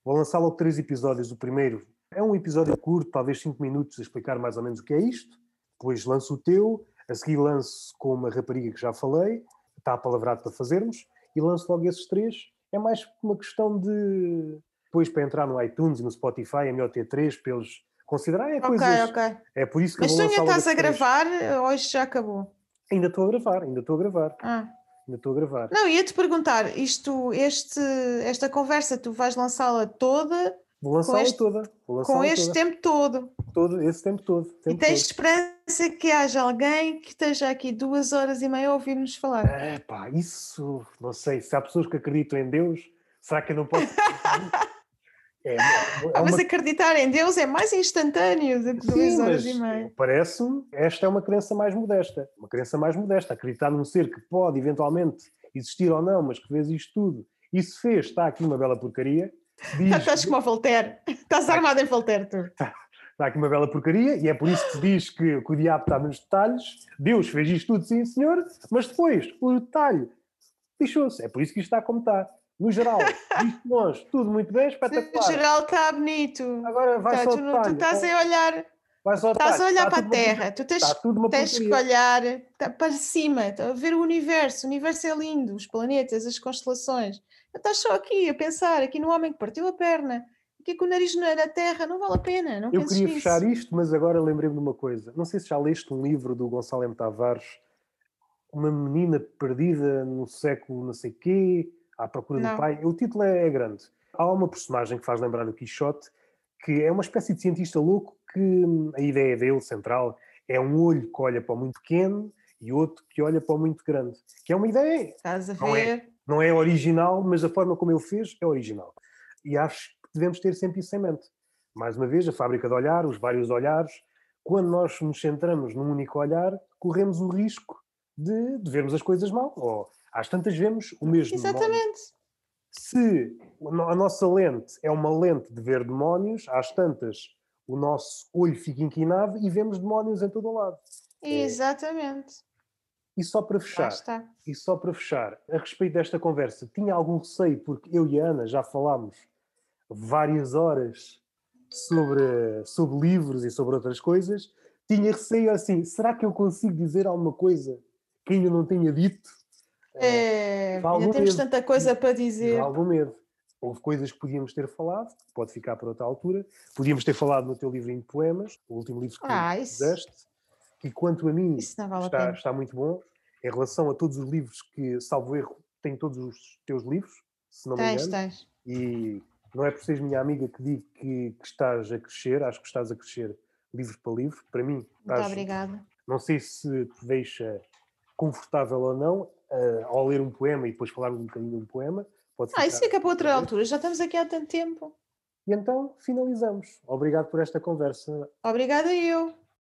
Vou lançar logo três episódios. O primeiro é um episódio curto, talvez 5 minutos, a explicar mais ou menos o que é isto. Depois lanço o teu, a seguir lanço com uma rapariga que já falei, está apalavrado para fazermos, e lanço logo esses três. É mais uma questão de. Depois, para entrar no iTunes e no Spotify, é melhor ter três para eles considerarem. É ok, coisas... ok. É por isso que Mas tu ainda estás a gravar, hoje já acabou? Ainda estou a gravar, ainda estou a gravar. Ah. Ainda estou a gravar. Não, ia-te perguntar, isto, este, esta conversa, tu vais lançá-la toda Vou lançá-la toda. Vou lançá com este toda. tempo todo. todo. Esse tempo todo. Tempo e tens todo. esperança que haja alguém que esteja aqui duas horas e meia a ouvir-nos falar? É pá, isso, não sei. Se há pessoas que acreditam em Deus, será que eu não posso. É, é ah, mas acreditar em Deus é mais instantâneo do que duas horas e meia. Parece-me, esta é uma crença mais modesta. Uma crença mais modesta. Acreditar num ser que pode eventualmente existir ou não, mas que fez isto tudo e se fez, está aqui uma bela porcaria Diz... Estás como a Voltaire. Estás armado em Voltaire, tu. Está, está aqui uma bela porcaria e é por isso que se diz que, que o diabo está nos detalhes. Deus fez isto tudo, sim, senhor, mas depois o detalhe lixou-se. É por isso que isto está como está. No geral, isto nós, tudo muito bem, espetacular. No geral está bonito. Agora vai tá, só tu, detalhe. tu estás a olhar Estás a olhar para a Terra, tu tens, tens que olhar tá, para cima, tá, a ver o universo. O universo é lindo, os planetas, as constelações. Estás só aqui a pensar, aqui no homem que partiu a perna, aqui com o nariz na terra, não vale a pena. Não Eu queria nisso. fechar isto, mas agora lembrei-me de uma coisa. Não sei se já leste um livro do Gonçalo M. Tavares, uma menina perdida no século não sei quê, à procura não. do pai. O título é, é grande. Há uma personagem que faz lembrar do Quixote, que é uma espécie de cientista louco que hum, a ideia dele, central, é um olho que olha para o muito pequeno e outro que olha para o muito grande. Que é uma ideia. Estás a ver? Não é, não é original, mas a forma como ele fez é original. E acho que devemos ter sempre isso em mente. Mais uma vez, a fábrica de olhar, os vários olhares. Quando nós nos centramos num único olhar, corremos o risco de, de vermos as coisas mal. Ou às tantas vemos o mesmo. Exatamente se a nossa lente é uma lente de ver demónios, às tantas o nosso olho fica inclinado e vemos demónios em todo o lado. É. Exatamente. E só para fechar, e só para fechar, a respeito desta conversa, tinha algum receio, porque eu e a Ana já falámos várias horas sobre, sobre livros e sobre outras coisas, tinha receio assim, será que eu consigo dizer alguma coisa que ainda não tenha dito? É, ainda temos medo. tanta coisa para dizer. Dá algum medo. Houve coisas que podíamos ter falado, pode ficar para outra altura. Podíamos ter falado no teu livrinho de poemas, o último livro que ah, fizeste, que quanto a mim vale está, a está muito bom. Em relação a todos os livros que, salvo erro, tem todos os teus livros, se não tens, me engano. Tens. E não é por seres minha amiga que digo que, que, estás a crescer, acho que estás a crescer livro para livro. Para mim, estás, Muito obrigada. Não sei se te deixa confortável ou não, uh, ao ler um poema e depois falarmos um bocadinho de um poema. Pode ah, isso fica para outra altura, já estamos aqui há tanto tempo. E então finalizamos. Obrigado por esta conversa. Obrigada eu.